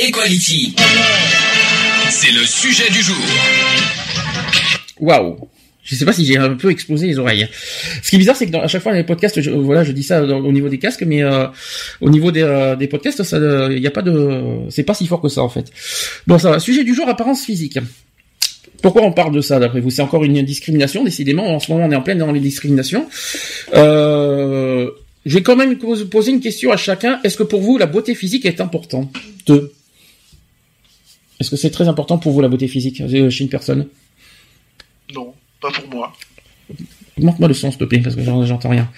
Equality, c'est le sujet du jour. Waouh. Je sais pas si j'ai un peu explosé les oreilles. Ce qui est bizarre, c'est que dans, à chaque fois dans les podcasts, je, voilà, je dis ça dans- au niveau des casques, mais euh, au niveau des, euh, des podcasts, ça, il y a pas de, c'est pas si fort que ça en fait. Bon, ça va. Sujet du jour, apparence physique. Pourquoi on parle de ça d'après vous? C'est encore une discrimination, décidément. En ce moment, on est en pleine dans les discriminations. Euh, j'ai quand même pos- posé une question à chacun. Est-ce que pour vous, la beauté physique est importante? Deux. Est-ce que c'est très important pour vous la beauté physique euh, chez une personne? Non, pas pour moi. Montre-moi le son, s'il te plaît, parce que j'en- j'entends rien.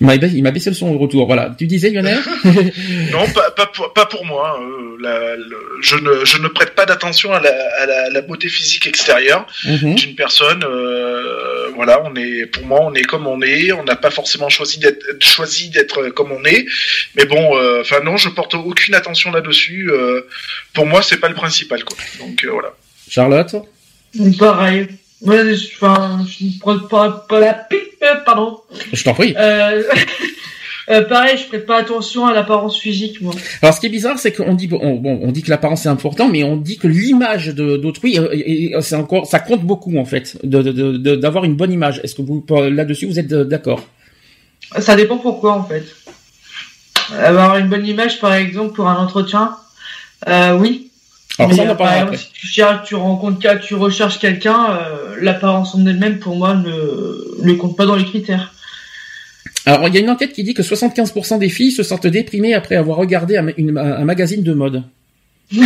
Il m'a baissé, le son au retour. Voilà. Tu disais, Lionel Non, pas, pas, pour, pas pour moi. euh, la- le- je, ne, je ne prête pas d'attention à la, à la, la beauté physique extérieure Mhm. d'une personne. euh, voilà, on est, pour moi, on est comme on est. On n'a pas forcément choisi d'être, choisi d'être comme on est. Mais bon, euh, enfin non, je porte aucune attention là-dessus. euh, pour moi, c'est pas le principal, quoi. Donc euh, voilà. Charlotte? Pareil. Ouais, je, enfin, je ne prends pas, pas la pipe, euh, pardon. Je t'en prie. Euh, euh, pareil, je prête pas attention à l'apparence physique, moi. Alors, ce qui est bizarre, c'est qu'on dit, on, bon, on dit que l'apparence est important, mais on dit que l'image d'autrui, et- et c'est encore, ça compte beaucoup en fait, de- de- de- de- d'avoir une bonne image. Est-ce que vous, là-dessus, vous êtes d'accord? Ça dépend pourquoi, en fait. Avoir une bonne image, par exemple, pour un entretien, euh, oui. Alors, Mais, ça, on en par exemple, après. si tu cherches, tu rencontres, quel- tu recherches quelqu'un, euh, l'apparence en elle-même, pour moi, ne, ne compte pas dans les critères. Alors, il y a une enquête qui dit que 75% des filles se sentent déprimées après avoir regardé un, une- un magazine de mode.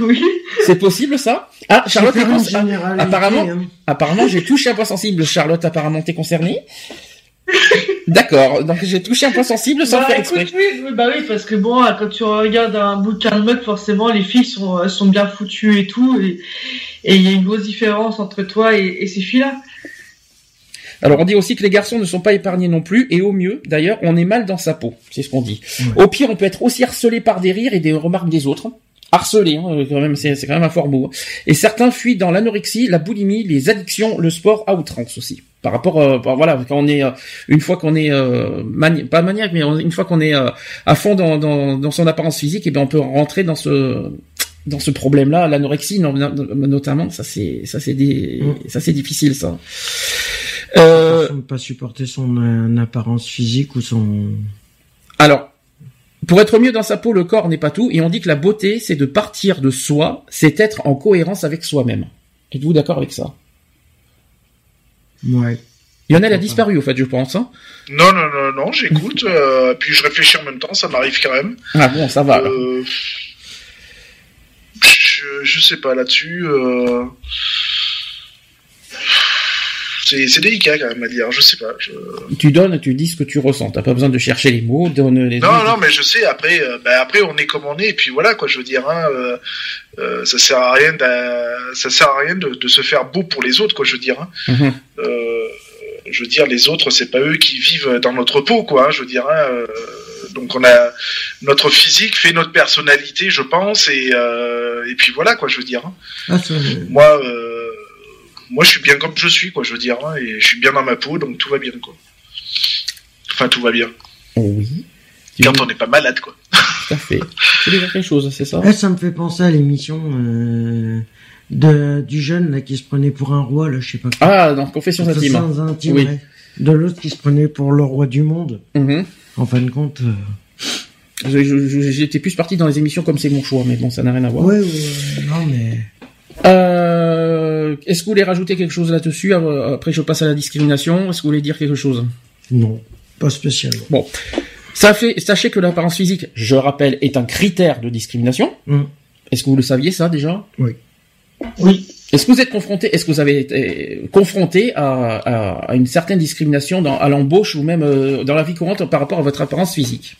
oui. C'est possible ça? Ah, Charlotte, cons- apparemment, hein. apparemment, j'ai touché un point sensible. Charlotte, apparemment, t'es concernée? D'accord, donc j'ai touché un point sensible sans Bah, faire exprès. écoute, oui, bah oui, parce que bon, quand tu regardes un bouquin de mode, forcément, les filles sont, euh, sont bien foutues et tout, et il y a une grosse différence entre toi et, et ces filles-là. Alors on dit aussi que les garçons ne sont pas épargnés non plus, et au mieux, d'ailleurs, on est mal dans sa peau. C'est ce qu'on dit. Au pire, on peut être aussi harcelé par des rires et des remarques des autres. Harcelé, hein, quand même, c'est c'est quand même un fort mot. hein. Et certains fuient dans l'anorexie, la boulimie, les addictions, le sport à outrance aussi. Par rapport, euh, voilà, quand on est euh, une fois qu'on est euh, mani- pas maniaque, mais on- une fois qu'on est euh, à fond dans, dans, dans son apparence physique, et bien on peut rentrer dans ce dans ce problème-là, l'anorexie non- non- notamment, ça c'est ça c'est des ça c'est difficile ça. Euh, pas supporter son apparence physique ou son. Alors, pour être mieux dans sa peau, le corps n'est pas tout, et on dit que la beauté, c'est de partir de soi, c'est être en cohérence avec soi-même. Êtes-vous d'accord avec ça? Ouais. Lionel a disparu, au fait, je pense. Hein Non, non, non, non, j'écoute. euh, puis je réfléchis en même temps, ça m'arrive quand même. ah bon, ça va. Euh, je, je sais pas là-dessus. euh, C'est délicat quand même à dire, je sais pas. je- Tu donnes, tu dis ce que tu ressens. T'as pas besoin de chercher les mots, donne les. Non, non, mais je sais. Après, euh, bah, après, on est comme on est, et puis voilà, quoi. Je veux dire, hein, euh, euh, ça sert à rien, ça sert à rien de, de se faire beau pour les autres, quoi. Je veux dire. hein. Mhm. Euh, je veux dire, les autres, c'est pas eux qui vivent dans notre peau, quoi. hein, je veux dire. hein, euh, donc on a notre physique fait notre personnalité, je pense, et euh, et puis voilà, quoi. Je veux dire. hein. Ah, Moi, euh, moi, je suis bien comme je suis, quoi. Je veux dire, hein, et je suis bien dans ma peau, donc tout va bien, quoi. Enfin, tout va bien. Oui. Quand on n'est pas malade, quoi. Tout à fait. Veux dire quelque chose, c'est ça? Eh, ça me fait penser à l'émission euh, de du jeune là qui se prenait pour un roi là, je sais pas. quoi. Ah, dans Confessions intimes. Confessions intimes, Oui. ouais. De l'autre qui se prenait pour le roi du monde. Mhm. En fin de compte. euh, J'étais plus parti dans les émissions comme c'est mon choix, mais bon, ça n'a rien à voir. Ouais, ouais, non mais. Euh, Est-ce que vous voulez rajouter quelque chose là-dessus euh, Après, je passe à la discrimination? Est-ce que vous voulez dire quelque chose? Non, pas spécialement. Bon, ça fait, sachez que l'apparence physique, je rappelle, est un critère de discrimination. Mm. Est-ce que vous le saviez ça déjà? Oui. Oui. Est-ce que vous êtes confronté, est-ce que vous avez été confronté à, à, à une certaine discrimination dans, à l'embauche ou même euh, dans la vie courante par rapport à votre apparence physique?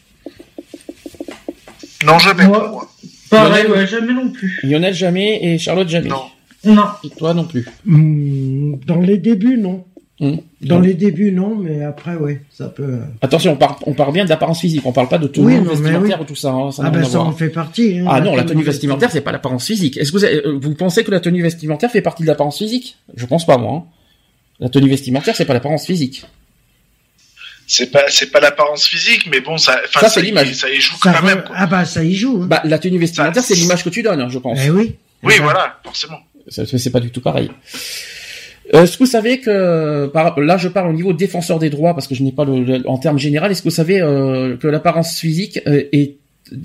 Non, jamais Moi-. Pareil, Lionel- ouais, jamais non plus. Lionel jamais et Charlotte jamais. Non. Non. Et toi non plus. Hmm, Dans les débuts, non. Hmm. Dans Non. les débuts, non, mais après, ouais, ça peut. euh, Attention, on parle, on parle bien d'apparence physique, on parle pas de tenue Oui, non, vestimentaire oui. ou tout ça. hein, ça Ah ben ça en fait partie. hein, Ah non, la tenue vestimentaire, c'est pas l'apparence physique. Est-ce que vous, avez- euh, vous pensez que la tenue vestimentaire fait partie de l'apparence physique? Je pense pas, moi. hein. La tenue vestimentaire, c'est pas l'apparence physique. C'est pas, c'est pas l'apparence physique, mais bon, ça, Ça, c'est y- l'image. Ça y joue Ça quand re- même. quoi. Ah bah ça y joue. Hein. Bah, la tenue vestimentaire, c'est l'image que tu donnes, hein, je pense. eh oui. Oui, voilà, forcément. C'est pas du tout pareil. Euh, Est-ce que vous savez que par, là je parle au niveau défenseur des droits parce que je n'ai pas le, le- en termes général. Est-ce que vous savez euh, que l'apparence physique euh, est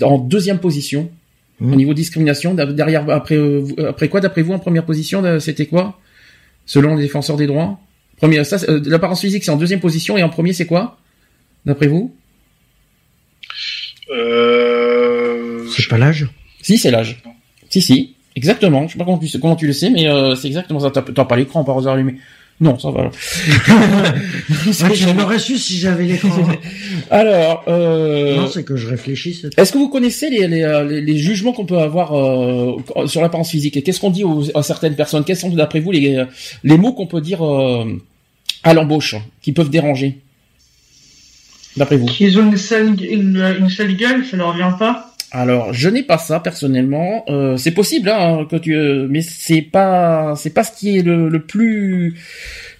en deuxième position Mhm. au niveau discrimination derrière après après quoi d'après vous en première position c'était quoi selon les défenseurs des droits? Premier ça euh, l'apparence physique c'est en deuxième position et en premier c'est quoi d'après vous? Euh... C'est pas l'âge? Si c'est l'âge. Si si exactement. Je sais pas comment tu, comment tu le sais mais euh, c'est exactement ça. T'as pas l'écran par hasard allumé Non ça va. Ouais, je l'aurais su si j'avais l'écran. Alors, euh, Non, c'est que je réfléchisse. est-ce que vous connaissez les, les, euh, les- les jugements qu'on peut avoir euh, sur l'apparence physique? Et qu'est-ce qu'on dit aux, à certaines personnes? Quels sont, d'après vous, les, les mots qu'on peut dire euh, à l'embauche qui peuvent déranger? D'après vous Qu'ils ont une sale, une, une sale gueule, ça leur vient pas? Alors, je n'ai pas ça personnellement. Euh, c'est possible, hein, que tu, euh, mais c'est pas, c'est pas ce qui est le, le plus.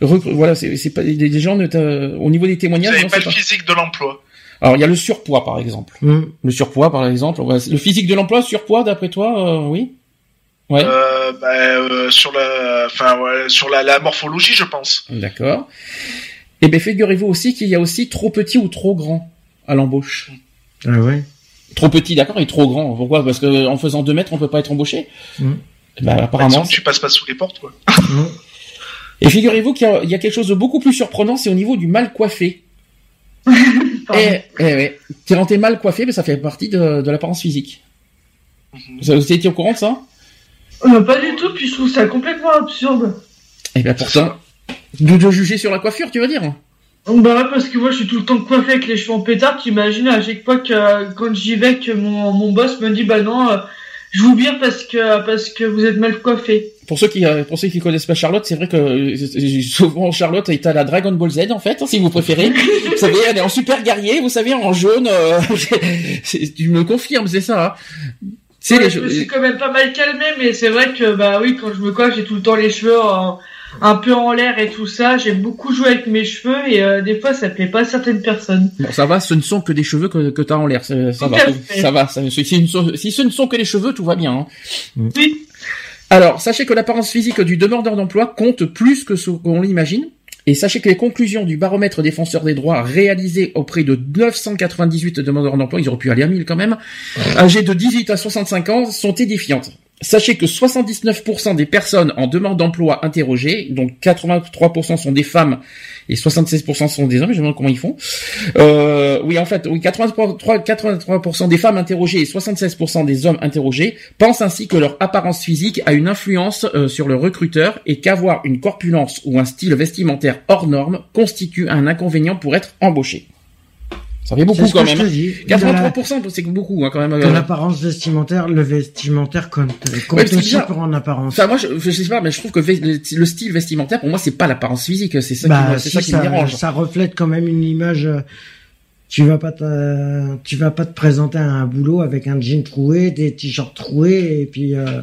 Voilà, c'est c'est pas des, des gens ne t'a- au niveau des Vous témoignages. n'avez non, pas le physique de l'emploi. Alors, il y a le surpoids, par exemple. Hmm. Le surpoids, par exemple. Ouais, Le physique de l'emploi, surpoids, d'après toi, euh, oui? Ouais. Euh, bah, euh, sur la, enfin, ouais, sur la, la morphologie, je pense. D'accord. Et bien, figurez-vous aussi qu'il y a aussi trop petit ou trop grand à l'embauche. Ah ouais? Trop petit, d'accord, et trop grand. Pourquoi? Parce que en faisant deux mètres, on peut pas être embauché. Mm. Ben, Par apparemment. tu passes pas sous les portes, quoi. Et figurez-vous qu'il y, a- il y a quelque chose de beaucoup plus surprenant, c'est au niveau du mal coiffé. Pardon. Eh, eh, ouais. Quand t'es mal coiffé, ben, ça fait partie de, de l'apparence physique. Mhm. Vous vous étiez au courant de ça? Euh, pas du tout, puis je trouve ça complètement absurde. Eh bien, pourtant, de, de juger sur la coiffure, tu veux dire? Bah ouais, parce que moi je suis tout le temps coiffé avec les cheveux en pétard, t'imagines à chaque fois que quand j'y vais que mon, mon boss me dit bah non, euh, je vous vire parce que parce que vous êtes mal coiffé. Pour ceux qui euh, pour ceux qui connaissent pas Charlotte, c'est vrai que euh, souvent Charlotte est à la Dragon Ball Z en fait, hein, si vous préférez. vous savez, elle est en super guerrier, vous savez, en jaune. euh, tu me confirmes, c'est ça. hein. C'est Ouais, les je me suis quand même pas mal calmé, mais c'est vrai que bah oui, quand je me coiffe, j'ai tout le temps les cheveux en- un peu en l'air et tout ça. J'aime beaucoup jouer avec mes cheveux et euh, des fois ça plaît pas à certaines personnes. Bon, ça va, ce ne sont que des cheveux que, que t'as en l'air, ça, va, ça va. ça- si, si ce ne sont que les cheveux, tout va bien. hein. Oui. Alors, sachez que l'apparence physique du demandeur d'emploi compte plus que ce qu'on l'imagine. Et sachez que les conclusions du baromètre défenseur des droits réalisé auprès de 998 demandeurs d'emploi, ils auraient pu aller à 1000 quand même, âgés de 18 à 65 ans, sont édifiantes. Sachez que 79% des personnes en demande d'emploi interrogées, donc 83% sont des femmes et 76% sont des hommes, je me demande comment ils font. Euh, oui, en fait, oui, 83%, 83% des femmes interrogées et 76% des hommes interrogés pensent ainsi que leur apparence physique a une influence euh, sur le recruteur et qu'avoir une corpulence ou un style vestimentaire hors norme constitue un inconvénient pour être embauché. Ça fait beaucoup quand même. te dis. hein. Dans la- 83%, c'est beaucoup hein, quand même. Dans euh. l'apparence vestimentaire, le vestimentaire compte, compte Ouais, c'est aussi bizarre. pour en apparence. Enfin, moi, je, je sais pas, mais je trouve que le, le style vestimentaire, pour moi, c'est pas l'apparence physique, c'est ça, qui, bah, si, ça qui me dérange. ça reflète quand même une image. euh, Tu vas pas te, tu vas pas te présenter à un boulot avec un jean troué, des t-shirts troués et puis euh,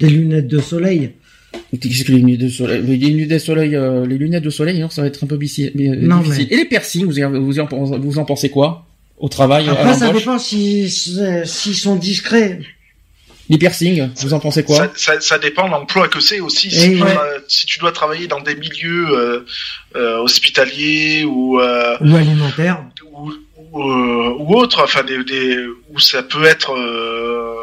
des lunettes de soleil. Qu'est-ce que les lunettes de soleil, les lunettes de soleil, euh, les lunettes de soleil, non, ça va être un peu bici- euh, Non, difficile. Et les piercings, vous, vous, en, pensez- vous en pensez quoi au travail à Après, ça dépend si si- s'ils sont discrets. Les piercings, vous en pensez quoi ça, ça, ça dépend de l'emploi que c'est aussi. Si, tu ouais. dois, si tu dois travailler dans des milieux euh, euh, hospitaliers ou, euh, ou alimentaire. ou, ou, euh, ou autres, enfin des, des, où ça peut être, euh,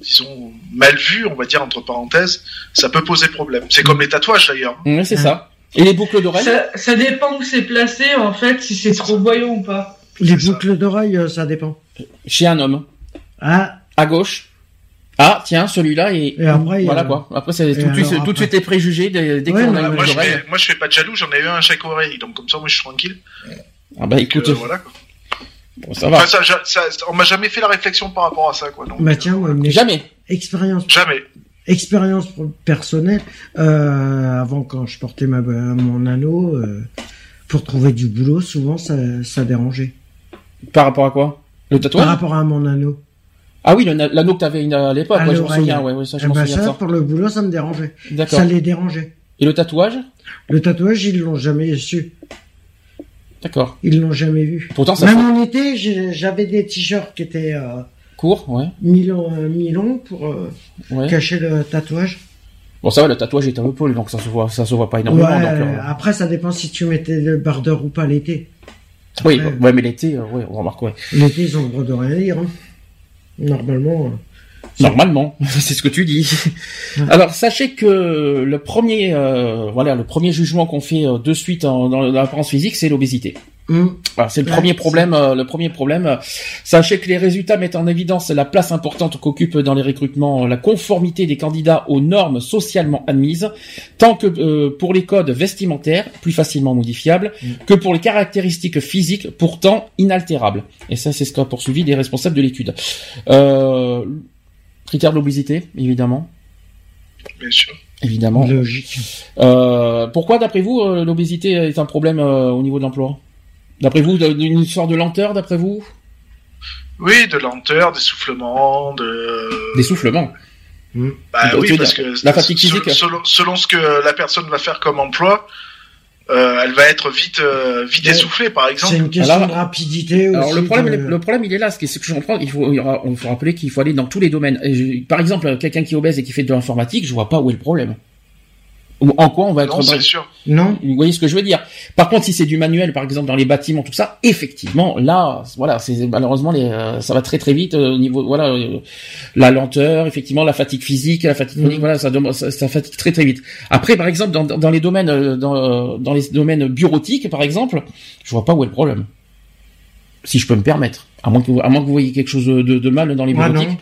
disons, mal vu, on va dire entre parenthèses, ça peut poser problème. C'est comme les tatouages d'ailleurs. Ouais, c'est ça. Et les boucles d'oreilles Ça, ça dépend où c'est placé en fait, si c'est trop voyant ou pas. Les boucles d'oreilles, euh, ça dépend. chez un homme, Ah, à gauche. Ah, tiens, celui-là et, Et après, voilà quoi. Après, c'est tout de suite, alors, tout de après- suite les préjugés dès, dès Ouais, qu'on a une moi, je fais, moi, je fais pas de jaloux, j'en ai eu un à chaque oreille, donc comme ça, moi, je suis tranquille. Ah bah Donc, écoute, euh, voilà, quoi. Bon, ça va. Enfin, ça, ça- ça- on m'a jamais fait la réflexion par rapport à ça, quoi. Donc, bah euh, tiens, il m'est- Jamais. expérience Jamais. expérience personnelle, euh, avant quand je portais ma, mon anneau, euh, pour trouver du boulot, souvent ça, ça dérangeait. Par rapport à quoi? Le tatouage? Par rapport à mon anneau. Ah oui, l'anneau que t'avais à l'époque, ouais, je souviens, ouais, ouais, ça, je Eh ben, souviens ça, ça. pour le boulot, ça me dérangeait. D'accord. Ça les dérangeait. Et le tatouage? Le tatouage, ils l'ont jamais su. D'accord. Ils l'ont jamais vu. Pourtant, ça Même en été, j'avais des t-shirts qui étaient euh, court, ouais. mi-longs euh, pour euh, ouais. cacher le tatouage. Bon, ça va, le tatouage est un peu donc ça se voit, ça se voit pas énormément. Ouais, donc, euh, Après, ça dépend si tu mettais le bardeur ou pas l'été. Oui, ouais, mais l'été, ouais, on remarque, ouais. L'été, ils ont le droit de rien dire. hein. Normalement. Normalement, c'est ce que tu dis. Alors sachez que le premier, euh, voilà, le premier jugement qu'on fait euh, de suite en- dans l'apparence physique, c'est l'obésité. Voilà, c'est le premier problème. euh, le premier problème. Sachez que les résultats mettent en évidence la place importante qu'occupe dans les recrutements euh, la conformité des candidats aux normes socialement admises, tant que euh, pour les codes vestimentaires, plus facilement modifiables, que pour les caractéristiques physiques, pourtant inaltérables. Et ça, c'est ce qu'a poursuivi les responsables de l'étude. Euh, critère de l'obésité, évidemment. Bien sûr. Évidemment. logique. Euh, pourquoi, d'après vous, euh, l'obésité est un problème euh, au niveau de l'emploi? D'après vous, d'une sorte de lenteur, d'après vous? Oui, de lenteur, d'essoufflement, de. D'essoufflement. Bah Tu veux oui, parce que la fatigue physique? Selon, selon ce que la personne va faire comme emploi, euh, elle va être vite, euh, vite Ouais. essoufflée, par C'est exemple. une question Alors- de rapidité Alors le problème, de- il est- le problème, il est là. Ce que, ce que je comprends, il faut, il y aura- il faut rappeler qu'il faut aller dans tous les domaines. Et je- par exemple, quelqu'un qui est obèse et qui fait de l'informatique, je vois pas où est le problème. En quoi on va être Non, c'est sûr. Non Vous voyez ce que je veux dire Par contre, si c'est du manuel, par exemple dans les bâtiments, tout ça, effectivement, là, voilà, c'est malheureusement les, euh, ça va très très vite euh, au niveau, voilà, euh, la lenteur, effectivement, la fatigue physique, la fatigue chronique, Mhm. voilà, ça, demande- ça, ça fatigue très très vite. Après, par exemple, dans, dans les domaines, euh, dans, dans les domaines bureautiques, par exemple, je vois pas où est le problème. Si je peux me permettre, à moins que, vous- à moins que vous voyez quelque chose de, de mal dans les Ouais, bureautiques.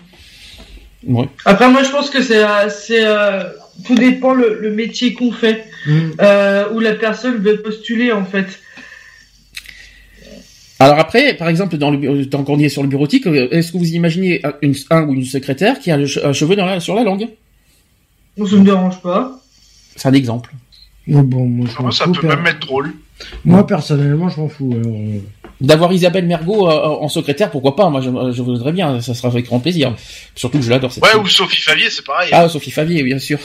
Ouais. Après, moi, je pense que c'est, euh, c'est, euh, tout dépend le, le métier qu'on fait, Hum. euh, où la personne veut postuler, en fait. Alors après, par exemple, dans le tant qu'on y est sur le bureautique, euh, est-ce que vous imaginez un, une- un ou une secrétaire qui a le che- un cheveu dans la, sur la langue? Ça me dérange pas. C'est un exemple. Mais bon, moi, je m'en Moi, ça peut même être drôle. Moi, personnellement, je m'en fous. alors, euh, D'avoir Isabelle Mergot euh, en secrétaire, pourquoi pas Moi, je, je voudrais bien. Ça sera avec grand plaisir. Surtout que je l'adore cette Ouais, fille. ou Sophie Favier, c'est pareil. Ah, Sophie Favier, bien sûr.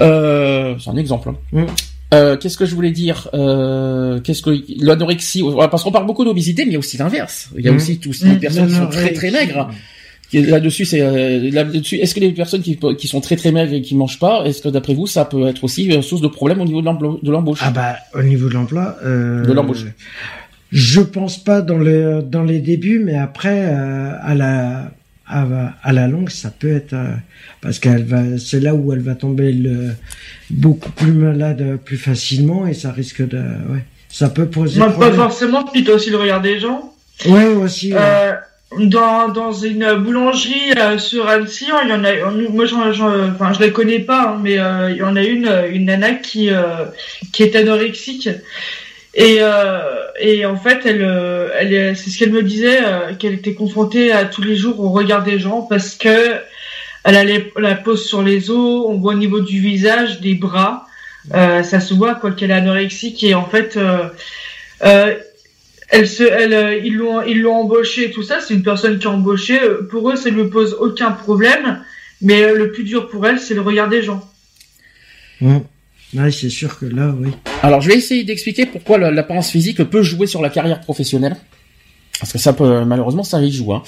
Euh, c'est un exemple. hein. Mm. Euh, qu'est-ce que je voulais dire euh, Qu'est-ce que l'anorexie Parce qu'on parle beaucoup d'obésité, mais il y a aussi l'inverse. Il y a Mm. aussi tous les Mm. personnes qui sont très très maigres. Là-dessus, c'est euh, là-dessus. Est-ce que les personnes qui, qui sont très très maigres et qui mangent pas, est-ce que d'après vous, ça peut être aussi euh, source de problème au niveau de l'embauche? Ah bah, au niveau de l'emploi... Euh, De l'embauche. Je pense pas dans les, dans les débuts, mais après, euh, à la... À, à la longue, ça peut être euh, parce qu'elle va, c'est là où elle va tomber le, beaucoup plus malade plus facilement et ça risque de, ouais, ça peut poser Moi, pas forcément, puis t'as aussi le regard des gens. Ouais, aussi. ouais. Euh, dans, dans une boulangerie euh, sur Annecy, il y en a, moi, j'en, j'en- enfin, je la connais pas, hein, mais euh, il y en a une, une nana qui, euh, qui est anorexique. Et, euh, et en fait, elle, euh, elle, est- c'est ce qu'elle me disait, euh, qu'elle était confrontée à tous les jours au regard des gens parce que elle a la pose sur les os, on voit au niveau du visage, des bras, euh, ça se voit quoi qu'elle est anorexique et en fait, euh, euh, elle se, elle, ils l'ont, ils l'ont embauchée tout ça. C'est une personne qui est embauchée. Pour eux, ça ne lui pose aucun problème. Mais le plus dur pour elle, c'est le regard des gens. Mm. Ouais, c'est sûr que là, oui. Alors, je vais essayer d'expliquer pourquoi la- l'apparence physique peut jouer sur la carrière professionnelle. Parce que ça peut, malheureusement, ça y joue. hein.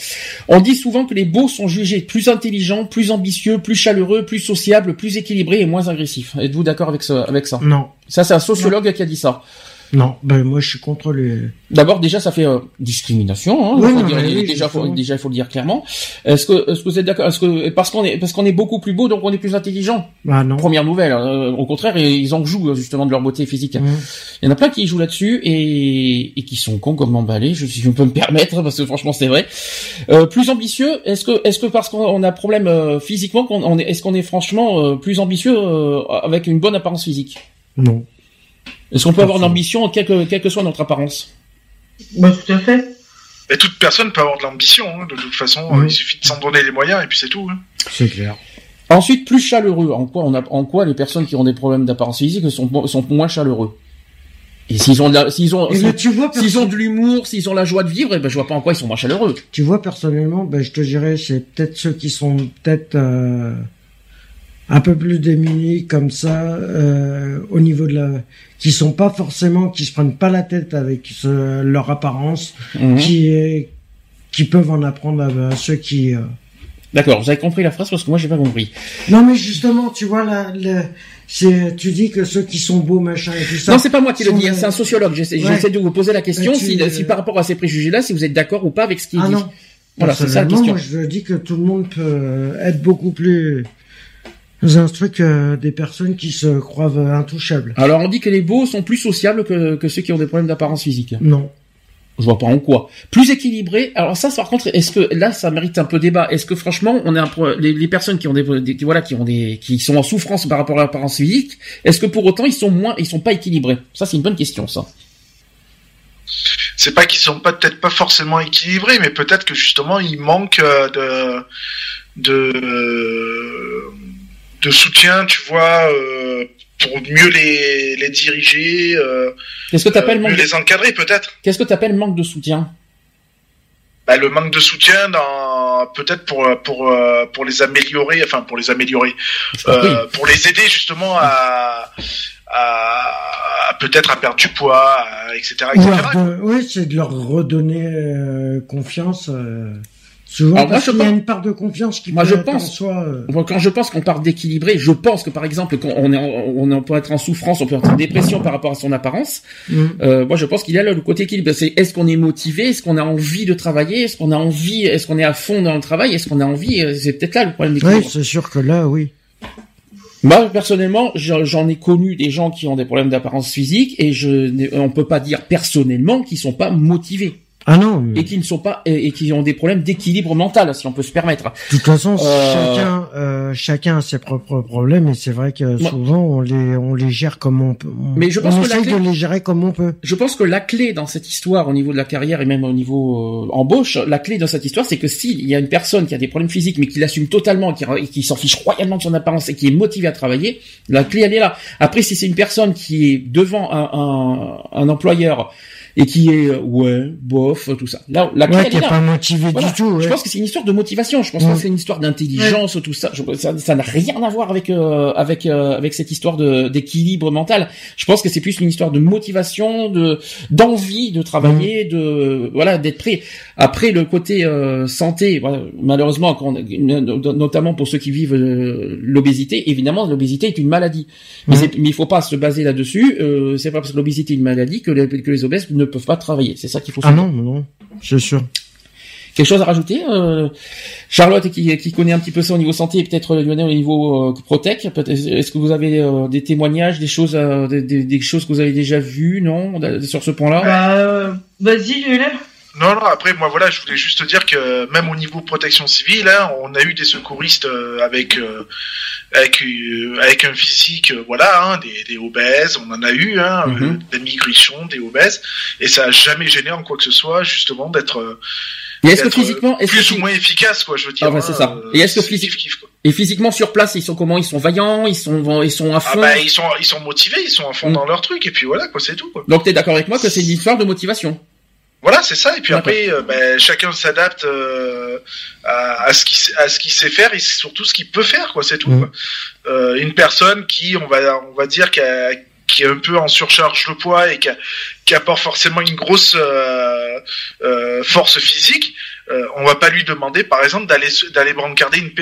On dit souvent que les beaux sont jugés plus intelligents, plus ambitieux, plus chaleureux, plus sociables, plus équilibrés et moins agressifs. Êtes-vous d'accord avec ça? Non, Ça, c'est un sociologue qui a dit ça. Non, ben moi je suis contre les. D'abord, déjà, ça fait euh, discrimination. Hein, Oui, faut non, dire- mais oui, déjà, faut, justement. déjà, il faut le dire clairement. Est-ce que, est-ce que vous êtes d'accord Est-ce que parce qu'on est, parce qu'on est beaucoup plus beau, donc on est plus intelligent? Ah non. Première nouvelle. euh, au contraire, ils en jouent justement de leur beauté physique. Mm. Il y en a plein qui jouent là-dessus et, et qui sont cons comme emballés, je, si je peux me permettre, parce que franchement c'est vrai. Euh, plus ambitieux, est-ce que est-ce que parce qu'on on a problème euh, physiquement, qu'on on est, est-ce qu'on est franchement euh, plus ambitieux euh, avec une bonne apparence physique? Non. Est-ce qu'on peut avoir de l'ambition quelle que, quelle que soit notre apparence Bah, tout à fait. Et toute personne peut avoir de l'ambition, hein, de toute façon, Oui. il suffit de s'en donner les moyens et puis c'est tout. hein. C'est clair. Ensuite, plus chaleureux. En quoi, on a, en quoi les personnes qui ont des problèmes d'apparence physique sont, sont moins chaleureux? Et s'ils ont, de la- s'ils ont, tu vois, s'ils ont de l'humour, s'ils ont la joie de vivre, eh ben, je vois pas en quoi ils sont moins chaleureux. tu vois personnellement, ben, je te dirais, c'est peut-être ceux qui sont peut-être euh, un peu plus démunis comme ça, euh, au niveau de la, qui sont pas forcément, qui se prennent pas la tête avec ce- leur apparence, Mhm. qui est, qui peuvent en apprendre à, à ceux qui. euh, D'accord, vous avez compris la phrase parce que moi j'ai pas compris. Non, mais justement, tu vois là, c'est, tu dis que ceux qui sont beaux, machin et tout ça. non, c'est pas moi qui le dis, c'est un sociologue. J'essaie, Ouais. de vous poser la question Mais tu- si, si par rapport à ces préjugés-là, si vous êtes d'accord ou pas avec ce qu'il Ah dit. non. Voilà, c'est ça la question. Moi, je dis que tout le monde peut être beaucoup plus instruit que des personnes qui se croient intouchables. Alors on dit que les beaux sont plus sociables que, que ceux qui ont des problèmes d'apparence physique. Non. Je vois pas en quoi. Plus équilibré. Alors ça, par contre, est-ce que là, ça mérite un peu débat. Est-ce que franchement, on est un pro- les, les personnes qui ont des, voilà, qui ont des, qui sont en souffrance par rapport à l'apparence physique, est-ce que pour autant ils sont moins, ils sont pas équilibrés? Ça, c'est une bonne question, ça. C'est pas qu'ils sont pas peut-être pas forcément équilibrés, mais peut-être que justement il manque euh, de de de soutien, tu vois, euh, pour mieux les les diriger, euh, Qu'est-ce que t'appelles euh, manque mieux de... les encadrer peut-être. Qu'est-ce que t'appelles manque de soutien? Bah, le manque de soutien dans peut-être pour pour pour les améliorer, enfin pour les améliorer, euh, pour les aider justement à à, à peut-être à perdre du poids, à- etc. Etc. oui, c'est de leur redonner euh, confiance. euh, souvent, Alors, moi, parce je qu'il y a pense- une part de confiance qui Moi, peut je être en pense- soi. euh, Quand je pense qu'on parle d'équilibré, je pense que par exemple, quand on est, en- on, peut être en souffrance, on peut être en dépression par rapport à son apparence. hum. Euh, moi, je pense qu'il y a là le côté équilibre. C'est est-ce qu'on est motivé, est-ce qu'on a envie de travailler, est-ce qu'on a envie, est-ce qu'on est à fond dans le travail, est-ce qu'on a envie? euh, C'est peut-être là le problème d'équilibre. Oui, c'est sûr que là, oui. Moi, personnellement, j'en ai connu des gens qui ont des problèmes d'apparence physique et je, on peut pas dire personnellement qu'ils sont pas motivés Ah non, mais et qui ne sont pas et, et qui ont des problèmes d'équilibre mental, si on peut se permettre. de toute façon, Euh, chacun, euh, chacun a ses propres problèmes et c'est vrai que souvent on les, on les gère comme on peut. On, Mais je pense on que la clé- de les gérer comme on peut. Je pense que la clé dans cette histoire, au niveau de la carrière et même au niveau euh, embauche, la clé dans cette histoire, c'est que s'il y a une personne qui a des problèmes physiques, mais qui l'assume totalement, et qui, et qui s'en fiche royalement de son apparence et qui est motivée à travailler, la clé elle est là. Après, si c'est une personne qui est devant un, un, un employeur et qui est euh, ouais, bof, tout ça, là, la Ouais, qui est pas motivé Voilà. du tout. Je pense que c'est une histoire de motivation. Je pense Mm. que c'est une histoire d'intelligence, tout ça. Je- ça. Ça n'a rien à voir avec euh, avec euh, avec cette histoire de d'équilibre mental. Je pense que c'est plus une histoire de motivation, de d'envie de travailler, de voilà d'être prêt. Après le côté euh, santé, voilà, malheureusement, quand on- notamment pour ceux qui vivent euh, l'obésité, évidemment l'obésité est une maladie. Mais, Mm. mais il faut pas se baser là-dessus. Euh, c'est pas parce que l'obésité est une maladie que les, que les obèses ne peuvent pas travailler. C'est ça qu'il faut. Ah non, non, c'est sûr. Quelque chose à rajouter euh, Charlotte qui, qui connaît un petit peu ça au niveau santé et peut-être Lionel au niveau euh, protec. Est-ce que vous avez euh, des témoignages, des choses, euh, des, des- des choses que vous avez déjà vues, non, sur ce point-là? Bah, euh, vas-y, Lionel. Non, non, après, moi, voilà, je voulais juste te dire que même au niveau protection civile, hein, on a eu des secouristes euh, avec euh, avec euh, avec un physique, euh, voilà, hein, des, des obèses, on en a eu, hein, Mhm. euh, des migrichons, des obèses, et ça a jamais gêné en quoi que ce soit, justement, d'être euh, est-ce que physiquement, est-ce plus que, ou moins efficace, quoi, je veux dire. Ah, bah, c'est ça. Et est-ce que c'est physique- kiff-kiff, quoi. et physiquement sur place, ils sont comment? Ils sont vaillants, ils sont, ils sont à Ah fond? bah ils sont ils sont motivés, ils sont à fond Mm. dans leur truc, et puis voilà, quoi, c'est tout, quoi. Donc t'es d'accord avec moi que c'est une histoire de motivation? Voilà, c'est ça. Et puis après, euh, ben, chacun s'adapte euh, à, à ce qu'il sait- à ce qu'il sait faire et surtout ce qu'il peut faire, quoi. C'est tout. Quoi. Euh, une personne qui, on va on va dire, qui, a- qui est un peu en surcharge de poids et qui, a- qui apporte forcément une grosse euh, euh, force physique. Euh, on va pas lui demander, par exemple, d'aller d'aller brancarder une,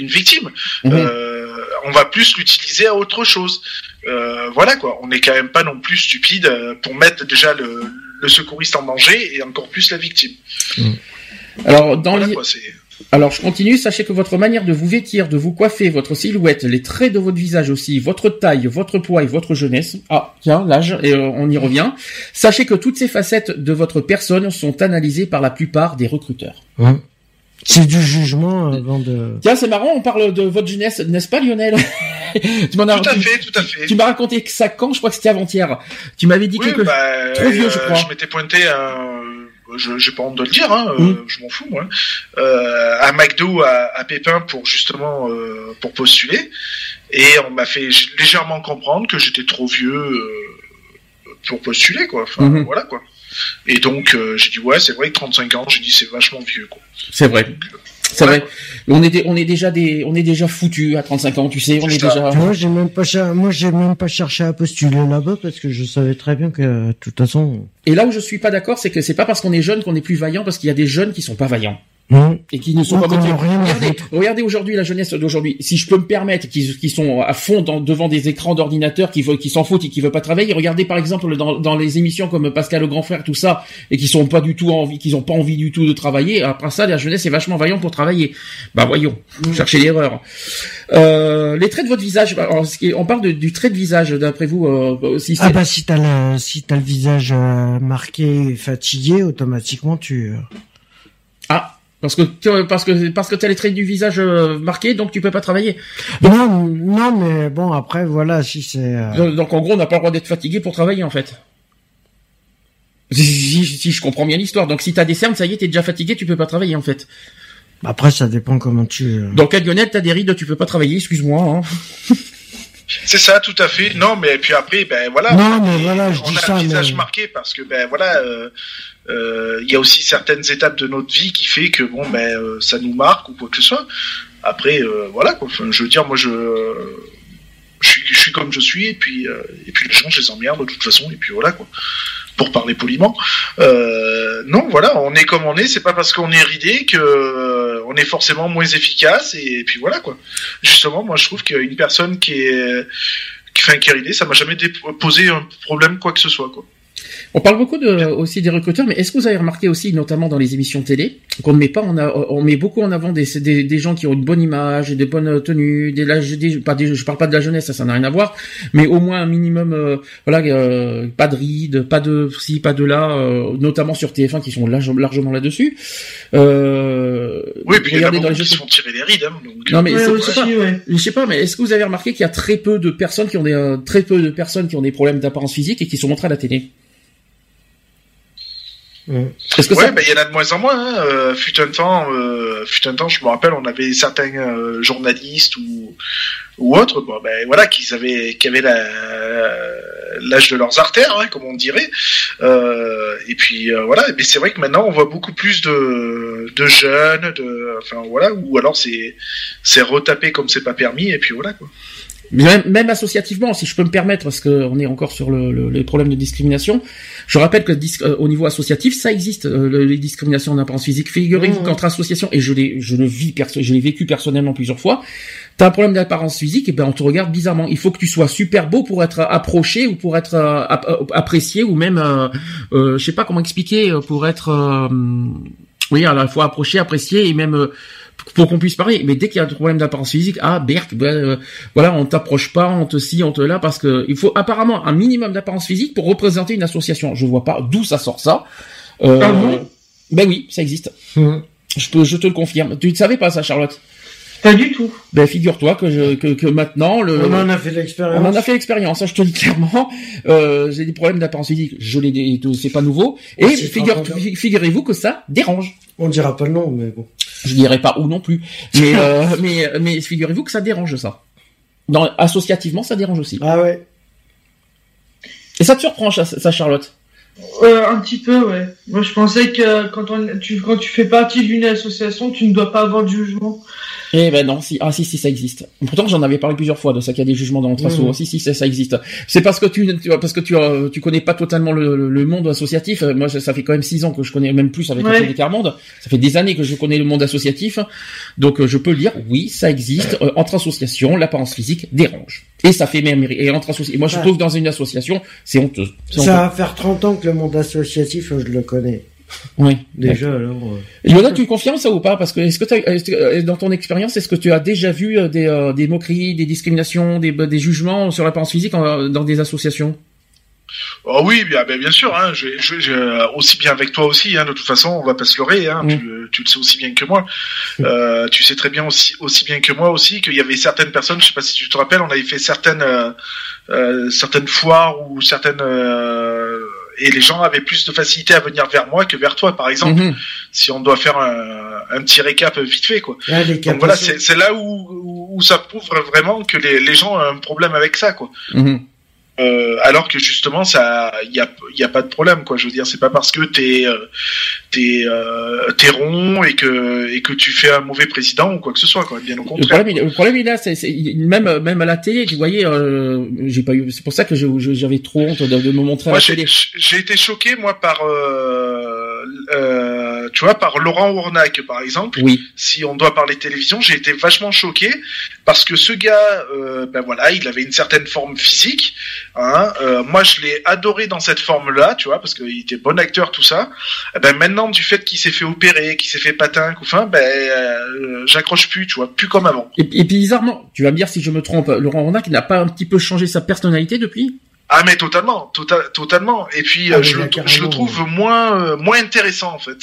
une, victime. Mhm. Euh, on va plus l'utiliser à autre chose. Euh, voilà quoi. On n'est quand même pas non plus stupide pour mettre déjà le, le secouriste en danger et encore plus la victime. Alors dans Voilà les- quoi. C'est Alors, je continue. Sachez que votre manière de vous vêtir, de vous coiffer, votre silhouette, les traits de votre visage aussi, votre taille, votre poids et votre jeunesse. Ah, tiens, l'âge, et euh, on y revient. Sachez que toutes ces facettes de votre personne sont analysées par la plupart des recruteurs. C'est du jugement avant de. Tiens, c'est marrant, on parle de votre jeunesse, n'est-ce pas, Lionel Tu m'en as tout à fait, tout à fait. Tu m'as raconté que ça quand? Je crois que c'était avant-hier. Tu m'avais dit Oui, que bah, trop vieux, je euh, crois. Je m'étais pointé un, je j'ai pas honte de le dire, hein, Mm. je m'en fous moi, euh, à McDo à, à Pépin pour justement euh, pour postuler, et on m'a fait légèrement comprendre que j'étais trop vieux euh, pour postuler quoi. Enfin Mhm. voilà quoi. Et donc euh, j'ai dit ouais c'est vrai que 35 ans, j'ai dit c'est vachement vieux quoi. C'est vrai. Donc, euh, C'est vrai. On est, dé- on est déjà des, on est déjà foutu à 35 ans, tu sais, on est ça. déjà. Moi, j'ai même pas, moi, j'ai même pas cherché à postuler là-bas parce que je savais très bien que, de toute façon, Et là où je suis pas d'accord, c'est que c'est pas parce qu'on est jeune qu'on est plus vaillant, parce qu'il y a des jeunes qui sont pas vaillants. Hum, et qui ne sont pas motivés. Regardez, regardez aujourd'hui la jeunesse d'aujourd'hui. Si je peux me permettre, qui, qui sont à fond dans- devant des écrans d'ordinateur, qui, qui s'en foutent et qui veulent pas travailler. Regardez par exemple dans, dans les émissions comme Pascal le grand frère, tout ça, et qui sont pas du tout envie, qui ont pas envie du tout de travailler. Après ça, la jeunesse est vachement vaillant pour travailler. Bah voyons, cherchez l'erreur. Euh, les traits de votre visage. alors, qui est- on parle de- du trait de visage d'après vous. Euh, si ah bah si t'as le, si t'as le visage euh, marqué fatigué, automatiquement tu. euh, Ah, parce que parce que parce que t'as les traits du visage euh, marqués, donc tu peux pas travailler. Non, non, mais bon après voilà si c'est. euh, Donc, donc, en gros, on n'a pas le droit d'être fatigué pour travailler en fait. Si, si- si je comprends bien l'histoire. Donc si t'as des cernes, ça y est, t'es déjà fatigué, tu peux pas travailler en fait. Après ça dépend comment tu. euh, cas de Lionel, t'as des rides, tu peux pas travailler, excuse-moi. Hein. C'est ça, tout à fait. Non, mais puis après, ben voilà. Non, mais voilà, je on dis a ça, un visage mais- marqué parce que ben voilà, euh, euh, il y a aussi certaines étapes de notre vie qui fait que bon ben euh, ça nous marque ou quoi que ce soit. Après, voilà quoi. Enfin, je veux dire, moi je je suis, je suis comme je suis et puis et puis les gens je les emmerde de toute façon et puis voilà quoi. Pour parler poliment. Non, voilà, on est comme on est. C'est pas parce qu'on est ridé que on est forcément moins efficace et, puis voilà quoi. Justement, moi je trouve qu'une personne qui est qui fait un ça m'a jamais posé un problème quoi que ce soit quoi. On parle beaucoup de, aussi des recruteurs, mais est-ce que vous avez remarqué aussi, notamment dans les émissions télé, qu'on ne met pas, on, a, on met beaucoup en avant des, des, des gens qui ont une bonne image, des bonnes tenues, des, l'âge- des pas des, je parle pas de la jeunesse, ça, ça n'a rien à voir, mais au moins un minimum, euh, voilà, euh, pas de rides, pas de ci, pas de là, euh, notamment sur TF1 qui sont large- largement là-dessus. Euh, Oui, puis il y a regardez dans les qui se font tirer les rides. Hein, donc, Non, mais Ouais, c'est aussi, pas- ouais. je sais pas, mais est-ce que vous avez remarqué qu'il y a très peu de personnes qui ont des euh, très peu de personnes qui ont des problèmes d'apparence physique et qui sont montrées à la télé? Est-ce que Ouais, ça ben, il y en a de moins en moins. Hein. Euh, fut un temps, euh, fut un temps, je me rappelle, on avait certains euh, journalistes ou ou autres, bon, ben voilà, qui avaient qui avaient l'âge de leurs artères, hein, comme on dirait. Euh, et puis euh, voilà, mais c'est vrai que maintenant on voit beaucoup plus de de jeunes, de enfin voilà, ou alors c'est c'est retapé comme c'est pas permis, et puis voilà quoi. Même, même associativement, si je peux me permettre, parce qu'on est encore sur le, le- les problèmes de discrimination, je rappelle que dis- euh, au niveau associatif, ça existe, euh, le- les discriminations d'apparence physique. Figurez-vous Mmh. qu'entre associations, et je l'ai, je le vis, perso- je l'ai vécu personnellement plusieurs fois, t'as un problème d'apparence physique, et ben on te regarde bizarrement. Il faut que tu sois super beau pour être approché ou pour être euh, euh, apprécié ou même, euh, euh, je sais pas comment expliquer, pour être, euh, oui, à la fois approché, apprécié et même euh, pour qu'on puisse parler. Mais dès qu'il y a un problème d'apparence physique, ah Berk, ben, euh, voilà, on t'approche pas, on te ci, on te là, parce que il faut apparemment un minimum d'apparence physique pour représenter une association. Je vois pas d'où ça sort ça. Euh, Ah bon ben oui, ça existe. hum. Je peux, je te le confirme. Tu ne savais pas ça, Charlotte? Pas du tout. Ben figure-toi que, je, que que maintenant le. On en a fait on l'expérience. en a fait l'expérience, hein, je te le dis clairement. Euh, j'ai des problèmes d'apparence physique, je l'ai, c'est pas nouveau. Et figure, figurez-vous que ça dérange. On dira pas le nom, mais bon. Je dirais pas où non plus. Mais euh, mais mais figurez-vous que ça dérange ça. Dans, associativement, ça dérange aussi. Ah ouais. Et ça te surprend, ça, ça, Charlotte? Euh, un petit peu, ouais. Moi, je pensais que quand, on, tu, quand tu fais partie d'une association, tu ne dois pas avoir de jugement. Eh ben non, si, ah si, si, ça existe. Pourtant, j'en avais parlé plusieurs fois de ça qu'il y a des jugements dans notre asso. Mhm. Si, si, ça, ça existe. C'est parce que tu, tu parce que tu, euh, tu connais pas totalement le, le- le monde associatif. Moi, ça, ça fait quand même six ans que je connais, même plus avec Ouais. des monde. Ça fait des années que je connais le monde associatif. Donc, euh, je peux le dire, oui, ça existe. Euh, entre associations, l'apparence physique dérange. Et ça fait même, et entre associations, moi, je Ouais. trouve que dans une association, c'est honteux. Ça va faire 30 ans que le monde associatif, je le connais. Oui. Déjà, alors. euh, Yona, tu confirmes ça ou pas? Parce que est-ce que, que, euh, dans ton expérience, est-ce que tu as déjà vu euh, des, euh, des moqueries, des discriminations, des, des jugements sur l'apparence physique en- dans des associations? Oh oui, bien, ben, bien sûr. Hein, je, je, je- aussi bien avec toi aussi. Hein, de toute façon, on va pas se leurrer. Hein, tu, tu le sais aussi bien que moi. Euh, tu sais très bien aussi, aussi bien que moi aussi qu'il y avait certaines personnes. Je sais pas si tu te rappelles, on avait fait certaines euh, euh, certaines foires ou certaines euh, et les gens avaient plus de facilité à venir vers moi que vers toi, par exemple. Mhm. Si on doit faire un, un petit récap vite fait, quoi. Donc voilà, c'est là où, ça prouve vraiment que les, les gens ont un problème avec ça, quoi. Mhm. Euh, alors que justement, ça, il y a, y a pas de problème, quoi. Je veux dire, c'est pas parce que t'es, euh, t'es, euh, t'es rond et que et que tu fais un mauvais président ou quoi que ce soit, quoi. Bien au Le contraire. problème, il- le problème, il est là, c'est, c'est- il- même, même à la télé, vous voyez, euh, j'ai pas eu, c'est pour ça que j'avais trop honte de, de me montrer à Moi, la j'ai télé. j'ai été choqué, moi, par, euh, euh, tu vois, par Laurent Ournac, par exemple. Oui. Si on doit parler télévision, j'ai été vachement choqué parce que ce gars, euh, ben voilà, il avait une certaine forme physique. Hein, euh, moi, je l'ai adoré dans cette forme-là, tu vois, parce qu'il était bon acteur, tout ça. Eh ben maintenant, du fait qu'il s'est fait opérer, qu'il s'est fait patin, couffin, ben euh, j'accroche plus, tu vois, plus comme avant. Et, et puis bizarrement, tu vas me dire si je me trompe, Laurent Ronac n'a pas un petit peu changé sa personnalité depuis? Ah mais totalement, tota- totalement. Et puis Ah euh, je, le, je carrément. le trouve moins euh, moins intéressant en fait,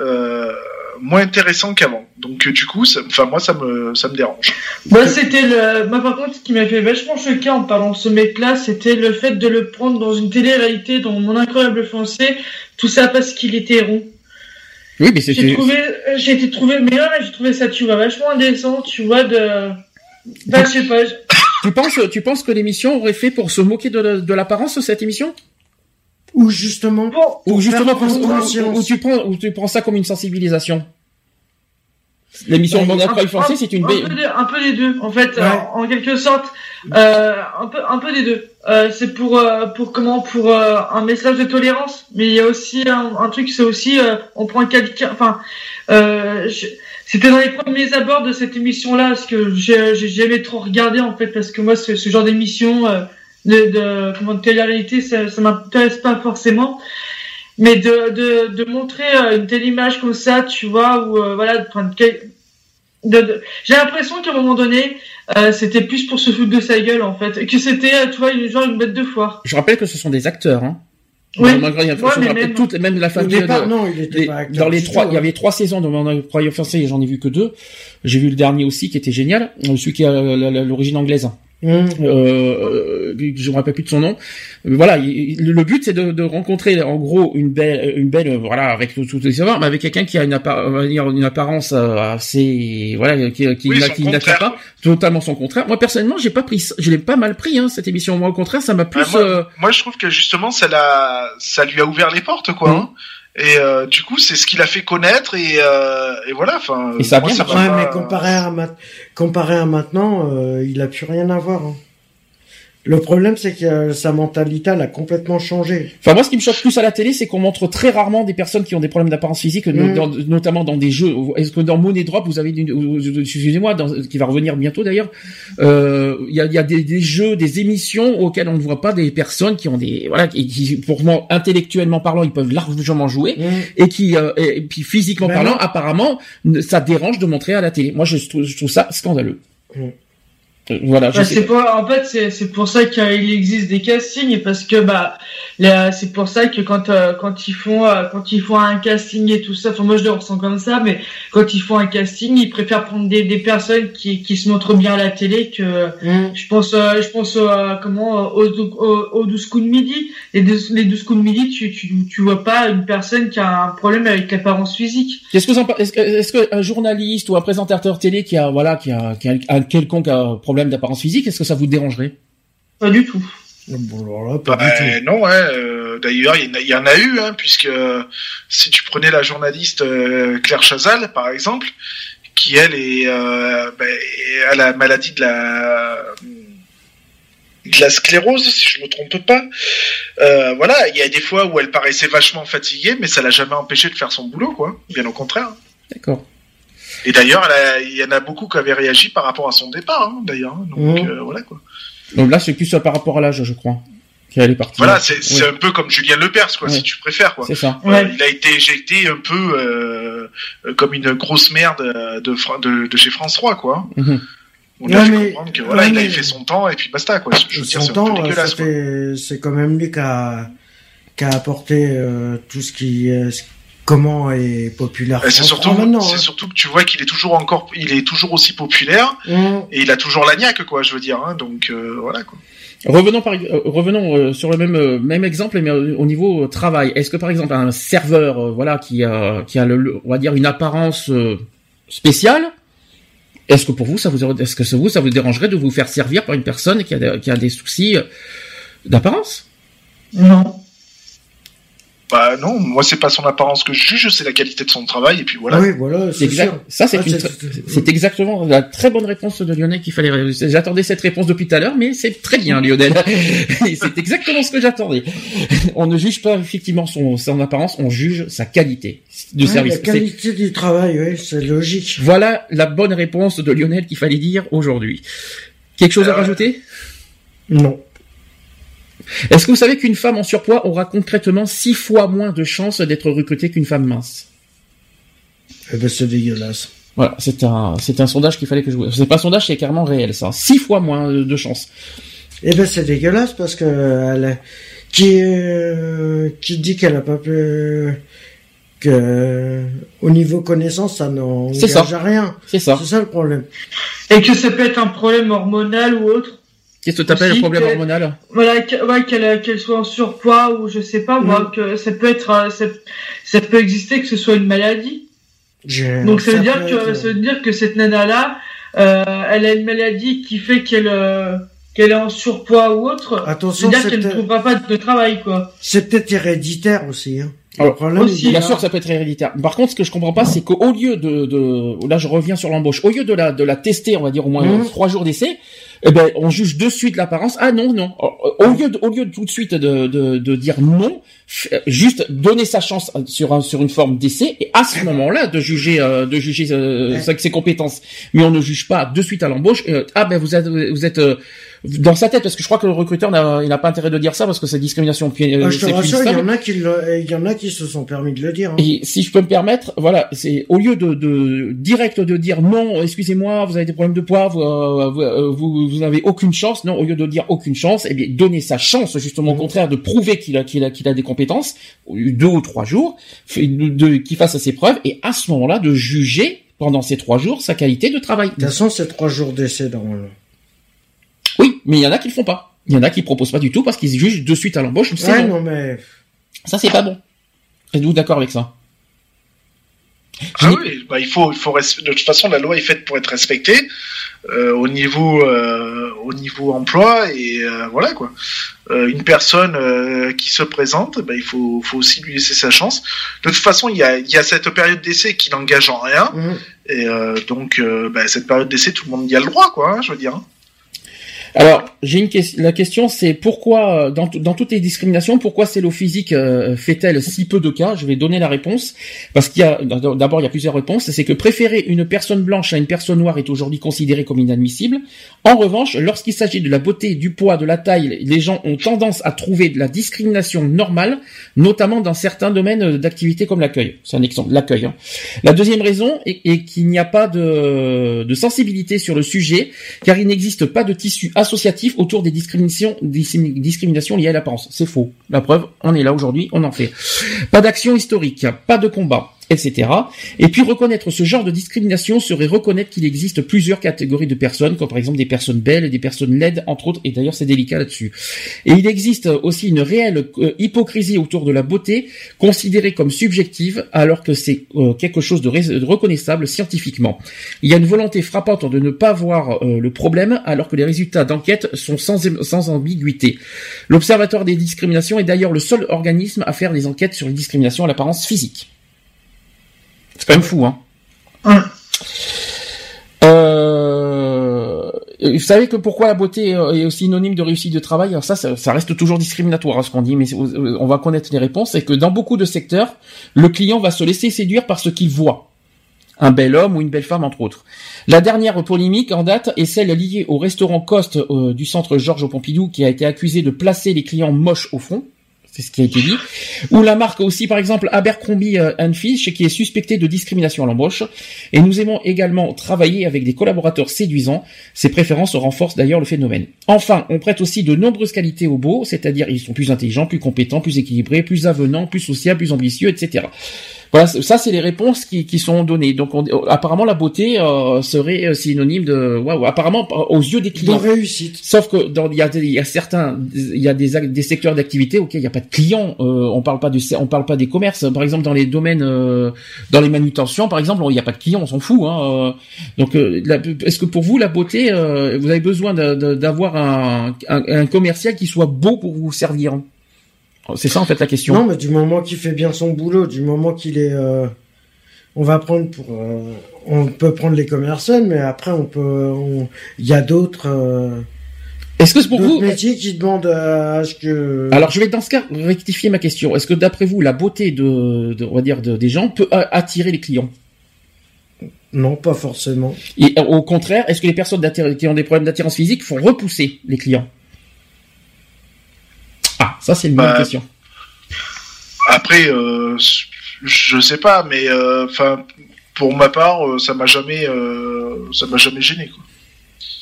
euh, moins intéressant qu'avant. Donc euh, du coup, ça- enfin moi ça me ça me dérange. Moi, c'était le. Moi, par contre, ce qui m'a fait vachement choquer en parlant de ce mec-là, c'était le fait de le prendre dans une télé-réalité, dans Mon Incroyable Français, tout ça parce qu'il était rond. Oui, mais c'est, J'ai trouvé, euh, j'ai été trouvé, mais là, j'ai trouvé ça, tu vois, vachement indécent, tu vois, de. Bah, je sais pas. Tu penses, tu penses que l'émission aurait fait pour se moquer de, de l'apparence cette émission? Ou justement, Bon, Ou justement, faire ou- ou- tu prends, ou tu prends ça comme une sensibilisation? L'émission Bah, un- Incroyable Français, c'est une un, baie. peu des, un peu des deux, en fait, Ouais. en, en quelque sorte, euh, un peu, un peu des deux. Euh, c'est pour, euh, pour comment, pour euh, un message de tolérance, mais il y a aussi un, un truc, c'est aussi, euh, on prend quelqu'un, enfin, euh, je- c'était dans les premiers abords de cette émission-là, parce que j'ai jamais trop regardé en fait, parce que moi, ce, ce genre d'émission euh, de, de, comment, de télé-réalité, ça, ça m'intéresse pas forcément. Mais de, de, de montrer euh, une telle image comme ça, tu vois, où euh, voilà, de de- j'ai l'impression qu'à un moment donné, euh, c'était plus pour se foutre de sa gueule en fait, que c'était, euh, tu vois, une, genre une bête de foire. Je rappelle que ce sont des acteurs, hein. Oui. Incroyable Ouais, même- toutes, même la famille. de- non, il était les- pas dans les trois, tout, il y hein. avait trois saisons de Mon Incroyable Français, j'en ai vu que deux. J'ai vu le dernier aussi qui était génial, celui qui a la- l'origine anglaise. Euh, euh, je me rappelle plus de son nom. Euh, Voilà, il- le but c'est de, de rencontrer en gros une belle, une belle, euh, voilà, avec tout, tout les savoir, mais avec quelqu'un qui a une, appa- une apparence euh, assez, voilà, qui, qui, Oui, qui n'attire pas, totalement son contraire. Moi personnellement, j'ai pas pris, je l'ai pas mal pris hein, cette émission. Moi au contraire, ça m'a plus. Ah, moi, euh, moi, je trouve que justement ça l'a ça lui a ouvert les portes quoi. Mhm. hein. Et euh, du coup, c'est ce qu'il a fait connaître et, euh, et voilà. Enfin, Et ça a bien. Ouais, pas- mais comparé à, ma- comparé à maintenant, euh, il a plus rien à voir. hein. Le problème, c'est que euh, sa mentalité, elle a complètement changé. Enfin, moi, ce qui me choque plus à la télé, c'est qu'on montre très rarement des personnes qui ont des problèmes d'apparence physique, no- Mm. dans- notamment dans des jeux. Est-ce que dans Money Drop, vous avez, excusez-moi, qui va revenir bientôt d'ailleurs, euh, il y a, y a des, des jeux, des émissions auxquelles on ne voit pas des personnes qui ont des, voilà, qui, qui, pour moi, intellectuellement parlant, ils peuvent largement jouer, Hum. et qui, euh, et, et puis physiquement Ben parlant, non. apparemment, ça dérange de montrer à la télé. Moi, je trouve, je trouve ça scandaleux. Mm. Voilà, je Bah, c'est pas, en fait, c'est, c'est pour ça qu'il existe des castings parce que bah, là, c'est pour ça que quand euh, quand ils font euh, quand ils font un casting et tout ça, enfin moi je le ressens comme ça, mais quand ils font un casting, ils préfèrent prendre des, des personnes qui, qui se montrent bien à la télé que Hum. je pense euh, je pense euh, comment aux, aux, aux 12 coups de midi, les 12, les 12 coups de midi, tu, tu tu vois pas une personne qui a un problème avec l'apparence physique. Qu'est-ce que Est-ce que, est-ce que un journaliste ou un présentateur télé qui a voilà qui a, qui a un quelconque euh, problème d'apparence physique, est-ce que ça vous dérangerait? Pas du tout. Bon, alors là, pas Bah, du tout. non, ouais. euh, D'ailleurs, il y en a- il y, en a eu, hein, puisque si tu prenais la journaliste euh, Claire Chazal, par exemple, qui elle est, euh, ben, a la maladie de la de la sclérose, si je me trompe pas. Euh, voilà, il y a des fois où elle paraissait vachement fatiguée, mais ça l'a jamais empêché de faire son boulot, quoi. Bien au contraire. D'accord. Et d'ailleurs, a- il y en a beaucoup qui avaient réagi par rapport à son départ, hein, d'ailleurs. Donc Mhm. euh, voilà quoi. Donc là, c'est plus euh, par rapport à l'âge, je crois, qu'elle est partie. Voilà, c'est Oui. un peu comme Julien Lepers, quoi, Oui. si tu préfères, quoi. C'est ça. Euh, Ouais. il a été éjecté un peu euh, comme une grosse merde euh, de, de, de chez France 3, quoi. Mhm. On a Ouais, fait mais- comprendre que voilà, ouais, il avait mais- fait son temps et puis basta, quoi. Je veux dire, Son temps, c'est quand même lui qui a, qui a apporté euh, tout ce qui, euh, ce- comment est populaire. C'est surtout, maintenant, c'est hein. surtout que tu vois qu'il est toujours encore, il est toujours aussi populaire Mmh. et il a toujours la niaque, quoi. Je veux dire, hein, donc euh, voilà quoi. Revenons par, euh, revenons euh, sur le même euh, même exemple, mais au niveau travail. Est-ce que par exemple un serveur, voilà, qui a qui a le, le- on va dire une apparence euh, spéciale, est-ce que pour vous ça vous est-ce que ça vous ça vous dérangerait de vous faire servir par une personne qui a des, qui a des soucis euh, d'apparence? Non. Bah non, moi c'est pas son apparence que je juge, c'est la qualité de son travail et puis voilà. Oui, voilà, C'est exact. sûr. Ça, c'est Ah, une c'est- exactement la très bonne réponse de Lionel qu'il fallait. J'attendais cette réponse depuis tout à l'heure, mais c'est très bien, Lionel. C'est exactement ce que j'attendais. On ne juge pas effectivement son, son apparence, on juge sa qualité de Ouais, service. La qualité du travail, oui, c'est logique. Voilà la bonne réponse de Lionel qu'il fallait dire aujourd'hui. Quelque chose à Euh, rajouter? Non. Est-ce que vous savez qu'une femme en surpoids aura concrètement six fois moins de chances d'être recrutée qu'une femme mince? Eh ben, c'est dégueulasse. Voilà, c'est un, c'est un sondage qu'il fallait que je vous. C'est pas un sondage, c'est carrément réel, ça. Six fois moins de de chances. Eh ben, c'est dégueulasse parce que elle a- qui euh, qui dit qu'elle a pas pu que au niveau connaissance ça. n'engage à rien. C'est ça. C'est ça le problème. Et que ça peut être un problème hormonal ou autre. Qu'est-ce que t'appelles le problème que- hormonal Voilà, que- ouais, qu'elle qu'elle soit en surpoids ou je sais pas moi, que ça peut être, euh, ça, ça peut exister que ce soit une maladie. Donc ça veut dire que être- ça veut dire que cette nana là, elle a une maladie qui fait qu'elle euh, qu'elle est en surpoids ou autre. Attention, C'est-à-dire c'est qu'elle ne trouvera pas de travail quoi. c'est peut-être héréditaire aussi. Hein. Alors, problème, aussi, Bien sûr, ça peut être héréditaire. Par contre, ce que je comprends pas, c'est qu'au lieu de, de, là, je reviens sur l'embauche, au lieu de la, de la tester, on va dire au moins Mhm. trois jours d'essai, eh ben, on juge de suite l'apparence. Ah non, non. Au lieu de, au lieu de tout de suite de, de, de dire non, juste donner sa chance sur un, sur une forme d'essai et à ce moment-là de juger, euh, de juger euh, Ouais. ses compétences. Mais on ne juge pas de suite à l'embauche. euh, ah ben vous êtes, vous êtes euh, dans sa tête parce que je crois que le recruteur n'a, il n'a pas intérêt de dire ça parce que c'est discrimination. pi- Ah, je te rassure, il y en a qui le- il y en a qui se sont permis de le dire. hein. Et si je peux me permettre, voilà, c'est au lieu de, de direct de dire non, excusez-moi, vous avez des problèmes de poids, vous, euh, vous, euh, vous, vous avez aucune chance. Non, au lieu de dire aucune chance, eh bien donner sa chance justement au Mhm. contraire de prouver qu'il a qu'il a qu'il a des compétences, deux ou trois jours, de, de- qu'il fasse ses preuves et à ce moment-là de juger pendant ces trois jours sa qualité de travail. De toute façon, c'est trois jours d'essai normalement. Mais il y en a qui le font pas. Il y en a qui proposent pas du tout parce qu'ils jugent de suite à l'embauche. C'est Ouais, non. non mais Ça c'est pas bon. Êtes-vous d'accord avec ça? Ah oui, bah, il faut, il faut res- de toute façon la loi est faite pour être respectée euh, au niveau, euh, au niveau emploi et euh, voilà quoi. Euh, une personne euh, qui se présente, bah, il faut, faut aussi lui laisser sa chance. De toute façon, il y a, il y a cette période d'essai qui n'engage en rien hum, et euh, donc euh, bah, cette période d'essai, tout le monde y a le droit quoi, hein, je veux dire. Alors, j'ai une question. La question, c'est pourquoi, euh, dans, dans toutes les discriminations, pourquoi Cello Physique euh, fait-elle si peu de cas? Je vais donner la réponse. Parce qu'il y a, d'abord, il y a plusieurs réponses. C'est que préférer une personne blanche à une personne noire est aujourd'hui considéré comme inadmissible. En revanche, lorsqu'il s'agit de la beauté, du poids, de la taille, les gens ont tendance à trouver de la discrimination normale, notamment dans certains domaines d'activité comme l'accueil. C'est un exemple, l'accueil. hein. La deuxième raison est, est qu'il n'y a pas de, de sensibilité sur le sujet, car il n'existe pas de tissu associatif autour des discriminations, discrimi- discriminations liées à l'apparence. C'est faux. La preuve, on est là aujourd'hui, on en fait. Pas d'action historique, pas de combat, etc. Et puis reconnaître ce genre de discrimination serait reconnaître qu'il existe plusieurs catégories de personnes, comme par exemple des personnes belles des personnes laides, entre autres, et d'ailleurs c'est délicat là-dessus. Et il existe aussi une réelle euh, hypocrisie autour de la beauté, considérée comme subjective, alors que c'est euh, quelque chose de reconnaissable scientifiquement. Il y a une volonté frappante de ne pas voir euh, le problème, alors que les résultats d'enquête sont sans, sans ambiguïté. L'Observatoire des discriminations est d'ailleurs le seul organisme à faire des enquêtes sur les discriminations à l'apparence physique. C'est quand même fou, hein Ouais. euh, vous savez que pourquoi la beauté est synonyme de réussite de travail? Alors ça, ça, ça reste toujours discriminatoire, hein, ce qu'on dit, mais c'est- on va connaître les réponses. C'est que dans beaucoup de secteurs, le client va se laisser séduire par ce qu'il voit. Un bel homme ou une belle femme, entre autres. La dernière polémique en date est celle liée au restaurant Coste euh, du centre Georges Pompidou, qui a été accusé de placer les clients moches au fond. C'est ce qui a été dit. Ou la marque aussi, par exemple, Abercrombie euh, Fitch, qui est suspectée de discrimination à l'embauche. Et nous aimons également travailler avec des collaborateurs séduisants. Ces préférences renforcent d'ailleurs le phénomène. Enfin, on prête aussi de nombreuses qualités aux beaux, c'est-à-dire ils sont plus intelligents, plus compétents, plus équilibrés, plus avenants, plus sociables, plus ambitieux, etc. Voilà, ça c'est les réponses qui, qui sont données. Donc on, apparemment la beauté euh, serait euh, synonyme de waouh. Apparemment aux yeux des clients. De réussite. Sauf que dans il y a, y a certains il y a des, des secteurs d'activité auxquels il n'y a pas de clients. Euh, on parle pas du on parle pas des commerces. Par exemple dans les domaines euh, dans les manutentions par exemple il n'y a pas de clients on s'en fout. Hein. Donc est-ce que pour vous la beauté vous avez besoin d'avoir un, un, un commercial qui soit beau pour vous servir? C'est ça en fait la question. Non, mais du moment qu'il fait bien son boulot, du moment qu'il est, euh, on va prendre pour, euh, on peut prendre les commerçants, mais après on peut, il y a d'autres. Euh, Est-ce que c'est pour vous métiers qui demandent à ce que. Alors je vais dans ce cas rectifier ma question. Est-ce que d'après vous la beauté de, on va dire des gens peut attirer les clients? Non, pas forcément. Et au contraire, est-ce que les personnes qui ont des problèmes d'attirance physique font repousser les clients? Ça c'est une bonne bah, question. Après, euh, je sais pas, mais euh, enfin, pour ma part, euh, ça m'a jamais, ça m'a jamais gêné quoi.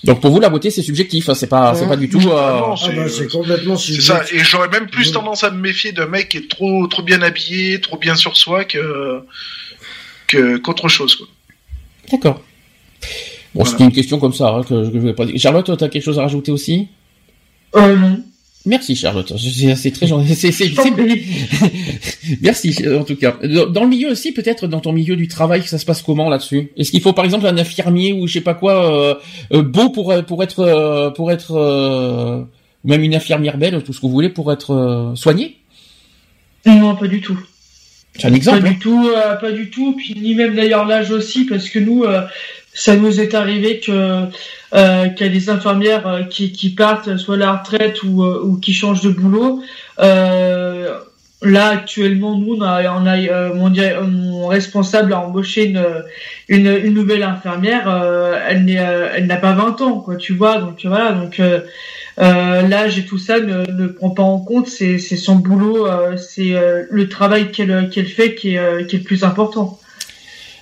Donc pour vous la beauté c'est subjectif, hein, c'est pas c'est pas du tout. Ah bah, c'est complètement subjectif. Ça. Et j'aurais même plus tendance à me méfier d'un mec qui est trop trop bien habillé, trop bien sur soi que que qu'autre chose quoi. D'accord. Bon, c'était une question comme ça hein, que, je vais pas dire. Charlotte, as quelque chose à rajouter aussi? Euh non. Merci Charlotte, c'est très gentil. Merci en tout cas. Dans le milieu aussi, peut-être dans ton milieu du travail, ça se passe comment là-dessus? Est-ce qu'il faut par exemple un infirmier ou je sais pas quoi euh, euh, beau pour pour être euh, pour être même une infirmière belle, tout ce que vous voulez pour être soigné Non, pas du tout. C'est un exemple. Pas du tout, pas du tout. Puis ni même d'ailleurs l'âge aussi, parce que nous, ça nous est arrivé que euh, qu'il y a des infirmières euh, qui, qui partent soit à la retraite ou, euh, ou qui changent de boulot. Euh, là actuellement, nous on a, on a euh, mon, mon, responsable a embauché une, une, une nouvelle infirmière. elle elle n'a pas 20 ans, quoi, tu vois. Donc voilà, donc l'âge et tout ça ne, ne prend pas en compte. C'est son boulot, c'est le travail qu'elle qu'elle fait qui est, qui est le plus important.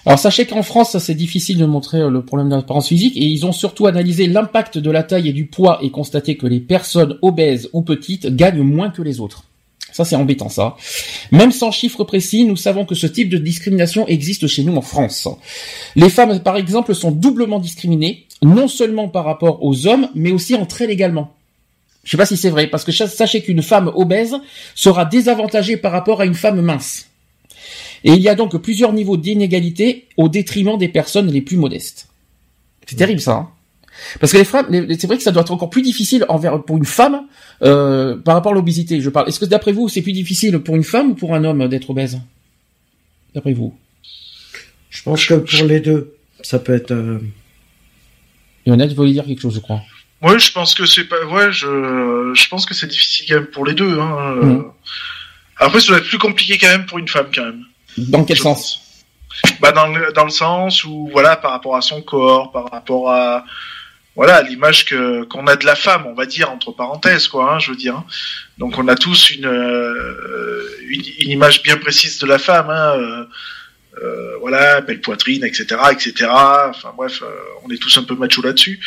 Alors sachez qu'en France, c'est difficile de montrer euh, le problème d'apparence physique et ils ont surtout analysé l'impact de la taille et du poids et constaté que les personnes obèses ou petites gagnent moins que les autres. Ça, c'est embêtant, ça. Même sans chiffres précis, nous savons que ce type de discrimination existe chez nous en France. Les femmes, par exemple, sont doublement discriminées, non seulement par rapport aux hommes, mais aussi entre elles également. Je sais pas si c'est vrai, parce que sachez qu'une femme obèse sera désavantagée par rapport à une femme mince. Et il y a donc plusieurs niveaux d'inégalité au détriment des personnes les plus modestes. C'est terrible ça. Hein Parce que les femmes, c'est vrai que ça doit être encore plus difficile envers pour une femme euh, par rapport à l'obésité. Je parle. Est-ce que d'après vous, c'est plus difficile pour une femme ou pour un homme d'être obèse? D'après vous? Je pense que pour les deux, ça peut être. Euh... Yonette voulait dire quelque chose, je crois. Ouais, je pense que c'est pas. Ouais, je, je pense que c'est difficile quand même pour les deux. Hein. Mmh. Après, ça doit être plus compliqué quand même pour une femme quand même. Dans quel sens? Bah dans le, dans le sens où voilà par rapport à son corps, par rapport à voilà l'image que qu'on a de la femme, on va dire entre parenthèses quoi, hein, je veux dire. Donc on a tous une, euh, une, une image bien précise de la femme, hein, euh, euh, voilà belle poitrine, etc., etc. Enfin bref, on est tous un peu macho là-dessus.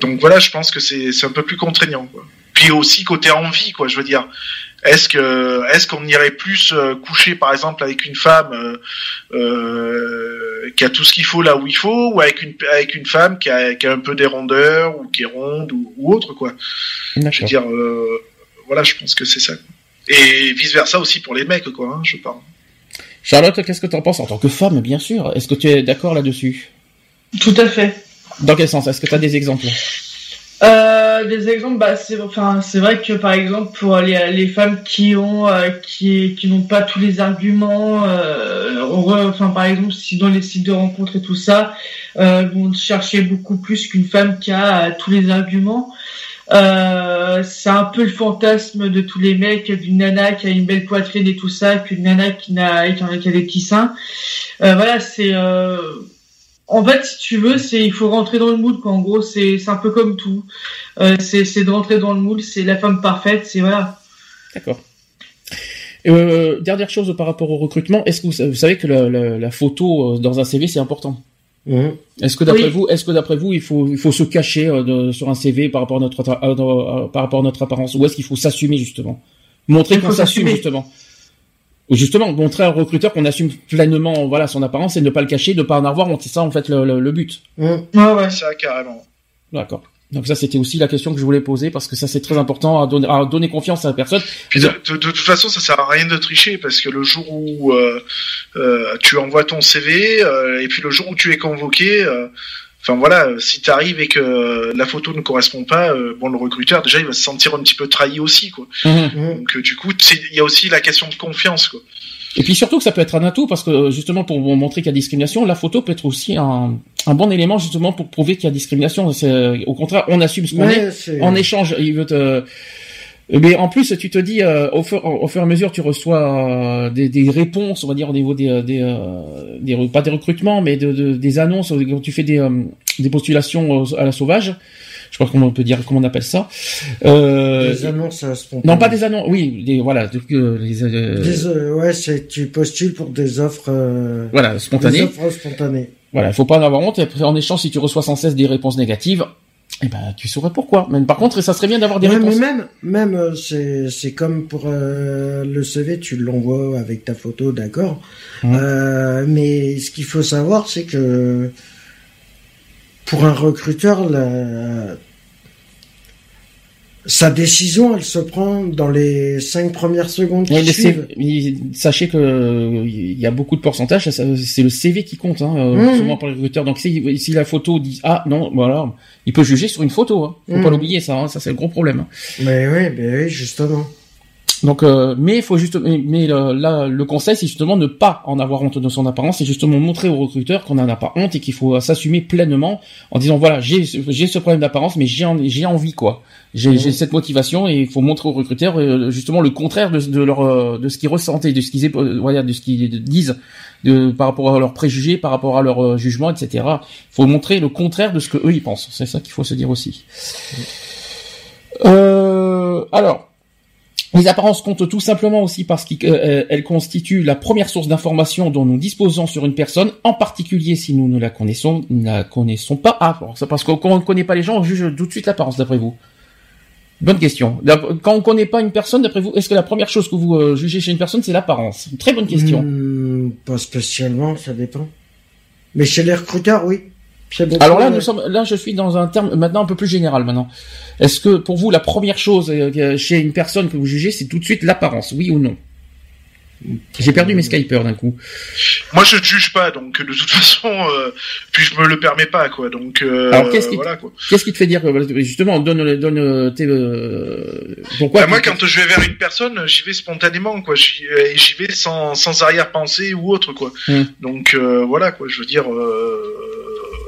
Donc voilà, je pense que c'est c'est un peu plus contraignant quoi. Puis aussi côté envie quoi, je veux dire. Est-ce que est-ce qu'on irait plus euh, coucher par exemple avec une femme euh, euh, qui a tout ce qu'il faut là où il faut ou avec une avec une femme qui a, qui a un peu des rondeurs ou qui est ronde ou, autre quoi? Je veux dire voilà, je pense que c'est ça. Et vice versa aussi pour les mecs quoi, hein, je parle. Charlotte, qu'est-ce que tu en penses? En tant que femme, bien sûr Est-ce que tu es d'accord là-dessus? Tout à fait. Dans quel sens? Est-ce que tu as des exemples? Euh, des exemples, bah, c'est enfin, c'est vrai que par exemple pour les, les femmes qui ont euh, qui qui n'ont pas tous les arguments, euh, enfin par exemple si dans les sites de rencontres et tout ça, euh, vont chercher beaucoup plus qu'une femme qui a tous les arguments. Euh, c'est un peu le fantasme de tous les mecs d'une nana qui a une belle poitrine et tout ça, qu'une nana qui n'a qui a des petits seins. Euh, voilà, c'est en fait, si tu veux, c'est il faut rentrer dans le moule. Quoi. En gros, c'est un peu comme tout. Euh, c'est de rentrer dans le moule. C'est la femme parfaite. C'est voilà. D'accord. Euh, dernière chose par rapport au recrutement, est-ce que vous, savez que la, la, la, photo euh, dans un CV c'est important? Mmh. Est-ce que d'après vous, est-ce que d'après vous, il faut il faut se cacher euh, de, sur un CV par rapport à notre par rapport à notre apparence, ou est-ce qu'il faut s'assumer justement, montrer qu'on s'assume justement Justement, montrer à un recruteur qu'on assume pleinement voilà son apparence et ne pas le cacher, ne pas en avoir honte. C'est ça en fait le, le, le but. Mmh. Ouais, ouais. Ça, carrément. D'accord. Donc ça c'était aussi la question que je voulais poser parce que ça c'est très important à donner, à donner confiance à la personne. De, de, de toute façon, ça sert à rien de tricher parce que le jour où euh, euh, tu envoies ton CV euh, et puis le jour où tu es convoqué, euh, enfin voilà, si tu arrives et que la photo ne correspond pas, euh, bon le recruteur déjà il va se sentir un petit peu trahi aussi quoi. Mhm. Mmh. Donc euh, du coup, il y a aussi la question de confiance quoi. Et puis surtout que ça peut être un atout parce que justement pour vous montrer qu'il y a discrimination, la photo peut être aussi un, un bon élément justement pour prouver qu'il y a discrimination. Au contraire, on assume ce qu'on est. C'est- En échange, il veut te. Mais en plus, tu te dis, euh, au, fur, au fur et à mesure, tu reçois euh, des, des réponses, on va dire au niveau des, euh, des, euh, des pas des recrutements, mais de, de- des annonces. Quand tu fais des, euh, des postulations à la sauvage, je crois qu'on peut dire comment on appelle ça. Euh, Des annonces euh, spontanées. non, pas des annonces. Oui, des voilà, les, euh, Des, euh, ouais, c'est tu postules pour des offres. euh, voilà, Des spontanées. offres spontanées. Voilà, il faut pas en avoir honte. Et après, en échange, si tu reçois sans cesse des réponses négatives, eh ben, tu saurais pourquoi. Mais par contre, ça serait bien d'avoir des Ouais, réponses. mais même, même euh, c'est c'est comme pour euh, le CV, tu l'envoies avec ta photo, d'accord. Mhm. Euh, mais ce qu'il faut savoir, c'est que pour un recruteur, la- sa décision, elle se prend dans les cinq premières secondes qui suivent. Il- sachez que euh, il y a beaucoup de pourcentages, c'est le CV qui compte, hein, euh, Mhm. souvent pour les recruteurs. Donc si, si la photo dit ah non, voilà, il peut juger sur une photo. Hein. Faut pas l'oublier ça, hein, ça c'est le gros problème. Mais oui, mais oui, justement. Donc, euh, mais il faut juste, mais, mais le, là, le conseil, c'est justement ne pas en avoir honte de son apparence, c'est justement montrer au recruteur qu'on n'en a pas honte et qu'il faut euh, s'assumer pleinement en disant voilà, j'ai j'ai ce problème d'apparence, mais j'ai envie quoi, j'ai cette motivation et il faut montrer aux recruteurs euh, justement le contraire de, de leur euh, de ce qu'ils ressentent et de ce qu'ils euh, de ce qu'ils disent de par rapport à leurs préjugés, par rapport à leur euh, jugement, etc. Il faut montrer le contraire de ce que eux ils pensent. C'est ça qu'il faut se dire aussi. Euh, alors. Les apparences comptent tout simplement aussi parce qu'elles constituent la première source d'information dont nous disposons sur une personne, en particulier si nous ne la connaissons, ne la connaissons pas. Ah, parce que quand on ne connaît pas les gens, on juge tout de suite l'apparence, d'après vous. Bonne question. Quand on ne connaît pas une personne, d'après vous, est-ce que la première chose que vous euh, jugez chez une personne, c'est l'apparence? Très bonne question. Hmm, pas spécialement, ça dépend. Mais chez les recruteurs, oui. Alors là, nous sommes, là, je suis dans un terme maintenant un peu plus général maintenant. Est-ce que pour vous, la première chose euh, chez une personne que vous jugez, c'est tout de suite l'apparence, oui ou non? J'ai perdu mes Skypers d'un coup. Moi, je ne juge pas, donc de toute façon, euh, puis je me le permets pas, quoi. Donc euh, Alors, qu'est-ce qui- voilà, te fait dire que justement donne donne euh, tes euh, pourquoi Bah, moi, quand je vais vers une personne, j'y vais spontanément, quoi. J'y et j'y vais sans, sans arrière-pensée ou autre, quoi. Hmm. Donc voilà, quoi. Je veux dire,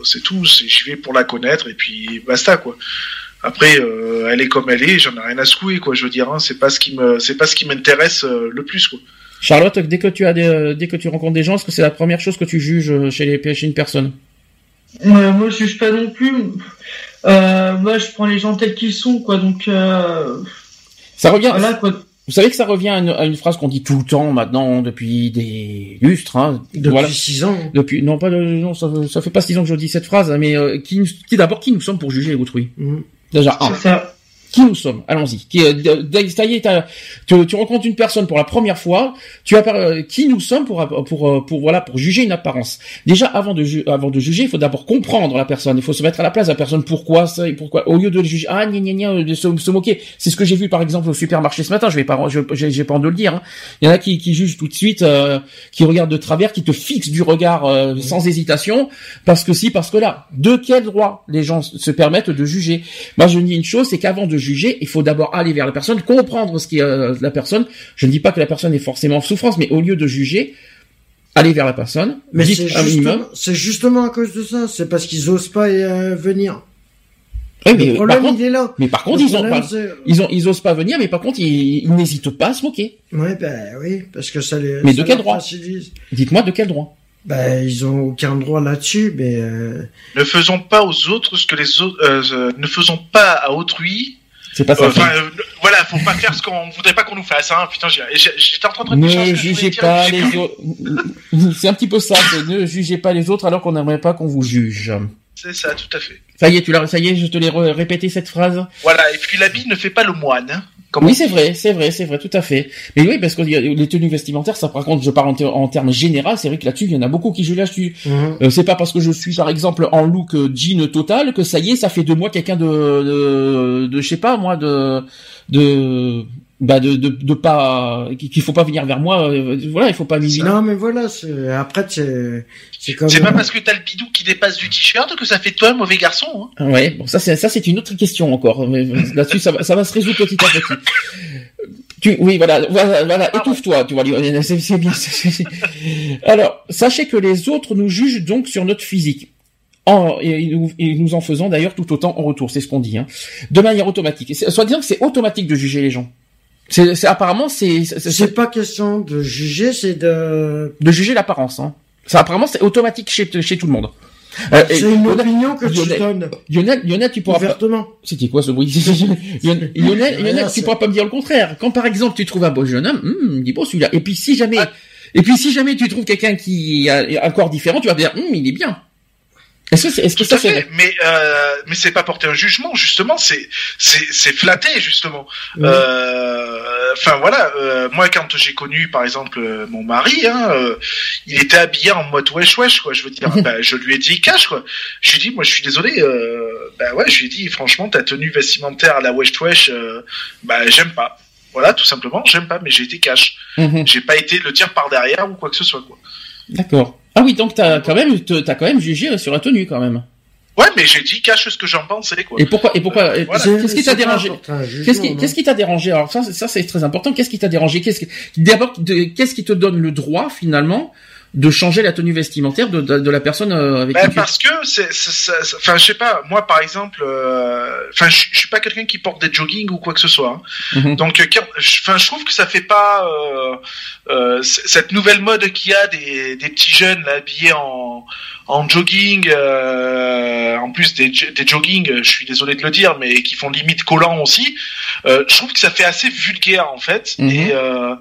c'est tout. J'y vais pour la connaître et puis basta, quoi. Après, elle est comme elle est, j'en ai rien à secouer, quoi. Je veux dire, hein, c'est pas ce qui me, c'est pas ce qui m'intéresse le plus, quoi. Charlotte, dès que tu as des, euh, dès que tu rencontres des gens, est-ce que c'est la première chose que tu juges euh, chez les chez une personne? Ouais, moi, je juge pas non plus. Euh, moi, je prends les gens tels qu'ils sont, quoi. Donc, euh, Ça revient. voilà, quoi. Vous savez que ça revient à une, à une phrase qu'on dit tout le temps maintenant depuis des lustres. Hein. Depuis voilà. six ans. Depuis non pas non ça, ça fait pas six ans que je dis cette phrase, hein, mais euh, qui, d'abord qui nous sommes pour juger autrui? Hmm. Déjà ça. Qui nous sommes Allons-y. Euh, ça y est, tu, tu rencontres une personne pour la première fois. Tu as euh, qui nous sommes pour pour euh, pour voilà pour juger une apparence. Déjà avant de ju- avant de juger, il faut d'abord comprendre la personne. Il faut se mettre à la place de la personne. Pourquoi ça et pourquoi Au lieu de le juger, ah gna gna gna, de se, moquer. C'est ce que j'ai vu par exemple au supermarché ce matin. Je vais pas, j'ai pas honte de le dire. hein. Il y en a qui qui jugent tout de suite, euh, qui regardent de travers, qui te fixent du regard euh, sans hésitation, parce que si, parce que là. De quel droit les gens se permettent de juger? Moi, je dis une chose, c'est qu'avant de juger, il faut d'abord aller vers la personne, comprendre ce qui est euh, la personne. Je ne dis pas que la personne est forcément en souffrance, mais au lieu de juger, aller vers la personne, Mais c'est justement, à cause de ça. C'est parce qu'ils osent pas euh, venir. Oui, mais, le par problème, contre, il est là. mais par contre, ils ont problème, pas, c'est- ils ont, ils osent pas venir, mais par contre, ils, ils n'hésitent pas à se moquer. Ouais, ben oui, parce que ça les. Mais ça de quel droit. Dites-moi de quel droit. Ben, ils ont aucun droit là-dessus, mais euh, Ne faisons pas aux autres ce que les autres, euh, euh, ne faisons pas à autrui. C'est pas ça. Euh, Enfin, euh, voilà, faut pas faire ce qu'on voudrait pas qu'on nous fasse, hein. Putain, j'étais en train de ne jugez pas les autres. C'est un petit peu ça. Ne jugez pas les autres alors qu'on n'aimerait pas qu'on vous juge. C'est ça, tout à fait. Ça y est, tu l'as, ça y est, je te l'ai répété cette phrase. Voilà, et puis l'habit ne fait pas le moine. Oui, c'est vrai, c'est vrai, c'est vrai, tout à fait. Mais oui, parce que les tenues vestimentaires, ça par contre, je parle en, termes généraux, c'est vrai que là-dessus, il y en a beaucoup qui jouent là-dessus. Mhm. Euh, c'est pas parce que je suis, par exemple, en look euh, jean total que ça y est, ça fait de moi quelqu'un de, de, de, je sais pas, moi, de, de, bah de, de, de pas qu'il faut pas venir vers moi euh, voilà il faut pas venir non mais voilà après c'est c'est pas parce que t'as le bidou qui dépasse du t-shirt que ça fait toi un mauvais garçon hein. ouais bon ça c'est ça c'est une autre question encore là-dessus ça va ça va se résoudre petit à petit tu oui voilà voilà, voilà ah, étouffe-toi tu vois c'est bien alors sachez que les autres nous jugent donc sur notre physique en, et, nous en faisant d'ailleurs tout autant en retour, c'est ce qu'on dit, hein, de manière automatique. Soit disant que c'est automatique de juger les gens. C'est, apparemment c'est. C'est pas question de juger, c'est de. De juger l'apparence. Hein. Ça apparemment c'est automatique chez chez tout le monde. Euh, c'est une opinion que tu donnes. Lionel, Lionel, tu pourras Ouvertement. pas. C'était quoi ce bruit Lionel, Lionel, tu pourras pas me dire le contraire. Quand par exemple tu trouves un beau jeune homme, hum, dis bon celui-là. Et puis si jamais, et puis si jamais tu trouves quelqu'un qui a un corps différent, tu vas dire, hum, il est bien. Est-ce que, ça fait Mais euh, mais c'est pas porter un jugement justement, c'est c'est c'est flatter justement. Euh, enfin voilà, euh, moi quand j'ai connu par exemple mon mari, hein, euh, il était habillé en mode wesh wesh quoi. Je veux dire, bah, je lui ai dit cash quoi. Je lui ai dit moi je suis désolé, bah ouais, je lui ai dit franchement ta tenue vestimentaire à la wesh wesh, bah j'aime pas. Voilà, tout simplement, j'aime pas, mais j'ai été cash. Mhm. J'ai pas été le dire par derrière ou quoi que ce soit quoi. D'accord. Ah oui, donc t'as quand même, t'as quand même jugé sur la tenue quand même. Ouais, mais j'ai dit cache ce que j'en pensais quoi. Et pourquoi et pourquoi euh, Qu'est-ce qui t'a dérangé Qu'est-ce qui qu'est-ce qui t'a dérangé Alors ça, ça c'est très important. Qu'est-ce qui t'a dérangé Qu'est-ce qui d'abord qu'est-ce qui te donne le droit finalement de changer la tenue vestimentaire de, de, la personne euh, avec ben, qui parce que c'est enfin je sais pas moi par exemple euh, enfin je, je suis pas quelqu'un qui porte des jogging ou quoi que ce soit hein. Mhm. donc enfin je trouve que ça fait pas euh, cette nouvelle mode qu'il y a des, des petits jeunes là, habillés en en jogging, euh, en plus des, des jogging, je suis désolé de le dire, mais qui font limite collant aussi. Euh, je trouve que ça fait assez vulgaire en fait. Mhm. Et, euh,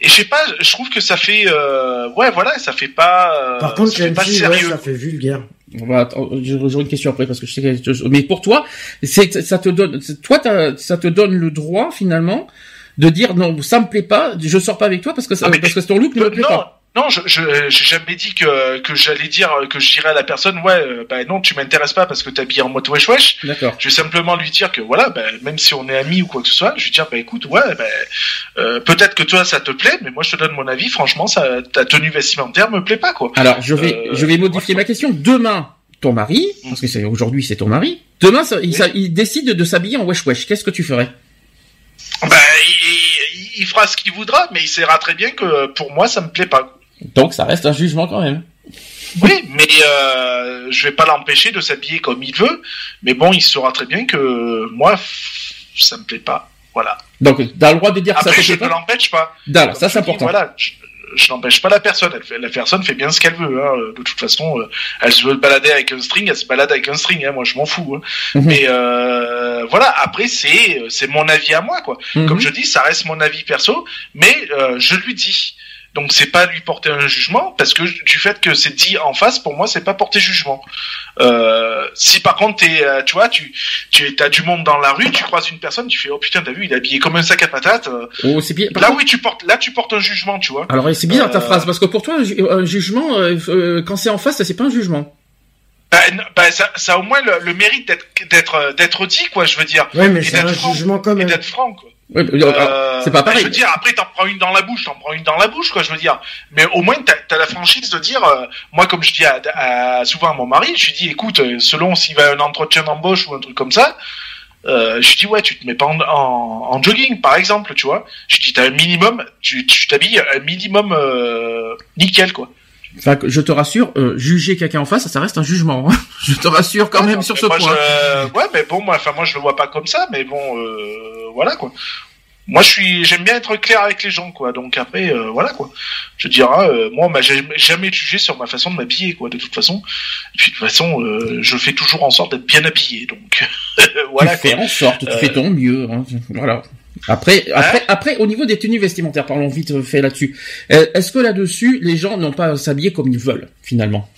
et je sais pas, je trouve que ça fait, euh, ouais, voilà, ça fait pas. Euh, Par contre, ça fait pas sérieux. ça fait vulgaire. Voilà, j'aurai une question après parce que je sais que mais pour toi, c'est ça te donne, toi, ça te donne le droit finalement de dire non, ça me plaît pas, je sors pas avec toi parce que ça, ah, parce que ton look ne me plaît pas. Non, je j'ai jamais dit que que j'allais dire que je dirais à la personne ouais euh, bah non tu m'intéresses pas parce que t'es habillé en mode wesh wesh. D'accord. Je vais simplement lui dire que voilà bah, même si on est amis ou quoi que ce soit, je vais dire bah écoute ouais bah, euh, peut-être que toi ça te plaît mais moi je te donne mon avis franchement ça ta tenue vestimentaire me plaît pas quoi. Alors je vais euh, je vais modifier ma question. Demain ton mari parce que c'est aujourd'hui c'est ton mari. Demain ça, il, il, décide de s'habiller en wesh wesh. Qu'est-ce que tu ferais? Bah il, il, fera ce qu'il voudra mais il saura très bien que pour moi ça me plaît pas. Donc ça reste un jugement quand même. Oui, mais euh, je vais pas l'empêcher de s'habiller comme il veut. Mais bon, il saura très bien que moi, ça me plaît pas. Voilà. Donc, tu as le droit de dire que ça te plaît pas. je ne l'empêche pas. D'accord, ça c'est important. Voilà, je, n'empêche pas la personne. la personne fait bien ce qu'elle veut. Hein. De toute façon, euh, elle se veut balader avec un string, elle se balade avec un string. Hein. Moi, je m'en fous. Hein. Mhm. Mais euh, voilà. Après, c'est c'est mon avis à moi, quoi. Mhm. Comme je dis, ça reste mon avis perso, mais euh, je lui dis. Donc c'est pas lui porter un jugement parce que du fait que c'est dit en face, pour moi c'est pas porter jugement. Euh, si par contre t'es, euh, tu vois, tu tu as du monde dans la rue, tu croises une personne, tu fais oh putain t'as vu il est habillé comme un sac à patates. Euh. Oh c'est bien. Là oui tu portes, là tu portes un jugement, tu vois. Alors c'est bien ta phrase parce que pour toi un, jugement quand c'est en face c'est pas un jugement. Ben, ben ça, ça a au moins le, mérite d'être d'être d'être dit quoi je veux dire. Oui mais c'est un jugement quand même. d'être franc quoi. Euh, c'est pas pareil. Je veux dire, après t'en prends une dans la bouche, t'en prends une dans la bouche, quoi. Je veux dire, mais au moins t'as as la franchise de dire, euh, moi comme je dis à, souvent à mon mari, je lui dis, écoute, euh, selon s'il va un entretien d'embauche ou un truc comme ça, euh, je dis ouais, tu te mets pas en, en, jogging, par exemple, tu vois. Je dis t'as un minimum, tu t'habilles un minimum nickel, quoi. Enfin, je te rassure, juger quelqu'un en face, ça reste un jugement. Hein. je te rassure quand même sur ce point. Ouais, mais bon, moi, enfin, moi, je le vois pas comme ça, mais bon, voilà quoi. Moi, je suis, j'aime bien être clair avec les gens, quoi. Donc après, euh, voilà, quoi. Je dirais, euh, moi, on m'a jamais jugé sur ma façon de m'habiller, quoi. De toute façon, et puis de toute façon, euh, je fais toujours en sorte d'être bien habillé, donc voilà. Tu fais en sorte, tu fais ton mieux, hein. voilà. Après, hein après, après, au niveau des tenues vestimentaires, parlons vite fait là-dessus. Est-ce que là-dessus, les gens n'ont pas à s'habiller comme ils veulent, finalement?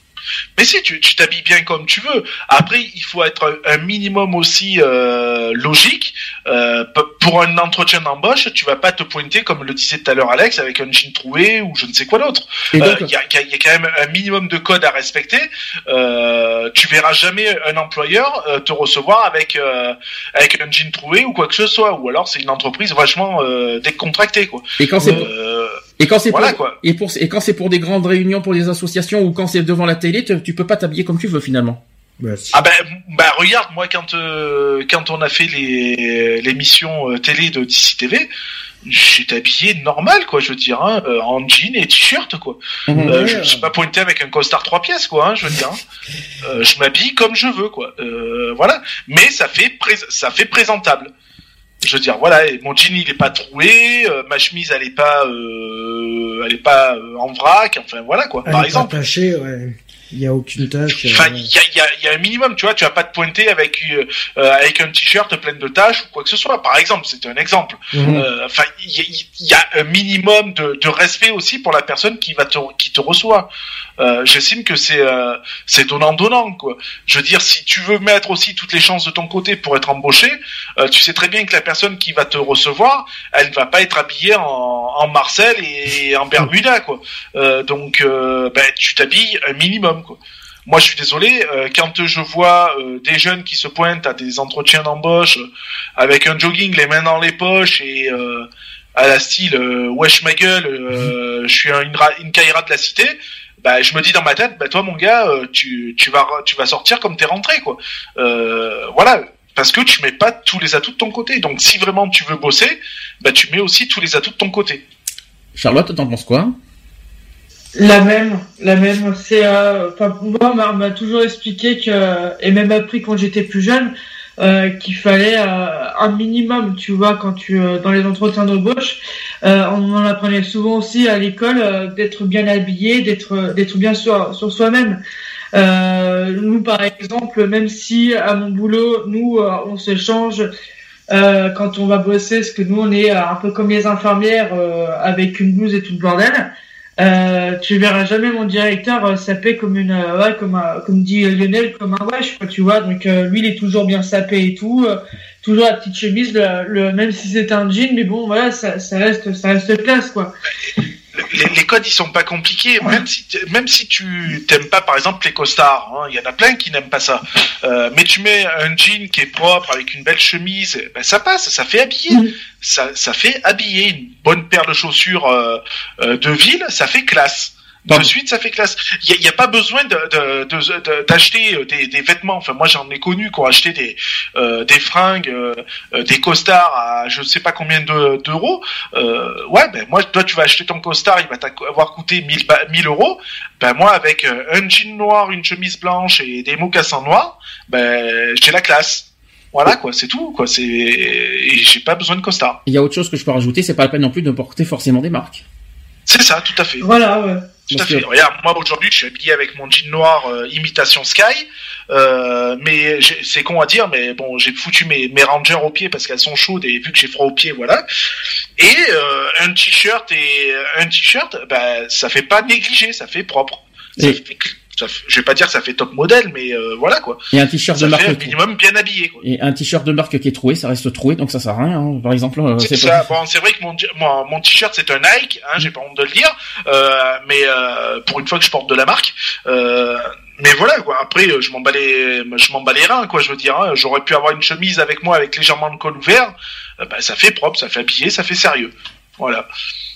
Mais si, tu t'habilles bien comme tu veux. Après, il faut être un minimum aussi euh, logique. Euh, pour un entretien d'embauche, tu vas pas te pointer comme le disait tout à l'heure Alex avec un jean troué ou je ne sais quoi d'autre. Il y, a, y, a, quand même un minimum de code à respecter. Euh, tu verras jamais un employeur te recevoir avec avec un jean troué ou quoi que ce soit, ou alors c'est une entreprise vachement décontractée quoi. Et quand c'est et quand c'est voilà, pour, et pour et quand c'est pour des grandes réunions pour des associations ou quand c'est devant la télé, tu, tu peux pas t'habiller comme tu veux finalement. Bah, ah ben bah regarde moi quand euh, quand on a fait les l'émission euh, télé de DC TV j'étais habillé normal quoi je veux dire hein, euh, en jean et t-shirt quoi. Mhm. je ne suis pas pointé avec un costard trois pièces quoi hein, je veux dire hein. je m'habille comme je veux quoi. Voilà. Mais ça fait ça fait présentable. Je veux dire voilà mon jean il est pas troué ma chemise elle est pas elle est pas en vrac enfin voilà quoi par exemple. ouais. Il y a aucune tâche. Enfin, il y, a, y, a, y, a, un minimum, tu vois. Tu vas pas te pointer avec euh, avec un t-shirt plein de tâches ou quoi que ce soit. Par exemple, c'est un exemple. Mhm. Euh, enfin, il y, y, a un minimum de, de, respect aussi pour la personne qui va te qui te reçoit. Euh, J'estime que c'est euh, c'est donnant donnant quoi. Je veux dire, si tu veux mettre aussi toutes les chances de ton côté pour être embauché, euh, tu sais très bien que la personne qui va te recevoir, elle va pas être habillée en, en Marcel et en Bermuda quoi. donc, ben, tu t'habilles un minimum. Moi, je suis désolé, euh, quand je vois euh, des jeunes qui se pointent à des entretiens d'embauche euh, avec un jogging, les mains dans les poches et à la style wesh ma gueule, je suis une, une de la cité, bah je me dis dans ma tête, bah toi mon gars, tu, tu vas tu vas sortir comme t'es rentré quoi. voilà, parce que tu mets pas tous les atouts de ton côté. Donc si vraiment tu veux bosser, bah tu mets aussi tous les atouts de ton côté. Charlotte, t'en penses quoi? La même, la même. C'est, euh, enfin, moi, on m'a toujours expliqué que, et même appris quand j'étais plus jeune, euh, qu'il fallait euh, un minimum, tu vois, quand tu dans les entretiens d'embauche, on en apprenait souvent aussi à l'école d'être bien habillé, d'être d'être bien sur sur soi-même. nous, par exemple, même si à mon boulot, nous, on se change quand on va bosser, parce que nous, on est un peu comme les infirmières avec une blouse et tout le bordel. Euh, tu verras jamais mon directeur euh, saper comme une euh, ouais, comme comme dit Lionel comme un wesh quoi tu vois. Donc euh, lui il est toujours bien sapé et tout toujours la petite chemise le, même si c'est un jean mais bon voilà ça, ça reste ça reste classe quoi les, codes ils sont pas compliqués. Même si même si tu t'aimes pas par exemple les costards hein, il y en a plein qui n'aiment pas ça. Euh, mais tu mets un jean qui est propre avec une belle chemise ben ça passe ça fait habiller. Ça, ça fait habiller. Une bonne paire de chaussures euh, euh, de ville ça fait classe de suite, ça fait classe. Il n'y a, a, pas besoin d'acheter de, de, des, des, vêtements. Enfin, moi, j'en ai connu qui ont acheté des, euh, des fringues, euh, euh, des costards à je ne sais pas combien d'euros. euh, ouais, ben moi, toi, tu vas acheter ton costard, il va t'avoir coûté 1000, 1000 euros. Ben moi, avec un jean noir, une chemise blanche et des mocassins noirs, ben j'ai la classe. Voilà quoi, c'est tout quoi. C'est, j'ai pas besoin de costard. Il y a autre chose que je peux rajouter, c'est pas la peine non plus de porter forcément des marques. C'est ça, tout à fait. Voilà, ouais. Tout à fait. Regarde, moi aujourd'hui, je suis habillé avec mon jean noir euh, imitation Sky, euh, mais c'est con à dire, mais bon, j'ai foutu mes, mes Rangers aux pieds parce qu'elles sont chaudes et vu que j'ai froid aux pieds, voilà. Et euh, un t-shirt et un t-shirt, bah, ça fait pas négligé, ça fait propre. Ça fait je vais pas dire que ça fait top modèle, mais euh, voilà quoi. Et un t-shirt de marque. un minimum bien habillé. Quoi. Et un t-shirt de marque qui est troué, ça reste troué, donc ça sert à rien. Hein. Par exemple. Euh, c'est ça. Bon, c'est vrai que mon, mon, mon t-shirt c'est un Nike, hein, j'ai pas honte de le dire, euh, mais euh, pour une fois que je porte de la marque. Euh, mais voilà quoi. Après, je m'en bats les, je m'en bats les reins quoi. Je veux dire, hein. j'aurais pu avoir une chemise avec moi avec légèrement le col ouvert. bah, ça fait propre, ça fait habillé, ça fait sérieux. Voilà.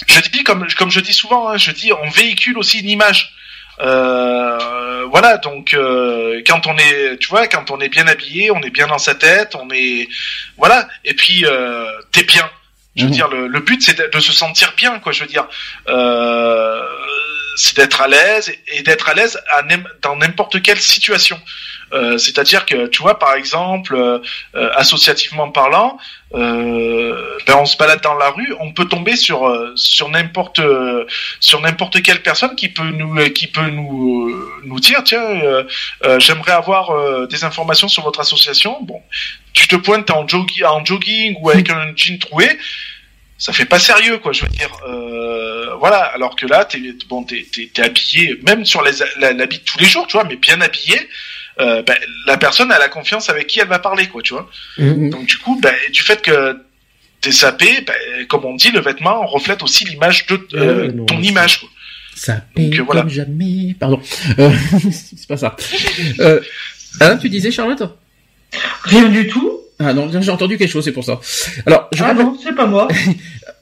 Je dis comme comme je dis souvent, hein, je dis on véhicule aussi une image. Euh, voilà, donc euh, quand on est, tu vois, quand on est bien habillé, on est bien dans sa tête, on est, voilà, et puis euh, t'es bien. Je veux mhm. dire, le, but c'est de, se sentir bien, quoi. Je veux dire, euh, c'est d'être à l'aise et, d'être à l'aise dans n'importe quelle situation. Euh, c'est-à-dire que, tu vois, par exemple, euh, euh, associativement parlant, ben on se balade dans la rue, on peut tomber sur sur n'importe sur n'importe quelle personne qui peut nous qui peut nous nous dire tiens j'aimerais avoir des informations sur votre association. Bon, tu te pointes en jogging en jogging ou avec un jean troué ça fait pas sérieux quoi je veux dire voilà alors que là t'es bon t'es habillé même sur l'habit de tous les jours tu vois mais bien habillé euh, ben, la personne a la confiance avec qui elle va parler, quoi, tu vois. Mm-hmm. Donc du coup, ben, du fait que t'es sapé, ben, comme on dit, le vêtement reflète aussi l'image de euh, Euh, non, ton image. Quoi. Paye Donc, voilà. comme jamais. Pardon. Euh, c'est pas ça. Euh, hein, tu disais Charlotte? Rien du tout. Ah non, j'ai entendu quelque chose, c'est pour ça. Alors, je Ah rappelle- non, c'est pas moi.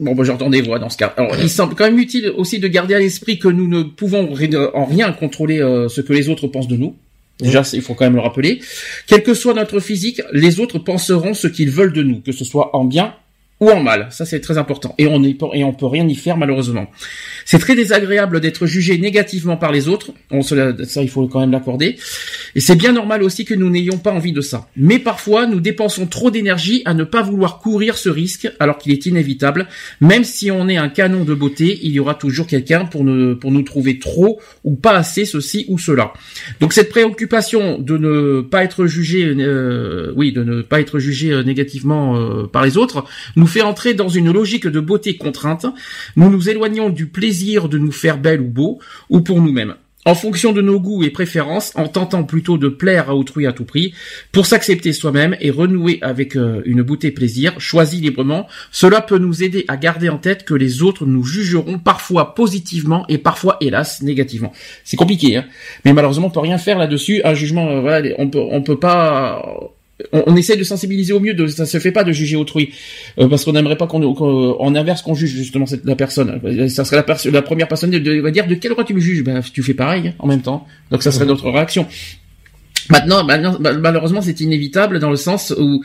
Bon, bah, j'entends des voix dans ce cas. Alors, il semble quand même utile aussi de garder à l'esprit que nous ne pouvons en rien contrôler euh, ce que les autres pensent de nous. Déjà, il faut quand même le rappeler. Quel que soit notre physique, les autres penseront ce qu'ils veulent de nous, que ce soit en bien ou en mal. Ça, c'est très important. Et on est et on peut rien y faire malheureusement. C'est très désagréable d'être jugé négativement par les autres. On ça, il faut quand même l'accorder. Et c'est bien normal aussi que nous n'ayons pas envie de ça. Mais parfois, nous dépensons trop d'énergie à ne pas vouloir courir ce risque, alors qu'il est inévitable. Même si on est un canon de beauté, il y aura toujours quelqu'un pour, ne, pour nous trouver trop ou pas assez ceci ou cela. Donc cette préoccupation de ne pas être jugé, euh, oui, de ne pas être jugé euh, négativement euh, par les autres, nous fait entrer dans une logique de beauté contrainte. Nous nous éloignons du plaisir de nous faire belle ou beau, ou pour nous-mêmes. En fonction de nos goûts et préférences, en tentant plutôt de plaire à autrui à tout prix, pour s'accepter soi-même et renouer avec euh, une beauté plaisir, choisie librement, cela peut nous aider à garder en tête que les autres nous jugeront parfois positivement et parfois, hélas, négativement. C'est compliqué, hein mais malheureusement, on peut rien faire là-dessus. Un jugement, euh, voilà, on peut, on peut pas. On, on essaie de sensibiliser au mieux. De, ça se fait pas de juger autrui, euh, parce qu'on n'aimerait pas qu'on, en inverse, qu'on juge justement cette, la personne. Ça serait la, la première personne de, de- va dire de quel droit tu me juges? Ben, tu fais pareil hein, en même temps. Donc ça serait notre réaction. Maintenant, ma- malheureusement, c'est inévitable dans le sens où,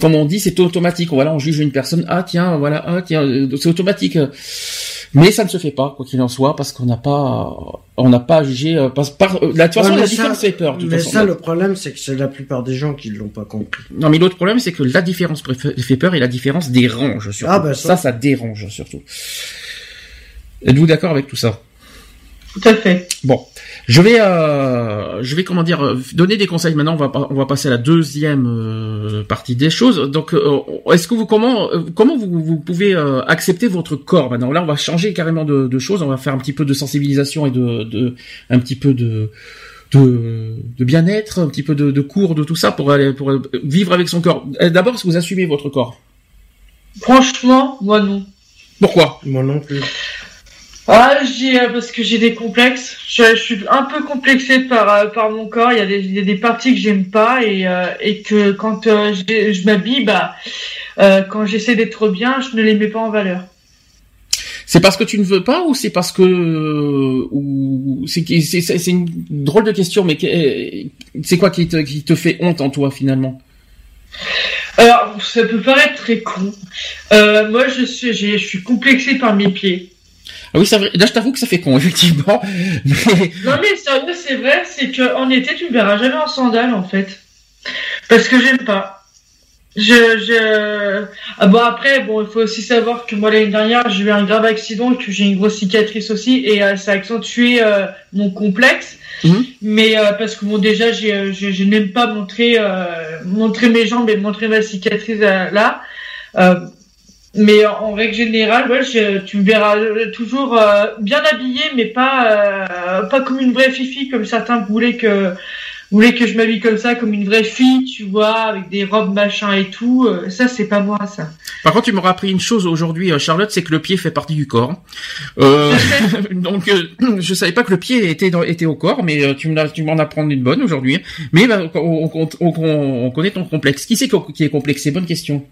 comme on dit, c'est automatique. Voilà, on juge une personne. Ah tiens, voilà, ah tiens, euh, c'est automatique. Mais ça ne se fait pas, quoi qu'il en soit, parce qu'on n'a pas, on n'a pas jugé. euh, Par, par, euh, la, de toute façon, la ça- différence fait peur. de toute Mais façon. ça, le problème, c'est que c'est la plupart des gens qui l'ont pas compris. Non, mais l'autre problème, c'est que la différence fait peur et la différence dérange surtout. Ah, bah, ça. ça. ça, dérange surtout. Êtes-vous d'accord avec tout ça? Tout à fait. Bon, je vais, euh, je vais comment dire, euh, donner des conseils. Maintenant, on va, on va passer à la deuxième euh, partie des choses. Donc, euh, est-ce que vous comment, euh, comment vous, vous pouvez euh, accepter votre corps maintenant? Là, on va changer carrément de, de choses. On va faire un petit peu de sensibilisation et de, de un petit peu de de, de bien-être, un petit peu de, de cours, de tout ça pour aller pour vivre avec son corps. D'abord, est-ce que vous assumez votre corps? Franchement, moi non. Pourquoi? Moi non plus. Ah, j'ai euh, parce que j'ai des complexes. Je, je suis un peu complexée par euh, par mon corps. Il y a des, il y a des parties que j'aime pas et euh, et que quand euh, je, je m'habille, bah euh, quand j'essaie d'être bien, je ne les mets pas en valeur. C'est parce que tu ne veux pas ou c'est parce que euh, ou c'est c'est une drôle de question mais c'est quoi qui te qui te fait honte en toi finalement? Alors, ça peut paraître très con. Euh, moi, je suis je suis complexée par mes pieds. Ah oui, c'est vrai. Là, je t'avoue que ça fait con effectivement. Mais Non mais sérieux, c'est vrai, c'est que en été, tu me verras jamais en sandales en fait, parce que j'aime pas. Je, je... Ah bon après, bon, il faut aussi savoir que moi l'année dernière, j'ai eu un grave accident, que j'ai une grosse cicatrice aussi, et euh, ça a accentué euh, mon complexe. Mhm. Mais euh, parce que bon, déjà, j'ai, euh, je, je n'aime pas montrer, euh, montrer mes jambes et montrer ma cicatrice euh, là. Mais en, règle générale, ouais, je- tu me verras euh, toujours euh, bien habillée, mais pas euh, pas comme une vraie fifi, comme certains voulaient que voulaient que je m'habille comme ça, comme une vraie fille, tu vois, avec des robes machin et tout. Euh, ça, c'est pas moi, ça. par contre, tu m'auras appris une chose aujourd'hui, euh, Charlotte, c'est que le pied fait partie du corps. Euh, donc, euh, je savais pas que le pied était dans, était au corps, mais tu m'en apprends une bonne aujourd'hui. Mais bah, on, on, on- on- on connaît ton complexe. Qui c'est qui qui est complexé Bonne question.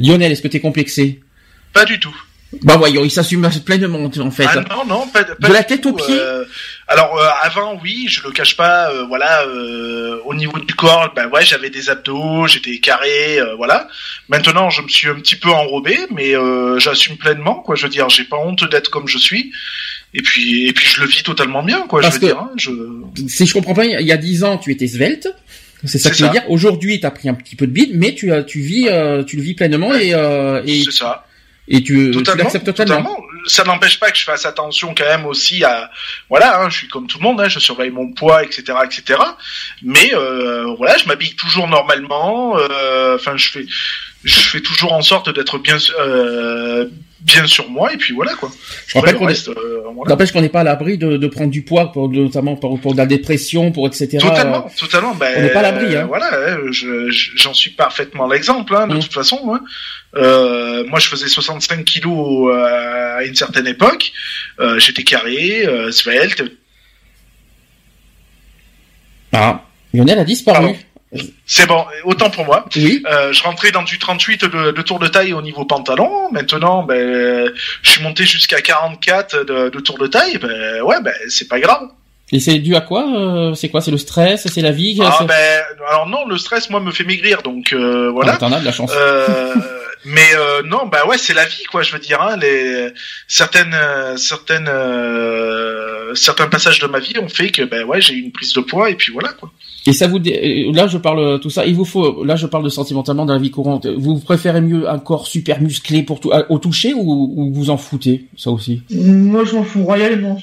Lionel, est-ce que t'es complexé? Pas du tout. Bah voyons, il s'assume pleinement en fait. Ah non, non, pas, pas De la tête aux pieds? euh, Alors euh, avant, oui, je le cache pas. euh, voilà, euh, au niveau du corps, ben ouais, j'avais des abdos, j'étais carré, euh, voilà. Maintenant, je me suis un petit peu enrobé, mais euh, j'assume pleinement, quoi. Je veux dire, j'ai pas honte d'être comme je suis. Et puis, et puis, je le vis totalement bien, quoi. Parce je veux que- dire, hein, je. si je comprends pas, il y a dix ans, tu étais svelte. C'est ça que tu veux dire. Aujourd'hui, t'as pris un petit peu de bide, mais tu tu vis, euh, tu le vis pleinement et euh, et, C'est ça. et tu, tu totalement, l'acceptes totalement. totalement. Ça n'empêche pas que je fasse attention quand même aussi à, voilà, hein, je suis comme tout le monde, hein, je surveille mon poids, etc., etc. Mais euh, voilà, je m'habille toujours normalement. euh, Enfin, je fais, je fais toujours en sorte d'être bien, euh, bien sur moi et puis voilà quoi. Je rappelle qu'on est- euh, voilà. N'est pas à l'abri de, de prendre du poids, pour, notamment pour, pour de la dépression, pour etc. Totalement, totalement. Ben, on n'est pas à l'abri, hein. Voilà, hein, je- je- j'en suis parfaitement l'exemple. Hein, de Mm. toute façon, moi, Euh, moi, je faisais 65 kilos euh, à une certaine époque. Euh, J'étais carré, euh, svelte. Ah, Lionel a disparu. Pardon. C'est bon, autant pour moi. Oui. Euh, je rentrais dans du 38 de, de tour de taille au niveau pantalon. Maintenant, ben, je suis monté jusqu'à 44 de, de tour de taille. Ben, ouais, ben, c'est pas grave. Et c'est dû à quoi euh, C'est quoi C'est le stress C'est la vie Ah, ben, alors non, le stress, moi, me fait maigrir, donc euh, Ah, voilà. T'en as de la chance. Euh, mais euh, non, bah ouais, c'est la vie, quoi. Je veux dire, hein, les certaines, euh, certaines, euh, certains passages de ma vie ont fait que, ben ouais, j'ai eu une prise de poids et puis voilà, quoi. Et ça vous dé- euh, là je parle euh, tout ça. Il vous faut là je parle de sentimentalement dans la vie courante. Vous préférez mieux un corps super musclé pour tout au toucher ou, ou vous en foutez ça aussi? Moi, je m'en fous royalement.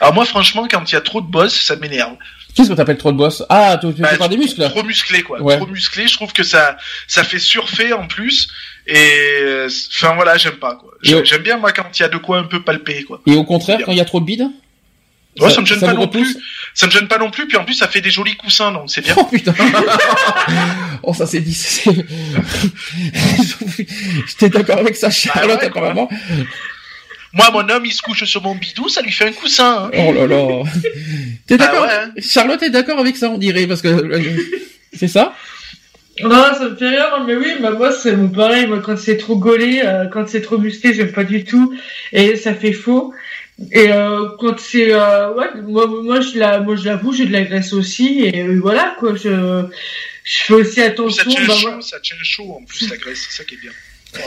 Alors moi, franchement, quand il y a trop de boss, ça m'énerve. Qu'est-ce que t'appelles trop de boss? Ah, tu tu Bah, fais pas des muscles Trop musclé, quoi. Ouais. Trop musclé. Je trouve que ça, ça fait surfer en plus. Et euh, enfin voilà, j'aime pas, quoi. Et J'aime au- j'aime bien moi quand il y a de quoi un peu palper, quoi. Et au contraire quand il y a trop de bide? Ouais, ça, me gêne pas non repousse plus. Ça me gêne pas non plus. Puis en plus, ça fait des jolis coussins, donc c'est bien. Oh putain Oh ça c'est dit. c'est- J'étais d'accord avec ça, Charlotte Bah ouais, apparemment. Moi, mon homme, il se couche sur mon bidou, ça lui fait un coussin. Hein. Oh là là. T'es Ah d'accord ouais, hein. Charlotte est d'accord avec ça on dirait parce que euh, c'est ça? Non, ça me fait rire, mais oui, bah, moi, c'est bon, pareil, moi, quand c'est trop gaulé, euh, quand c'est trop musclé, j'aime pas du tout, et ça fait faux. Et euh, quand c'est, euh, ouais, moi, moi, je la, moi, je l'avoue, j'ai de la graisse aussi, et euh, voilà, quoi, je, je fais aussi Ça attention. tient bah, chaud, moi- ça tient chaud en plus la graisse, c'est ça qui est bien.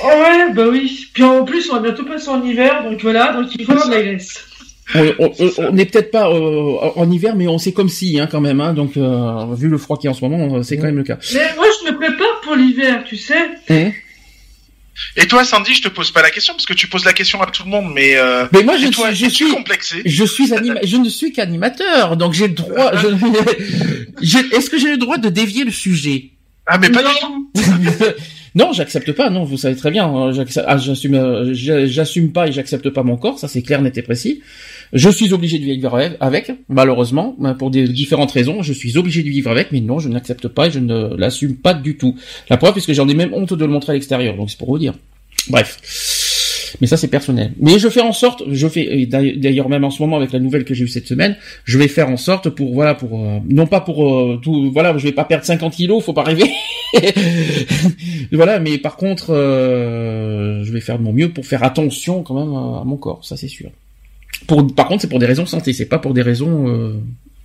Oh, ouais, bah oui. Puis en plus, on va bientôt passer en hiver, donc voilà, donc il faut avoir de la graisse. on, n'est peut-être pas euh, en hiver, mais on sait comme si, hein, quand même. Hein, donc, euh, vu le froid qu'il y a en ce moment, c'est quand même le cas. Mais moi, je me prépare pour l'hiver, tu sais. Hein? Et toi, Sandy, je te pose pas la question parce que tu poses la question à tout le monde, mais euh, mais moi, je, toi, suis- je suis, complexé je suis anima je ne suis qu'animateur, donc j'ai le droit. je- j'ai- Est-ce que j'ai le droit de dévier le sujet? Ah, mais pas Non. du tout. Non, j'accepte pas. Non, vous savez très bien. hein, j'accepte- ah, J'assume, euh, j'a- j'assume pas et j'accepte pas mon corps. Ça, c'est clair, net et précis. Je suis obligé de vivre avec, malheureusement, ben, pour des différentes raisons. Je suis obligé de vivre avec, mais non, je n'accepte pas et je ne l'assume pas du tout. La preuve, puisque j'en ai même honte de le montrer à l'extérieur. Donc c'est pour vous dire. Bref. Mais ça, c'est personnel. Mais je fais en sorte, je fais, d'ailleurs même en ce moment avec la nouvelle que j'ai eue cette semaine, je vais faire en sorte pour, voilà, pour, euh, non pas pour euh, tout, voilà, je vais pas perdre 50 kilos, faut pas rêver. voilà, mais par contre, euh, je vais faire de mon mieux pour faire attention quand même à mon corps, ça c'est sûr. Pour, par contre, c'est pour des raisons santé, c'est pas pour des raisons euh,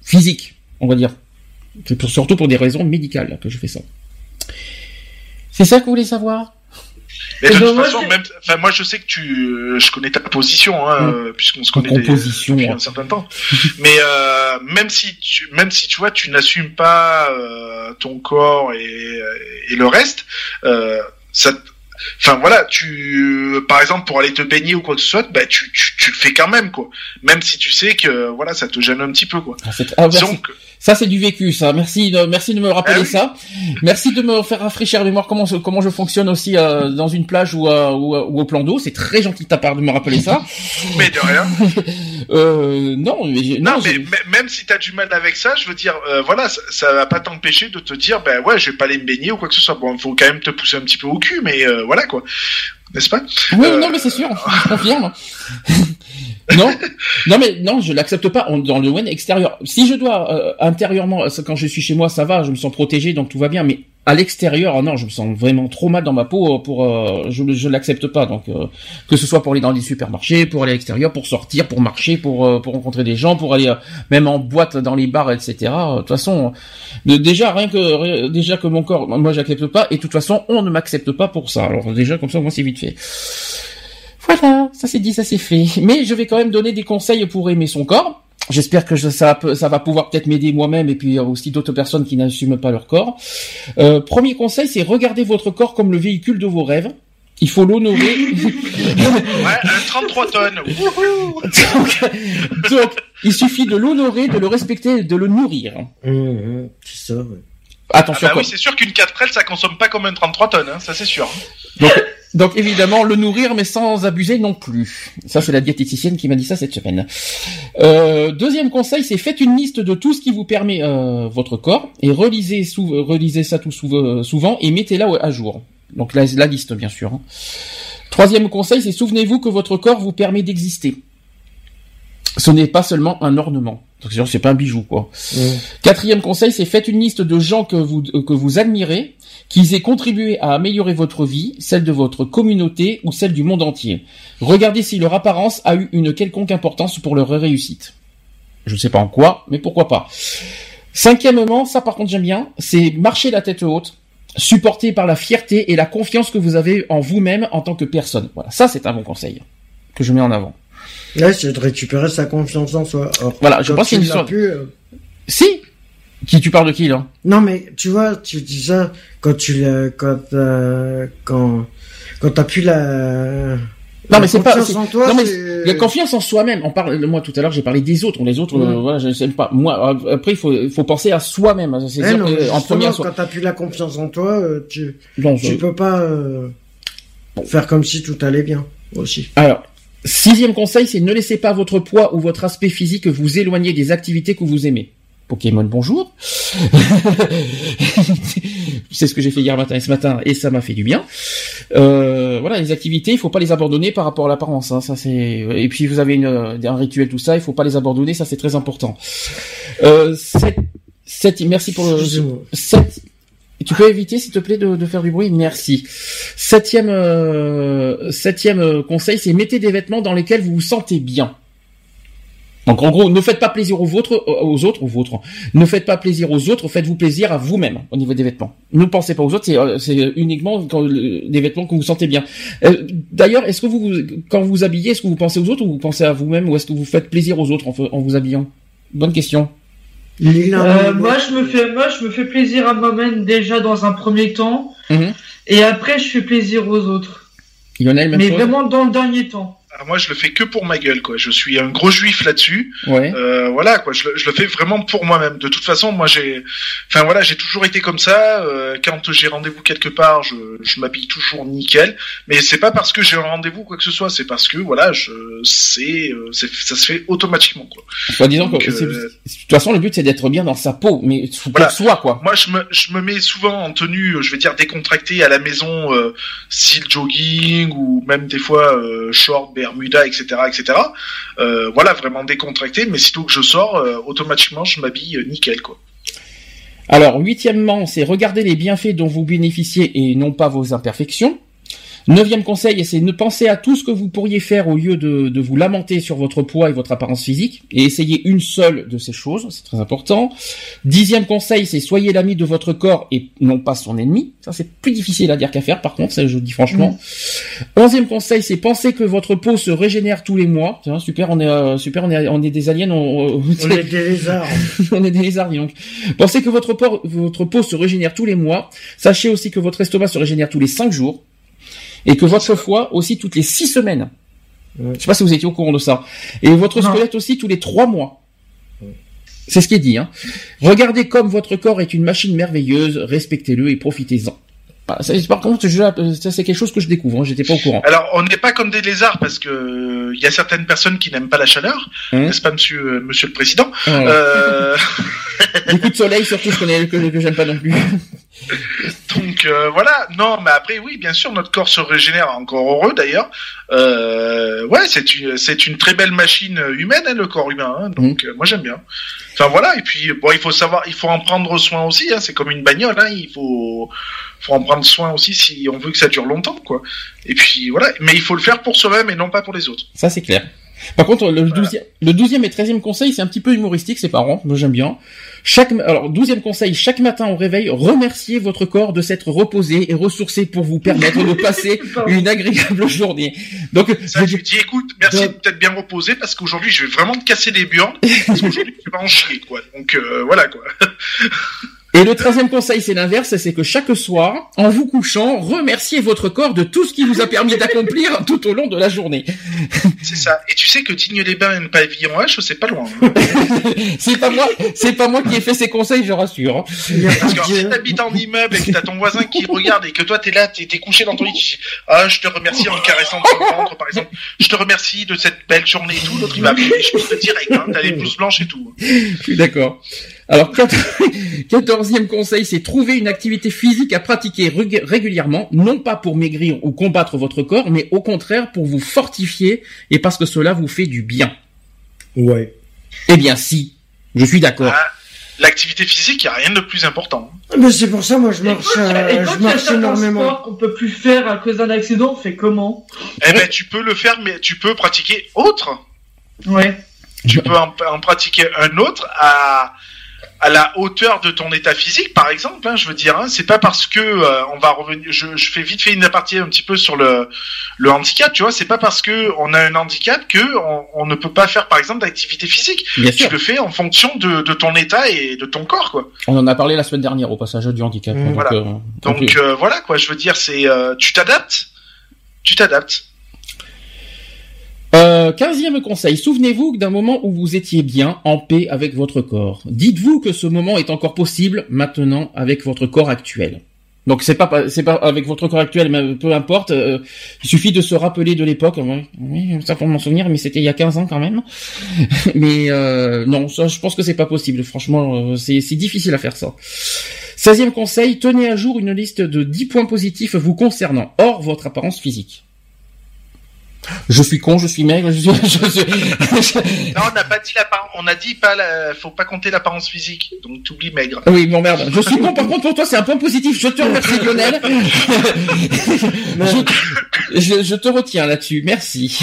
physiques, on va dire. C'est pour- surtout pour des raisons médicales là, que je fais ça. C'est ça que vous voulez savoir? Mais de toute moi, façon, même, enfin, moi, je sais que tu, euh, je connais ta position, hein, Mm. euh, puisqu'on se connaît des- depuis ouais. un certain temps. Mais euh, même si, tu, même si tu vois, tu n'assumes pas euh, ton corps et, et le reste, euh, ça, te- enfin voilà, tu, par exemple, pour aller te baigner ou quoi que ce soit, bah tu, tu, tu le fais quand même, quoi. Même si tu sais que voilà, ça te gêne un petit peu, quoi. Donc, Ça c'est du vécu, ça. Merci, de, merci de me rappeler Ah oui. ça. Merci de me faire rafraîchir la mémoire comment je- comment je fonctionne aussi euh, dans une plage ou, euh, ou, euh, ou au plan d'eau. C'est très gentil de ta part de me rappeler ça. mais de rien. Euh, non, mais Non, non, mais même si t'as du mal avec ça, je veux dire, euh, voilà, ça, ça va pas t'empêcher de te dire, ben ouais, je vais pas aller me baigner ou quoi que ce soit. Bon, il faut quand même te pousser un petit peu au cul, mais euh, voilà quoi, n'est-ce pas? Oui, non, mais c'est sûr, je confirme. non, non, mais non, je l'accepte pas dans le domaine extérieur. Si je dois euh, intérieurement, euh, quand je suis chez moi, ça va, je me sens protégé, donc tout va bien. Mais à l'extérieur, oh non, je me sens vraiment trop mal dans ma peau euh, pour, je, l'accepte pas. Donc que ce soit pour aller dans les supermarchés, pour aller à l'extérieur, pour sortir, pour marcher, pour pour rencontrer des gens, pour aller même en boîte, dans les bars, etc. De toute façon, déjà rien que déjà que mon corps, moi j'accepte pas, et de toute façon on ne m'accepte pas pour ça. Alors déjà comme ça, moi c'est vite fait. Voilà, ça c'est dit, ça c'est fait. Mais je vais quand même donner des conseils pour aimer son corps. J'espère que je- ça, va pouvoir peut-être m'aider moi-même et puis euh, aussi d'autres personnes qui n'assument pas leur corps. Euh, premier conseil, c'est regarder votre corps comme le véhicule de vos rêves. Il faut l'honorer. Ouais, un 33 tonnes. Wouhou donc, donc, il suffit de l'honorer, de le respecter et de le nourrir. Hum, hum, c'est ça, ouais. Ah Attention, bah quoi. oui, c'est sûr qu'une 4L, ça consomme pas comme un 33 tonnes, hein, ça c'est sûr. Donc, Donc évidemment, le nourrir, mais sans abuser non plus. Ça, c'est la diététicienne qui m'a dit ça cette semaine. Euh, deuxième conseil, c'est faites une liste de tout ce qui vous permet euh, votre corps et relisez, relisez ça tout euh, souvent et mettez-la à jour. Donc la, la liste, bien sûr. hein. Troisième conseil, c'est souvenez-vous que votre corps vous permet d'exister. Ce n'est pas seulement un ornement. Donc, c'est-à-dire, C'est pas un bijou, quoi. Quatrième conseil, c'est faites une liste de gens que vous, que vous admirez, qui aient contribué à améliorer votre vie, celle de votre communauté ou celle du monde entier. Regardez si leur apparence a eu une quelconque importance pour leur réussite. Je ne sais pas en quoi, mais pourquoi pas. Cinquièmement, ça par contre j'aime bien, c'est marcher la tête haute, supporté par la fierté et la confiance que vous avez en vous-même en tant que personne. Voilà, ça c'est un bon conseil que je mets en avant. Ouais, c'est de récupérer sa confiance en soi. Voilà, je pense qu'il une sorte- plus, euh, Si Qui tu parles de qui là Non, mais tu vois, tu dis ça quand tu l'as, quand, euh, quand, quand t'as plus la. Non, la mais c'est pas- en toi. non, mais La confiance en soi-même. On parle, moi tout à l'heure j'ai parlé des autres. Les autres, euh, Ouais. voilà, je sais pas. Moi, euh, après il faut, faut penser à soi-même. C'est Eh en premier. quand t'as plus la confiance en toi, euh, tu, Non, je- tu peux pas euh, faire comme si tout allait bien aussi. Alors, sixième conseil, c'est ne laissez pas votre poids ou votre aspect physique vous éloigner des activités que vous aimez. Pokémon, bonjour. c'est ce que j'ai fait hier matin et ce matin, et ça m'a fait du bien. Euh, voilà, les activités, il faut pas les abandonner par rapport à l'apparence. Hein, ça c'est. Et puis vous avez une, un rituel, tout ça, il faut pas les abandonner, ça c'est très important. Euh, sept, sept- merci pour le. Excusez-moi. Tu peux éviter, s'il te plaît, de, faire du bruit? Merci. Septième, euh, septième euh, conseil, c'est mettez des vêtements dans lesquels vous vous sentez bien. Donc en gros, ne faites pas plaisir aux autres, aux autres, aux autres. Ne faites pas plaisir aux autres, faites-vous plaisir à vous-même au niveau des vêtements. Ne pensez pas aux autres, c'est, euh, uniquement euh, des vêtements que vous sentez bien. Euh, D'ailleurs, est-ce que vous, quand vous habillez, est-ce que vous pensez aux autres ou vous pensez à vous-même ou est-ce que vous faites plaisir aux autres en vous habillant? Bonne question. Euh, moi, je me fais, moi, je me fais plaisir à moi-même déjà dans un premier temps, Mhm. et après, je fais plaisir aux autres. Lionel, même Mais chose vraiment dans le dernier temps. Ah, moi, je le fais que pour ma gueule, quoi. Je suis un gros juif là-dessus. Ouais. Euh, voilà, quoi. Je, le- je le fais vraiment pour moi-même. De toute façon, moi, j'ai, enfin voilà, j'ai toujours été comme ça. Euh, quand j'ai rendez-vous quelque part, je, je m'habille toujours nickel. Mais c'est pas parce que j'ai un rendez-vous ou quoi que ce soit. C'est parce que voilà, je, c'est, euh, ça se fait automatiquement, quoi. Soit disant que de toute façon, le but c'est d'être bien dans sa peau, mais pour Voilà. soi, quoi. Moi, je me, je me mets souvent en tenue, je vais dire décontractée à la maison, euh, style jogging ou même des fois short, bermuda, etc., etc. Euh, voilà, vraiment décontracté. Mais sitôt que je sors, euh, automatiquement, je m'habille euh, nickel, quoi. Alors, huitièmement, c'est regarder les bienfaits dont vous bénéficiez et non pas vos imperfections. Neuvième conseil, c'est ne penser à tout ce que vous pourriez faire au lieu de, de vous lamenter sur votre poids et votre apparence physique, et essayez une seule de ces choses, c'est très important. Dixième conseil, c'est soyez l'ami de votre corps et non pas son ennemi. Ça, c'est plus difficile à dire qu'à faire, par contre, ça, je dis franchement. Onzième conseil, c'est penser que votre peau se régénère tous les mois. Tiens, super, on est, euh, super, on est, on est des aliens, on, On est des lézards. on est des lézards, dis donc. Pensez que votre peau, votre peau se régénère tous les mois. Sachez aussi que votre estomac se régénère tous les 5 jours. Et que votre foie aussi toutes les 6 semaines. Ouais. Je sais pas si vous étiez au courant de ça. Et votre Non. squelette aussi tous les 3 mois. C'est ce qui est dit. Hein. Regardez comme votre corps est une machine merveilleuse, respectez-le et profitez-en. Ah, ça, par contre, je- ça c'est quelque chose que je découvre, hein, j'étais pas au courant. Alors, on n'est pas comme des lézards parce que il y a certaines personnes qui n'aiment pas la chaleur, Hein n'est-ce pas, Monsieur, euh, Monsieur le Président euh, coups de soleil surtout, je connais que, que j'aime pas non plus. Donc euh, voilà, non, mais après oui, bien sûr, notre corps se régénère, encore heureux d'ailleurs. Euh, ouais, c'est une, c'est une très belle machine humaine, hein, le corps humain. hein, donc euh, moi j'aime bien. Enfin voilà, et puis bon, il faut savoir, il faut en prendre soin aussi. Hein, c'est comme une bagnole, hein, il faut, faut en prendre soin aussi si on veut que ça dure longtemps, quoi. Et puis voilà, mais il faut le faire pour soi-même et non pas pour les autres. Ça, c'est clair. Par contre, le douzième et treizième conseil, c'est un petit peu humoristique, c'est marrant, moi j'aime bien. Chaque, alors, douzième conseil, chaque matin au réveil, remerciez votre corps de s'être reposé et ressourcé pour vous permettre de passer une agréable journée. Donc, Ça, je- dis, écoute, merci de- de t'être bien reposé parce qu'aujourd'hui je vais vraiment te casser les burnes parce qu'aujourd'hui tu vas en chier, quoi. Donc euh, voilà, quoi. Et le treizième conseil, c'est l'inverse, c'est que chaque soir, en vous couchant, remerciez votre corps de tout ce qui vous a permis d'accomplir tout au long de la journée. C'est ça. Et tu sais que Digne-les-Bains et pavillon H, c'est pas loin. c'est pas moi, c'est pas moi qui ai fait ces conseils, je rassure. Parce que si t'habites en immeuble et que t'as ton voisin qui regarde et que toi t'es là, t'es t'es couché dans ton lit, tu dis ah je te remercie en me caressant ton ventre par exemple, je te remercie de cette belle journée et tout, l'autre il va appeler je peux te direct, hein, t'as les blouses blanches et tout. Je suis d'accord. Alors, quat- quatorzième conseil, c'est trouver une activité physique à pratiquer rég- régulièrement, non pas pour maigrir ou combattre votre corps, mais au contraire pour vous fortifier et parce que cela vous fait du bien. Ouais. Eh bien, si. Je suis d'accord. Ah, L'activité physique, y a rien de plus important. Mais c'est pour ça, moi, je Et marche, quand, euh, et quand je il marche énormément. sports qu'on peut plus faire à cause d'un accident, on fait comment? Eh ben tu peux le faire, mais tu peux pratiquer autre. Ouais. Tu peux en, en pratiquer un autre à à la hauteur de ton état physique, par exemple. Hein, je veux dire, hein, c'est pas parce que euh, on va revenir. Je, je fais vite fait une aparté un petit peu sur le le handicap. Tu vois, c'est pas parce que on a un handicap que on, on ne peut pas faire, par exemple, d'activité physique. Bien Tu sûr. le fais en fonction de, de ton état et de ton corps, quoi. On en a parlé la semaine dernière au passage du handicap. Mmh. Donc, Voilà. euh, Donc donc, euh, voilà, quoi. Je veux dire, c'est euh, tu t'adaptes, tu t'adaptes. Euh, quinzième conseil, souvenez-vous d'un moment où vous étiez bien, en paix avec votre corps. Dites-vous que ce moment est encore possible maintenant avec votre corps actuel. Donc c'est pas c'est pas avec votre corps actuel, mais peu importe. euh, il suffit de se rappeler de l'époque. Ça pour m'en souvenir, mais c'était il y a 15 ans quand même. mais euh, non, ça je pense que c'est pas possible. Franchement, c'est c'est difficile à faire ça. 16e conseil, tenez à jour une liste de 10 points positifs vous concernant, hors votre apparence physique. Je suis con, je suis maigre, je suis... je suis- Non, on n'a pas dit l'apparence. On a dit pas, la... faut pas compter l'apparence physique. Donc t'oublies maigre. Oui, bon merde. Je suis con, par contre, pour toi, c'est un point positif. Je te remercie, Lionel. je, je, je te retiens là-dessus. Merci.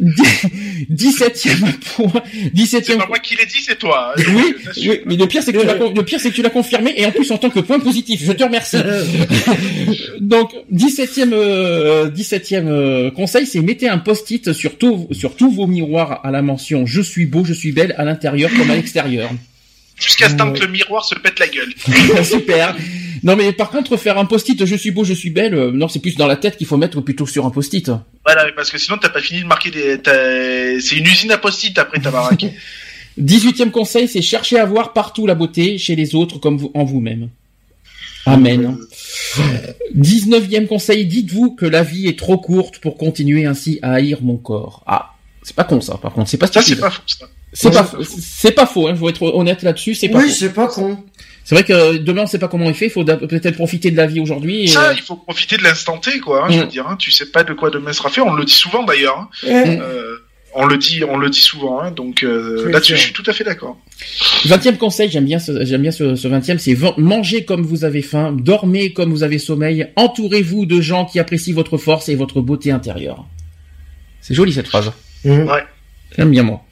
17e point. C'est 17e pas moi qui l'ai dit, c'est toi. hein, Oui, oui, mais le pire c'est que tu l'as con- le pire c'est que tu l'as confirmé et en plus en tant que point positif. Je te remercie. Donc 17e euh, 17e euh, conseil, c'est mettez un post-it sur tout sur tous vos miroirs à la mention je suis beau, je suis belle à l'intérieur comme à l'extérieur. Jusqu'à ce temps que le miroir se pète la gueule. Super. Non mais par contre faire un post-it je suis beau, je suis belle, euh, non c'est plus dans la tête qu'il faut mettre plutôt que sur un post-it. Voilà, parce que sinon t'as pas fini de marquer des. t'as- C'est une usine à post-it après ta baraque. 18e conseil, c'est chercher à voir partout la beauté chez les autres comme vous, en vous-même. Amen. 19e conseil, dites-vous que la vie est trop courte pour continuer ainsi à haïr mon corps. Ah, c'est pas con ça, par contre, c'est pas Ça, c'est stupide. pas faux, ça. C'est pas, c'est pas faux, hein, je veux être honnête là-dessus, c'est pas Oui, faux. c'est pas con. C'est vrai que demain on sait pas comment il fait, il faut peut-être profiter de la vie aujourd'hui. et, Ça, euh, il faut profiter de l'instant T, quoi. hein, Je Mm. veux dire, hein, tu sais pas de quoi demain sera fait. On le dit souvent d'ailleurs. hein. Eh, Euh, on le dit, on le dit souvent. Hein, donc euh, là-dessus, je suis tout à fait d'accord. 20e conseil, j'aime bien ce, j'aime bien ce, ce 20e, c'est mangez comme vous avez faim, dormez comme vous avez sommeil, entourez-vous de gens qui apprécient votre force et votre beauté intérieure. C'est joli cette phrase. hum. J'aime bien moi.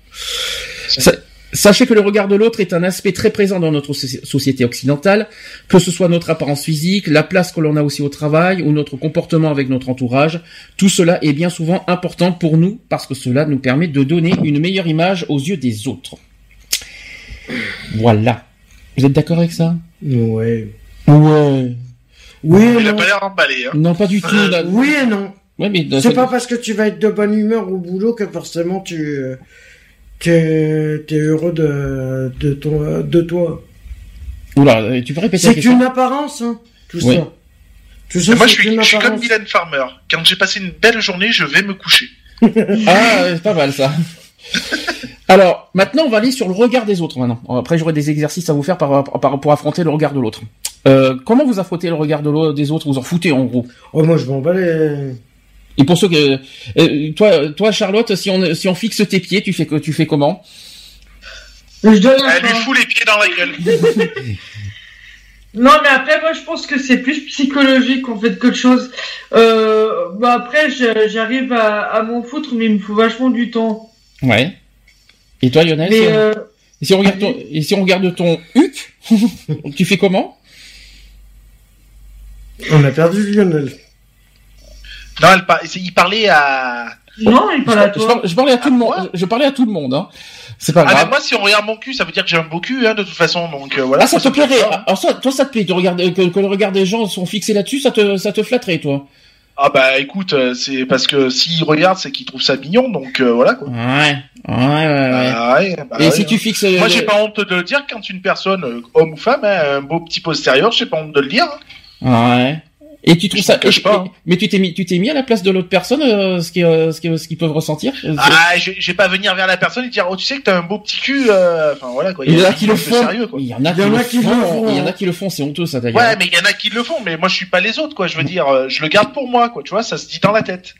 Sachez que le regard de l'autre est un aspect très présent dans notre soci- société occidentale, que ce soit notre apparence physique, la place que l'on a aussi au travail ou notre comportement avec notre entourage. Tout cela est bien souvent important pour nous parce que cela nous permet de donner une meilleure image aux yeux des autres. Voilà. Vous êtes d'accord avec ça? Ouais. Ouais. Oui Il a non. pas l'air emballé. Hein. Non, pas du tout. là. Oui et non. Ouais, mais C'est pas parce que tu vas être de bonne humeur au boulot que forcément tu euh, t'es t'es heureux de de ton de toi. Oula, tu peux répéter C'est une apparence, hein. Tout Oui. ça. Tout ça, Et moi, je suis, une je suis comme. Mylène Farmer. Quand j'ai passé une belle journée, je vais me coucher. Ah, c'est pas mal ça. Alors, maintenant, on va aller sur le regard des autres. Maintenant, après, j'aurai des exercices à vous faire par, par- pour affronter le regard de l'autre. Euh, comment vous affrontez le regard de des autres? Vous en foutez en gros. Oh, moi, je m'en bats les... Et pour ceux que, euh, toi, toi, Charlotte, si on si on fixe tes pieds, tu fais que tu fais comment? Je donne un Elle lui fout les pieds dans la gueule. Non, mais après, moi, je pense que c'est plus psychologique, en fait, qu'autre chose. Euh, bah, après, j'arrive à, à m'en foutre, mais il me faut vachement du temps. Ouais. Et toi, Lionel Mais, euh, et si on regarde ton, et si on regarde ton huc, tu fais comment? On a perdu Lionel. Non, elle par- il parlait à, Non, il parle à Je, toi. par- je parlais à tout le monde. Je parlais à tout le monde. Hein. C'est pas Ah, mais grave. moi, si on regarde mon cul, ça veut dire que j'ai un beau cul, hein, de toute façon. Donc euh, voilà. Ah, ça te plairait. Alors, ça, toi, ça te plaît de regarder que, que le regard des gens sont fixés là-dessus, ça te, ça te flatterait, toi? Ah bah écoute, euh, c'est parce que s'ils regardent, c'est qu'ils trouvent ça mignon, donc euh, voilà quoi. Ouais, ouais, ouais, ouais. Ah, ouais, bah, Et ouais, si hein. tu fixes. Moi, le- j'ai pas honte de le dire quand une personne, homme ou femme, a un beau petit postérieur, j'ai pas honte de le dire. hein. Ouais. Et tu trouves Je ça. cache pas, hein. mais tu t'es mis, tu t'es mis à la place de l'autre personne, euh, ce qui, euh, ce qui, ce qu'ils peuvent ressentir? Ah, je je vais pas venir vers la personne et dire, oh, tu sais que t'as un beau petit cul, euh, enfin voilà quoi. Il y en a qui le font. Sérieux, quoi. Il y en a qui le font, Il y en a qui le font. C'est honteux, ça d'ailleurs. Ouais, mais il y en a qui le font, mais moi je suis pas les autres, quoi. Je veux dire, euh, je le garde pour moi, quoi. Tu vois, ça se dit dans la tête.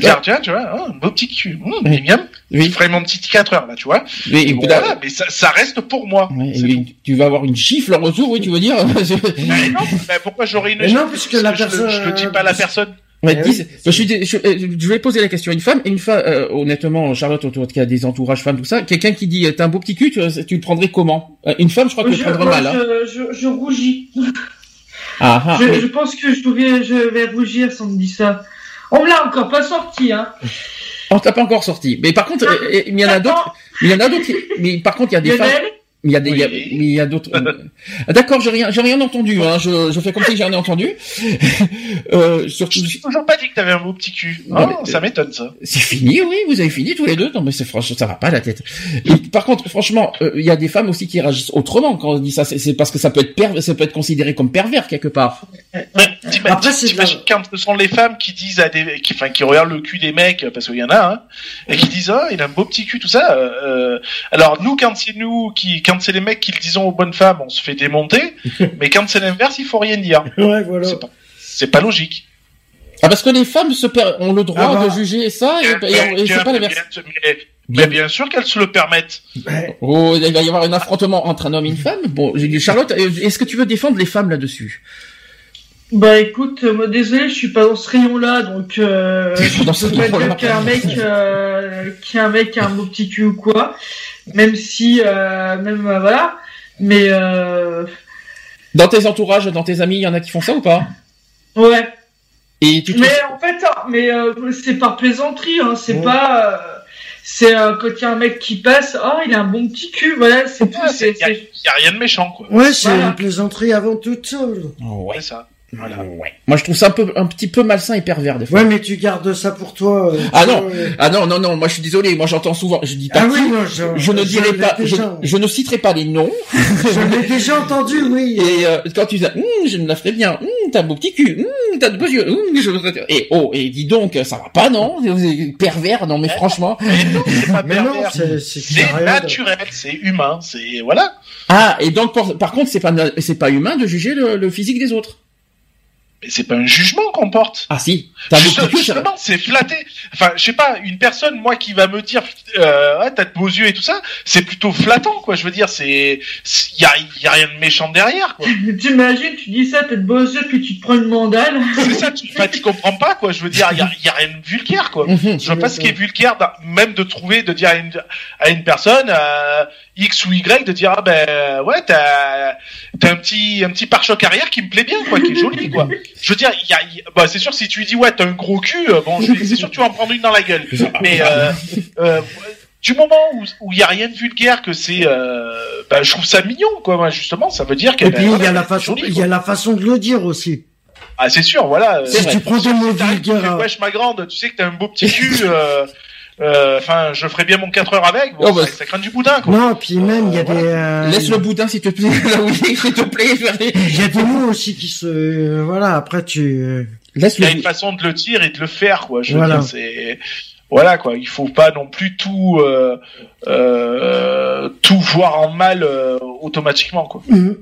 C'est-à-dire, tu vois, tu vois, oh, un beau petit cul, hum, Oui. miam. Je Oui. ferai mon petit 4 heures là, tu vois. Oui, Et bon, là- voilà, mais ça, ça reste pour moi. Et tu vas avoir une gifle en retour, oui, tu veux dire Mais non, mais pourquoi j'aurais une Mais non, puisque la Parce que je le- personne- Je le dis pas à la personne. Ouais, Eh je, suis, je, euh, je vais poser la question à une femme, et une femme, euh, honnêtement, Charlotte, toi qui a des entourages femmes, tout ça, quelqu'un qui dit, euh, t'as un beau petit cul, tu, tu le prendrais comment Une femme, je crois que tu Je, le prendrais moi, mal. Hein. je, je, je rougis. Ah, ah, je, oui. je pense que je vais, je vais rougir si on me dit ça. On me l'a encore pas sorti, hein. On t'a pas encore sorti. Mais par contre, euh, euh, il y en a d'autres. Il y en a d'autres. Mais par contre, il y a des femmes. Lionel, il y a des, il y a- Oui. mais il y a d'autres. euh, D'accord, j'ai rien, j'ai rien entendu. Hein. Je, je fais comme si j'ai rien entendu. euh, surtout, Je toujours pas dit que t'avais un beau petit cul. Non, mais- ça m'étonne ça. c'est fini, oui. Vous avez fini tous les deux. Non, mais c'est franchement, ça va pas la tête. Et par contre, franchement, euh, il y a des femmes aussi qui réagissent autrement quand on dit ça. C'est parce que ça peut être pervers, ça peut être considéré comme pervers quelque part. Après, t'imagines quand ce sont les femmes qui disent à des, qui, enfin, qui regardent le cul des mecs, parce qu'il y en a, hein, et qui disent, oh, il a un beau petit cul, tout ça. euh, euh, alors, nous, quand c'est nous qui, quand c'est les mecs qui le disons aux bonnes femmes, on se fait démonter, mais quand c'est l'inverse, il faut rien dire. Ouais, voilà. C'est pas, logique. Ah, parce que les femmes se per- ont le droit Ah bah. de juger ça et, et- et Bien- c'est pas l'inverse. mais, bien sûr qu'elles se le permettent. Ouais. Oh, il va y avoir un affrontement entre un homme et une femme. Bon, j'ai dit, Charlotte, euh, est-ce que tu veux défendre les femmes là-dessus? Bah écoute, euh, moi désolé, je suis pas dans ce rayon-là, donc euh, T'es pas dans je ce peux pas rayon-là. dire qu'un mec, euh, qu'un mec a un beau petit cul ou quoi, même si, euh, même euh, voilà, mais euh, Dans tes entourages, dans tes amis, il y en a qui font ça ou pas? Ouais. Et tu trouves... Mais en fait, mais euh, c'est par plaisanterie, hein, c'est Ouais. pas, euh, c'est euh, quand il y a un mec qui passe, oh il a un bon petit cul, voilà, c'est tout, Il c'est, y, a- c'est- y a rien de méchant, quoi. Ouais, c'est Voilà. une plaisanterie avant toute chose. Ouais. C'est ça. Voilà. Ouais. Moi, je trouve ça un peu, un petit peu malsain et pervers des fois. Ouais, mais tu gardes ça pour toi. euh, Ah non. euh. Ah non, non, non. Moi, je suis désolé. Moi, j'entends souvent. Je dis pas Ah qui. oui, non, je, Je ne dirai pas. Je, ne citerai pas les noms. je l'ai déjà entendu, oui. Et euh, quand tu dis, Hum, je me la ferai bien. Hum, t'as un beau petit cul. Hum, t'as de beaux yeux. Je Et oh, et dis donc, ça va pas, non? Pervers, non mais franchement. Mais non, c'est pas Mais non, pervers. c'est naturel, c'est humain, c'est voilà. Ah, et donc par, par contre, c'est pas, c'est pas humain de juger le, le physique des autres. Mais c'est pas un jugement qu'on porte. Ah si. Justement, c'est flatté. Enfin, je sais pas, une personne, moi, qui va me dire, euh, ah, t'as de beaux yeux et tout ça, c'est plutôt flattant, quoi. Je veux dire, c'est, il y a, y a rien de méchant derrière, quoi. t'imagines, tu dis ça, t'as de beaux yeux, puis tu te prends une mandale. C'est ça, tu, enfin, tu comprends pas, quoi. Je veux dire, y a, y a rien de vulgaire, quoi. Mhm. Je vois pas ce qui est vulgaire, même de trouver, de dire à une, à une personne, euh, X ou Y, de dire, ah ben, ouais, t'as, t'as un petit, un petit pare-choc arrière qui me plaît bien, quoi, qui est joli, quoi. Je veux dire, y a, y- bah, c'est sûr, si tu lui dis, ouais, t'as un gros cul, euh, bon, c'est sûr, tu vas en prendre une dans la gueule. Mais, euh, euh, du moment où, où y a rien de vulgaire, que c'est, euh, bah, je trouve ça mignon, quoi, moi, justement, ça veut dire que, Et puis, il y a la façon, il y a la façon de le dire aussi. Ah, c'est sûr, voilà. euh, Si tu prends des mots vulgaires, wesh ma grande, tu sais que t'as un beau petit cul. Euh, euh, Enfin, je ferais bien mon 4 heures avec. Bon, Oh, bah. ça, ça craint du boudin, quoi. non, puis même, il y a Voilà. des, euh, Laisse le boudin s'il te plaît. S'il te plaît. il y a des mots aussi qui se, euh, voilà, après tu, euh, Laisse Il y le a une façon de le dire et de le faire, quoi. Je veux Voilà. dire, c'est voilà, quoi. Il faut pas non plus tout euh, euh, tout voir en mal euh, automatiquement, quoi. hum,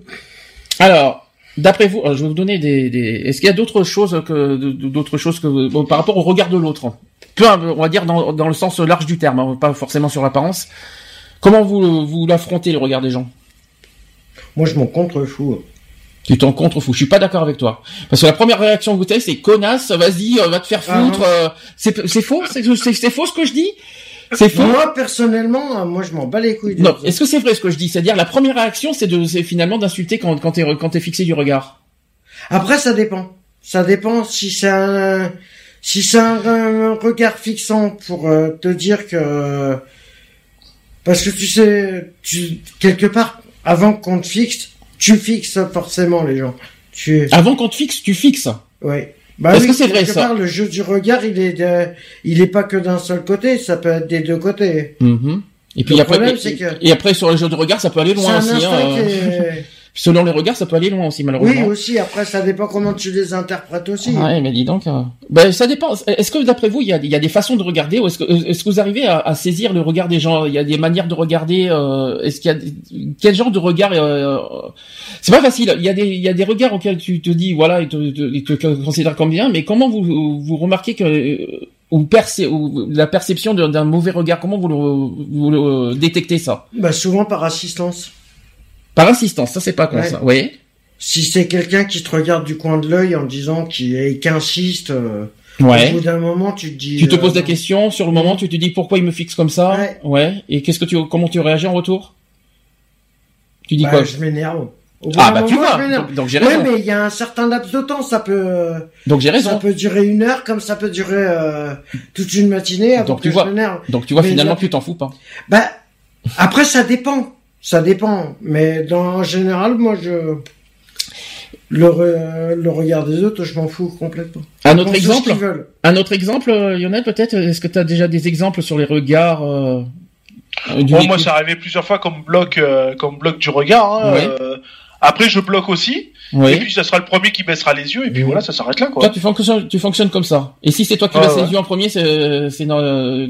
Alors, d'après vous, euh, je vais vous donner des. des... Est-ce qu'il y a d'autres choses que d'autres choses que bon, par rapport au regard de l'autre Peu, on va dire dans, dans le sens large du terme, hein, pas forcément sur l'apparence. Comment vous vous l'affrontez le regard des gens? Moi je m'en contrefous. Tu t'en contrefous. Je suis pas d'accord avec toi. Parce que la première réaction que vous avez, c'est connasse, vas-y, euh, va te faire Ah foutre. euh, c'est faux, c'est faux ce que je dis? C'est faux. Moi, personnellement, euh, moi je m'en bats les couilles. Non, est-ce que c'est vrai ce que je dis? C'est-à-dire la première réaction, c'est de, c'est finalement d'insulter quand quand t'es quand t'es fixé du regard. Après, ça dépend. Ça dépend si c'est un, si c'est un, un regard fixant pour euh, te dire que parce que tu sais, tu quelque part avant qu'on te fixe, tu fixes forcément les gens. Tu Avant qu'on te fixe, tu fixes. ouais. Bah Est-ce oui, que c'est vrai, quelque ça part, le jeu du regard, il est de- il est pas que d'un seul côté, ça peut être des deux côtés. Mhm. Et puis Le après, problème, et, c'est que- et après sur les jeux de regard, ça peut aller loin aussi. Hein, euh. Selon les regards, ça peut aller loin aussi Oui, malheureusement. aussi. Après, ça dépend comment tu les interprètes aussi. Ouais, mais dis donc. euh, Ben, ça dépend. Est-ce que d'après vous, il y a, il y a des façons de regarder ou est-ce que, est-ce que vous arrivez à, à saisir le regard des gens? Il y a des manières de regarder. Euh, est-ce qu'il y a des- quel genre de regard euh, C'est pas facile. Il y a des, il y a des regards auxquels tu te dis voilà, ils te, te, ils te considèrent comme bien, mais comment vous vous remarquez que euh, ou, percé, ou la perception d'un d'un mauvais regard, comment vous le, vous le détectez ça? Bah, souvent par assistance. Par insistance, ça c'est pas con Ouais. ça. Oui. Si c'est quelqu'un qui te regarde du coin de l'œil en disant qu'il est qu'insiste, euh, Ouais. au bout d'un moment, tu te dis. Tu te poses euh, la question sur le moment, tu te dis pourquoi il me fixe comme ça? Ouais. Et qu'est-ce que tu, comment tu réagis en retour? Tu dis bah, quoi? Je m'énerve. Ah bah tu vois. Donc, donc j'ai Ouais, raison. mais il y a un certain laps de temps, ça peut. Donc j'ai Ça raison. peut durer une heure, comme ça peut durer euh, toute une matinée avant Donc que tu je vois. m'énerve. Donc tu vois finalement tu t'en fous pas. Bah, après ça dépend, ça dépend. Mais dans en général, moi je le re- le regard des autres, je m'en fous complètement. Un autre exemple. Un autre exemple, euh, Lionel peut-être. Est-ce que tu as déjà des exemples sur les regards euh, euh, du Bon, moi, c'est arrivé plusieurs fois comme bloc, euh, comme bloc du regard. hein, euh, après, je bloque aussi. Oui. Et puis, ça sera le premier qui baissera les yeux. Et puis voilà, ça s'arrête là, quoi. Toi, tu fonctionnes, tu fonctionnes comme ça. Et si c'est toi qui Ah, baisses ouais. les yeux en premier, c'est, c'est dans, euh,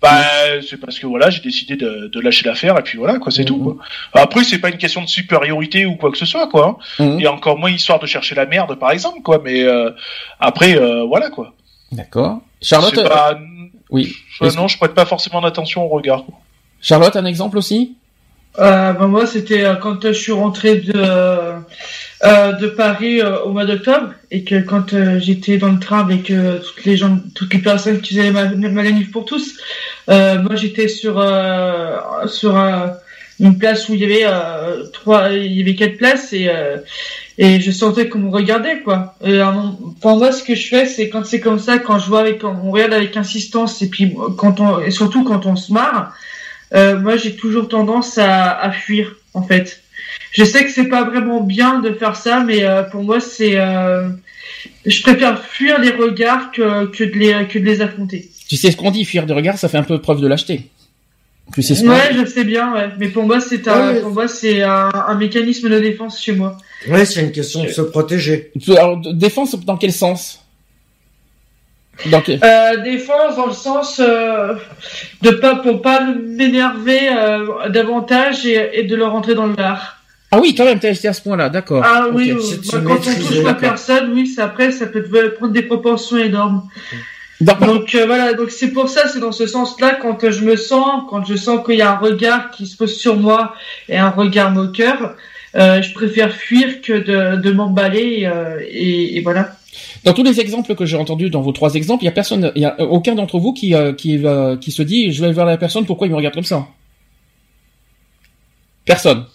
Bah, c'est parce que voilà, j'ai décidé de, de lâcher l'affaire. Et puis voilà, quoi, c'est Mhm. tout. Quoi. Après, c'est pas une question de supériorité ou quoi que ce soit, quoi. hein. Mhm. Et encore moins histoire de chercher la merde, par exemple, quoi. Mais euh, après, euh, voilà, quoi. D'accord. Charlotte. Pas... Oui. Ouais, Est-ce non, je prête pas forcément d'attention au regard. quoi. Charlotte, un exemple aussi? Euh, ben moi, c'était euh, quand euh, je suis rentré de euh, de Paris euh, au mois d'octobre et que quand euh, j'étais dans le train avec euh, toutes les gens, toutes les personnes qui faisaient ma, ma manif pour tous, euh, moi j'étais sur euh, sur euh, une place où il y avait euh, trois, il y avait quatre places et euh, et je sentais qu'on me regardait quoi. Et pour moi, ce que je fais, c'est quand c'est comme ça, quand je vois avec, on regarde avec insistance et puis quand on et surtout quand on se marre. Euh, moi, j'ai toujours tendance à, à fuir, en fait. Je sais que c'est pas vraiment bien de faire ça, mais euh, pour moi, c'est, euh, je préfère fuir les regards que, que de les que de les affronter. Tu sais ce qu'on dit, fuir de regard, ça fait un peu preuve de lâcheté. Tu sais ce qu'on Ouais, je sais bien, ouais. Mais pour moi, c'est un, Ouais, mais- pour moi, c'est un, un mécanisme de défense chez moi. Ouais, c'est une question de se protéger. Alors, défense dans quel sens? Euh, défense dans le sens euh, de pas pour pas m'énerver euh, davantage et, et de le rentrer dans le lard. Ah oui, quand même, t'as été à ce point-là, d'accord. Ah Ok. oui, euh, bah, quand on touche la personne, oui, après, ça peut prendre des proportions énormes. Donc euh, voilà, donc c'est pour ça, c'est dans ce sens-là quand euh, je me sens, quand je sens qu'il y a un regard qui se pose sur moi et un regard moqueur, euh, je préfère fuir que de, de m'emballer euh, et, et voilà. Dans tous les exemples que j'ai entendus, dans vos trois exemples, il y a personne, il y a aucun d'entre vous qui qui va qui se dit, je vais voir la personne, pourquoi il me regarde comme ça? Personne.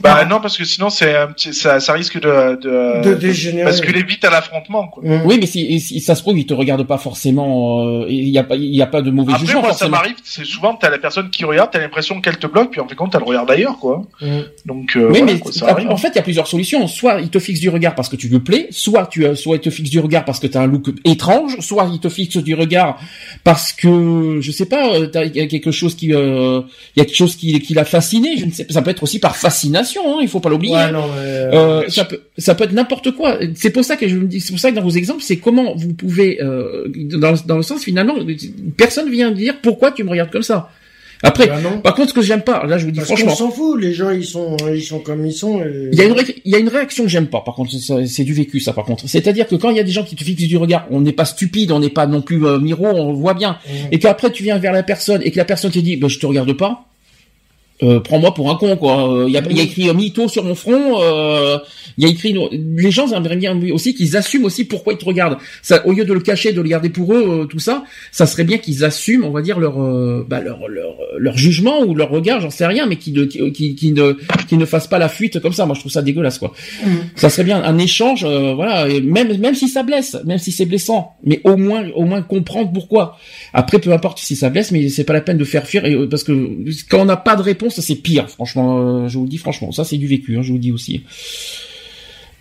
Bah non, parce que sinon, c'est ça, ça risque de, de, de dégénérer. basculer vite à l'affrontement, quoi. Mm. Oui, mais si, si ça se trouve, il te regarde pas forcément. euh, Il y a pas, il y a pas de mauvais Après, jugement moi, ça m'arrive, c'est souvent, t'as la personne qui regarde, t'as l'impression qu'elle te bloque, puis en fait, compte, elle regarde ailleurs, quoi. Mm. Donc, euh, Oui, voilà, mais quoi, ça arrive. en fait, il y a plusieurs solutions. Soit il te fixe du regard parce que tu lui plais, soit tu, euh, soit il te fixe du regard parce que tu as un look étrange, soit il te fixe du regard parce que je sais pas, euh, t'as- il y a quelque chose qui, euh, il y a quelque chose qui, qui l'a fasciné. Je ne sais, ça peut être aussi par fascination. Hein, il faut pas l'oublier. Ouais, non, mais, Euh, ça peut, ça peut être n'importe quoi. C'est pour ça que je me dis, c'est pour ça que dans vos exemples, c'est comment vous pouvez, euh, dans, dans le sens finalement, personne vient dire pourquoi tu me regardes comme ça. Après, bah par contre, ce que j'aime pas, là, je vous dis Parce franchement, s'en fout, les gens ils sont ils sont comme ils sont. et- il y a une, ré- il y a une réaction que j'aime pas. Par contre, c'est du vécu, ça. Par contre, c'est-à-dire que quand il y a des gens qui te fixent du regard, on n'est pas stupide, on n'est pas non plus euh, miro, on voit bien. Mm. Et qu'après tu viens vers la personne et que la personne te dit, bah, je te regarde pas. Euh, prends-moi pour un con quoi. Il y a, y a écrit euh, mytho sur mon front. euh, Il y a écrit les gens aimeraient bien aussi qu'ils assument aussi pourquoi ils te regardent. Ça, au lieu de le cacher, de le garder pour eux, euh, tout ça, ça serait bien qu'ils assument, on va dire leur euh, bah, leur, leur leur jugement ou leur regard, j'en sais rien, mais qui ne qui, qui, qui ne qui ne fassent pas la fuite comme ça. Moi, je trouve ça dégueulasse quoi. Ça serait bien un échange, euh, voilà, et même même si ça blesse, même si c'est blessant, mais au moins au moins comprendre pourquoi. Après, peu importe si ça blesse, mais c'est pas la peine de faire fuir, et, euh, parce que quand on n'a pas de réponse, c'est pire. Franchement, euh, je vous le dis franchement, ça c'est du vécu, hein, je vous le dis aussi.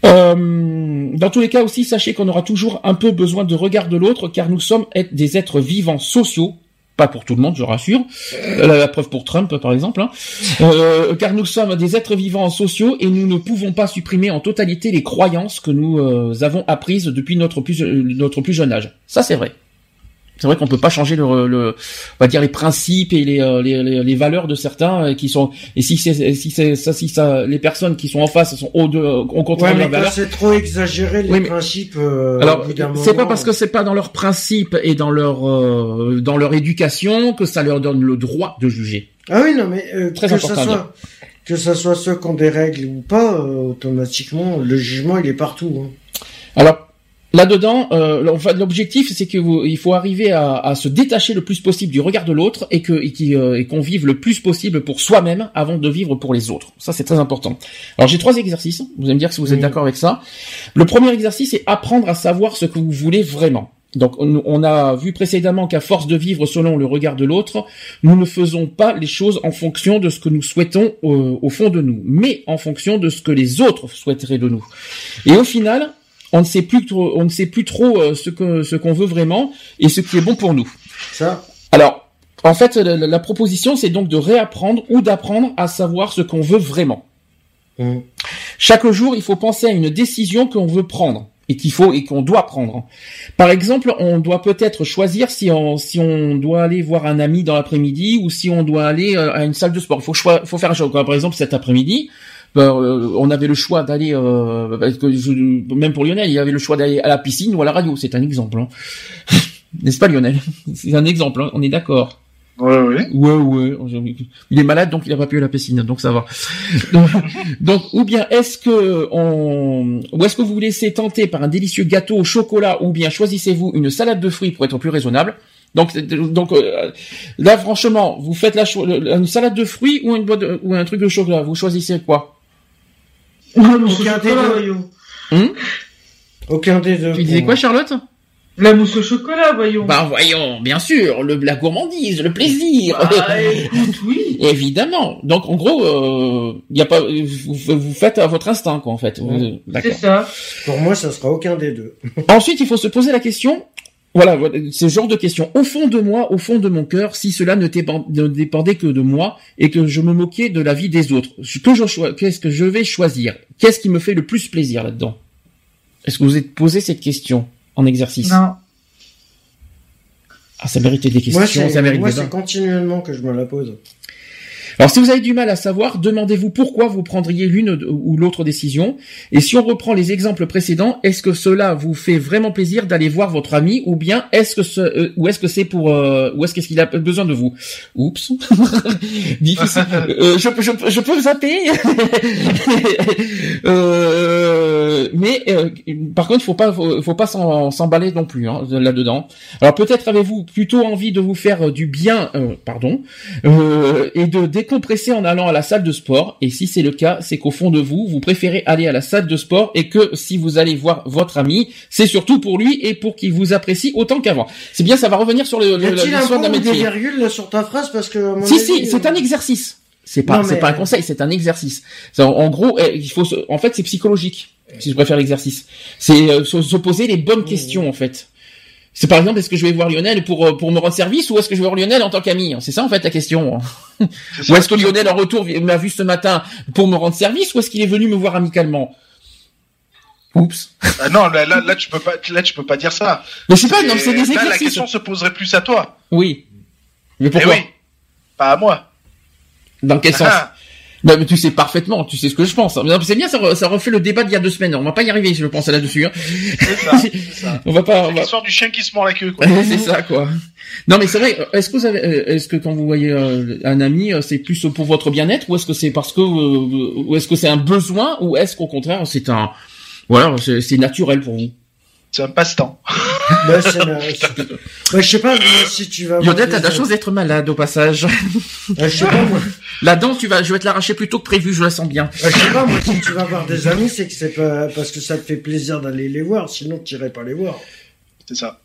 Euh, dans tous les cas aussi, sachez qu'on aura toujours un peu besoin de regard de l'autre, car nous sommes des êtres vivants sociaux. Pas pour tout le monde, je rassure. Euh, La, preuve pour Trump, par exemple. hein. Car nous sommes des êtres vivants sociaux et nous ne pouvons pas supprimer en totalité les croyances que nous avons apprises depuis notre plus, notre plus jeune âge. Ça, c'est vrai. C'est vrai qu'on peut pas changer le, le, on va dire les principes et les, euh, les, les, les valeurs de certains euh, qui sont et si c'est si c'est ça si ça les personnes qui sont en face sont au de Ouais, mais leurs quand valeurs. c'est trop exagéré, les Oui, mais- principes. euh, Alors, c'est pas parce que c'est pas dans leurs principes et dans leur euh, dans leur éducation que ça leur donne le droit de juger. Ah oui, non, mais euh, Très que important ça soit que ça soit ceux qui ont des règles ou pas, euh, automatiquement, le jugement il est partout. Hein. Alors là-dedans, euh, l'objectif c'est que vous, il faut arriver à, à se détacher le plus possible du regard de l'autre et que et euh, et qu'on vive le plus possible pour soi-même avant de vivre pour les autres. Ça c'est très important. Alors j'ai trois exercices. Vous allez me dire si vous êtes Oui. d'accord avec ça. Le premier exercice c'est apprendre à savoir ce que vous voulez vraiment. Donc on, on a vu précédemment qu'à force de vivre selon le regard de l'autre, nous ne faisons pas les choses en fonction de ce que nous souhaitons euh, au fond de nous, mais en fonction de ce que les autres souhaiteraient de nous. Et au final, on ne sait plus trop, on ne sait plus trop euh, ce que ce qu'on veut vraiment et ce qui est bon pour nous. Ça, Alors, en fait, la, proposition, c'est donc de réapprendre ou d'apprendre à savoir ce qu'on veut vraiment. Mm. Chaque jour, il faut penser à une décision qu'on veut prendre et qu'il faut et qu'on doit prendre. Par exemple, on doit peut-être choisir si on si on doit aller voir un ami dans l'après-midi ou si on doit aller euh, à une salle de sport. Il faut faut faire un choix. Par exemple, cet après-midi, euh, on avait le choix d'aller euh, même pour Lionel, il y avait le choix d'aller à la piscine ou à la radio. C'est un exemple, hein. n'est-ce pas Lionel? C'est un exemple. hein, On est d'accord. Ouais, ouais. Ouais, ouais. Il est malade, donc il a pas pu à la piscine, donc ça va. donc, donc, ou bien est-ce que on, ou est-ce que vous vous laissez tenter par un délicieux gâteau au chocolat, ou bien choisissez-vous une salade de fruits pour être plus raisonnable? Donc, donc euh, là, franchement, vous faites la une salade de fruits ou une boîte de- ou un truc de chocolat. Vous choisissez quoi? La mousse au Aucun des chocolat, deux. voyons. Hum aucun des deux. Tu disais quoi. Charlotte? La mousse au chocolat, voyons. Bah voyons, bien sûr, le, la gourmandise, le plaisir. Ah, écoute, oui. Évidemment. Donc en gros, euh, y a pas, vous, vous faites à votre instinct quoi en fait. C'est ça. Pour moi, ça sera aucun des deux. Ensuite, il faut se poser la question. Voilà, voilà, ce genre de question. Au fond de moi, au fond de mon cœur, si cela ne, dépen- ne dépendait que de moi et que je me moquais de la vie des autres, ce que je choi- qu'est-ce que je vais choisir? Qu'est-ce qui me fait le plus plaisir là-dedans? Est-ce que vous vous êtes posé cette question en exercice? Non. Ah, ça méritait des questions, Moi, ça mérite c'est continuellement que je me la pose. Alors si vous avez du mal à savoir, demandez-vous pourquoi vous prendriez l'une ou l'autre décision. Et si on reprend les exemples précédents, est-ce que cela vous fait vraiment plaisir d'aller voir votre ami ou bien est-ce que ce, euh, ou est-ce que c'est pour euh, ou est-ce qu'il a besoin de vous? Oups, difficile. Euh, je, peux- je, peux- je peux zapper. Euh, mais par contre, il faut pas faut, faut pas s'emballer non plus hein, là-dedans. Alors peut-être avez-vous plutôt envie de vous faire du bien, pardon, et de décompresser en allant à la salle de sport. Et si c'est le cas, c'est qu'au fond de vous, vous préférez aller à la salle de sport et que si vous allez voir votre ami, c'est surtout pour lui et pour qu'il vous apprécie autant qu'avant. C'est bien, ça va revenir sur le, le, ou des métier. virgules sur ta phrase parce que à mon Si avis, si, c'est euh, un exercice. C'est pas, c'est pas un conseil, c'est un exercice. En, en gros, eh, il faut, se- en fait, c'est psychologique. Si je préfère l'exercice, c'est euh, se, se poser les bonnes Mmh. questions en fait. C'est par exemple, est-ce que je vais voir Lionel pour euh, pour me rendre service ou est-ce que je vais voir Lionel en tant qu'ami? C'est ça en fait la question. Ou est-ce que Lionel en retour m'a vu ce matin pour me rendre service ou est-ce qu'il est venu me voir amicalement? Oups. Ah non, là, là, là, tu peux pas, là, tu peux pas dire ça. Mais je sais pas, non, c'est des Là, la exercices. question se poserait plus à toi. Oui. Mais Eh pourquoi oui. Pas à moi. Dans quel sens? Ah, Non, mais tu sais parfaitement, tu sais ce que je pense. Non, C'est bien, ça, re- ça refait le débat d'il y a deux semaines. On va pas y arriver, je pense, là-dessus. hein. C'est ça, c'est ça. On va pas. C'est va- l'histoire du chien qui se mord la queue, quoi. C'est ça quoi. Non mais c'est vrai. Est-ce que vous avez, euh, est-ce que quand vous voyez euh, un ami, euh, c'est plus pour votre bien-être ou est-ce que c'est parce que euh, ou est-ce que c'est un besoin ou est-ce qu'au contraire c'est un voilà c'est naturel pour vous? C'est un passe-temps. Bah, Ouais, je sais pas, moi, si tu vas. voir Yodette a des- de la chance d'être malade au passage. Ouais, je sais pas, moi. La dent tu vas, je vais te l'arracher plus tôt que prévu, je la sens bien. Ouais, je sais pas, moi, si tu vas voir des amis, c'est que c'est pas parce que ça te fait plaisir d'aller les voir, sinon tu irais pas les voir. C'est ça.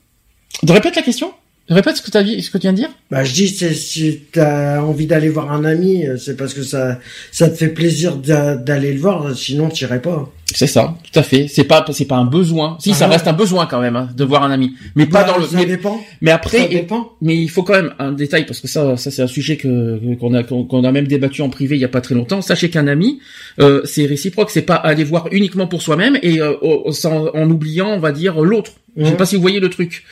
Répète la question? Répète ce que t'as dit, ce que tu viens de dire. Bah, je dis, c'est, si t'as envie d'aller voir un ami, euh, c'est parce que ça, ça te fait plaisir d'a- d'aller le voir, sinon tu irais pas. C'est ça, tout à fait. C'est pas, c'est pas un besoin. Si Ah ça non. reste un besoin quand même hein, de voir un ami, mais pas Bah, dans le. Ça Mais, dépend. mais Ça après, dépend. Mais il faut quand même un détail parce que ça, ça c'est un sujet que qu'on a qu'on a même débattu en privé il y a pas très longtemps. Sachez qu'un ami, euh, c'est réciproque, c'est pas aller voir uniquement pour soi-même et euh, en oubliant, on va dire l'autre. Je sais Mhm. pas si vous voyez le truc.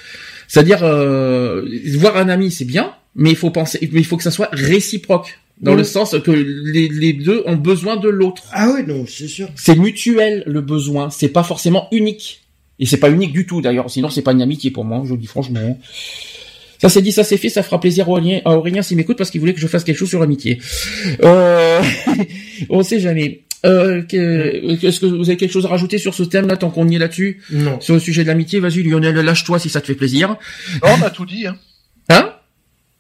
C'est-à-dire euh, voir un ami, c'est bien, mais il faut penser, mais il faut que ça soit réciproque dans le sens que les, les deux ont besoin de l'autre. Ah oui, non, c'est sûr. C'est mutuel le besoin, c'est pas forcément unique. Et c'est pas unique du tout d'ailleurs, sinon c'est pas une amitié pour moi, je le dis franchement. Ça c'est dit, ça c'est fait, ça fera plaisir à Aurélien, à Aurélien s'il m'écoute parce qu'il voulait que je fasse quelque chose sur l'amitié. Euh... on sait jamais. Euh, que- Est-ce que vous avez quelque chose à rajouter sur ce thème-là tant qu'on y est là-dessus Non. Sur le sujet de l'amitié, vas-y Lionel, lâche-toi si ça te fait plaisir. Non, on a tout dit, hein. Hein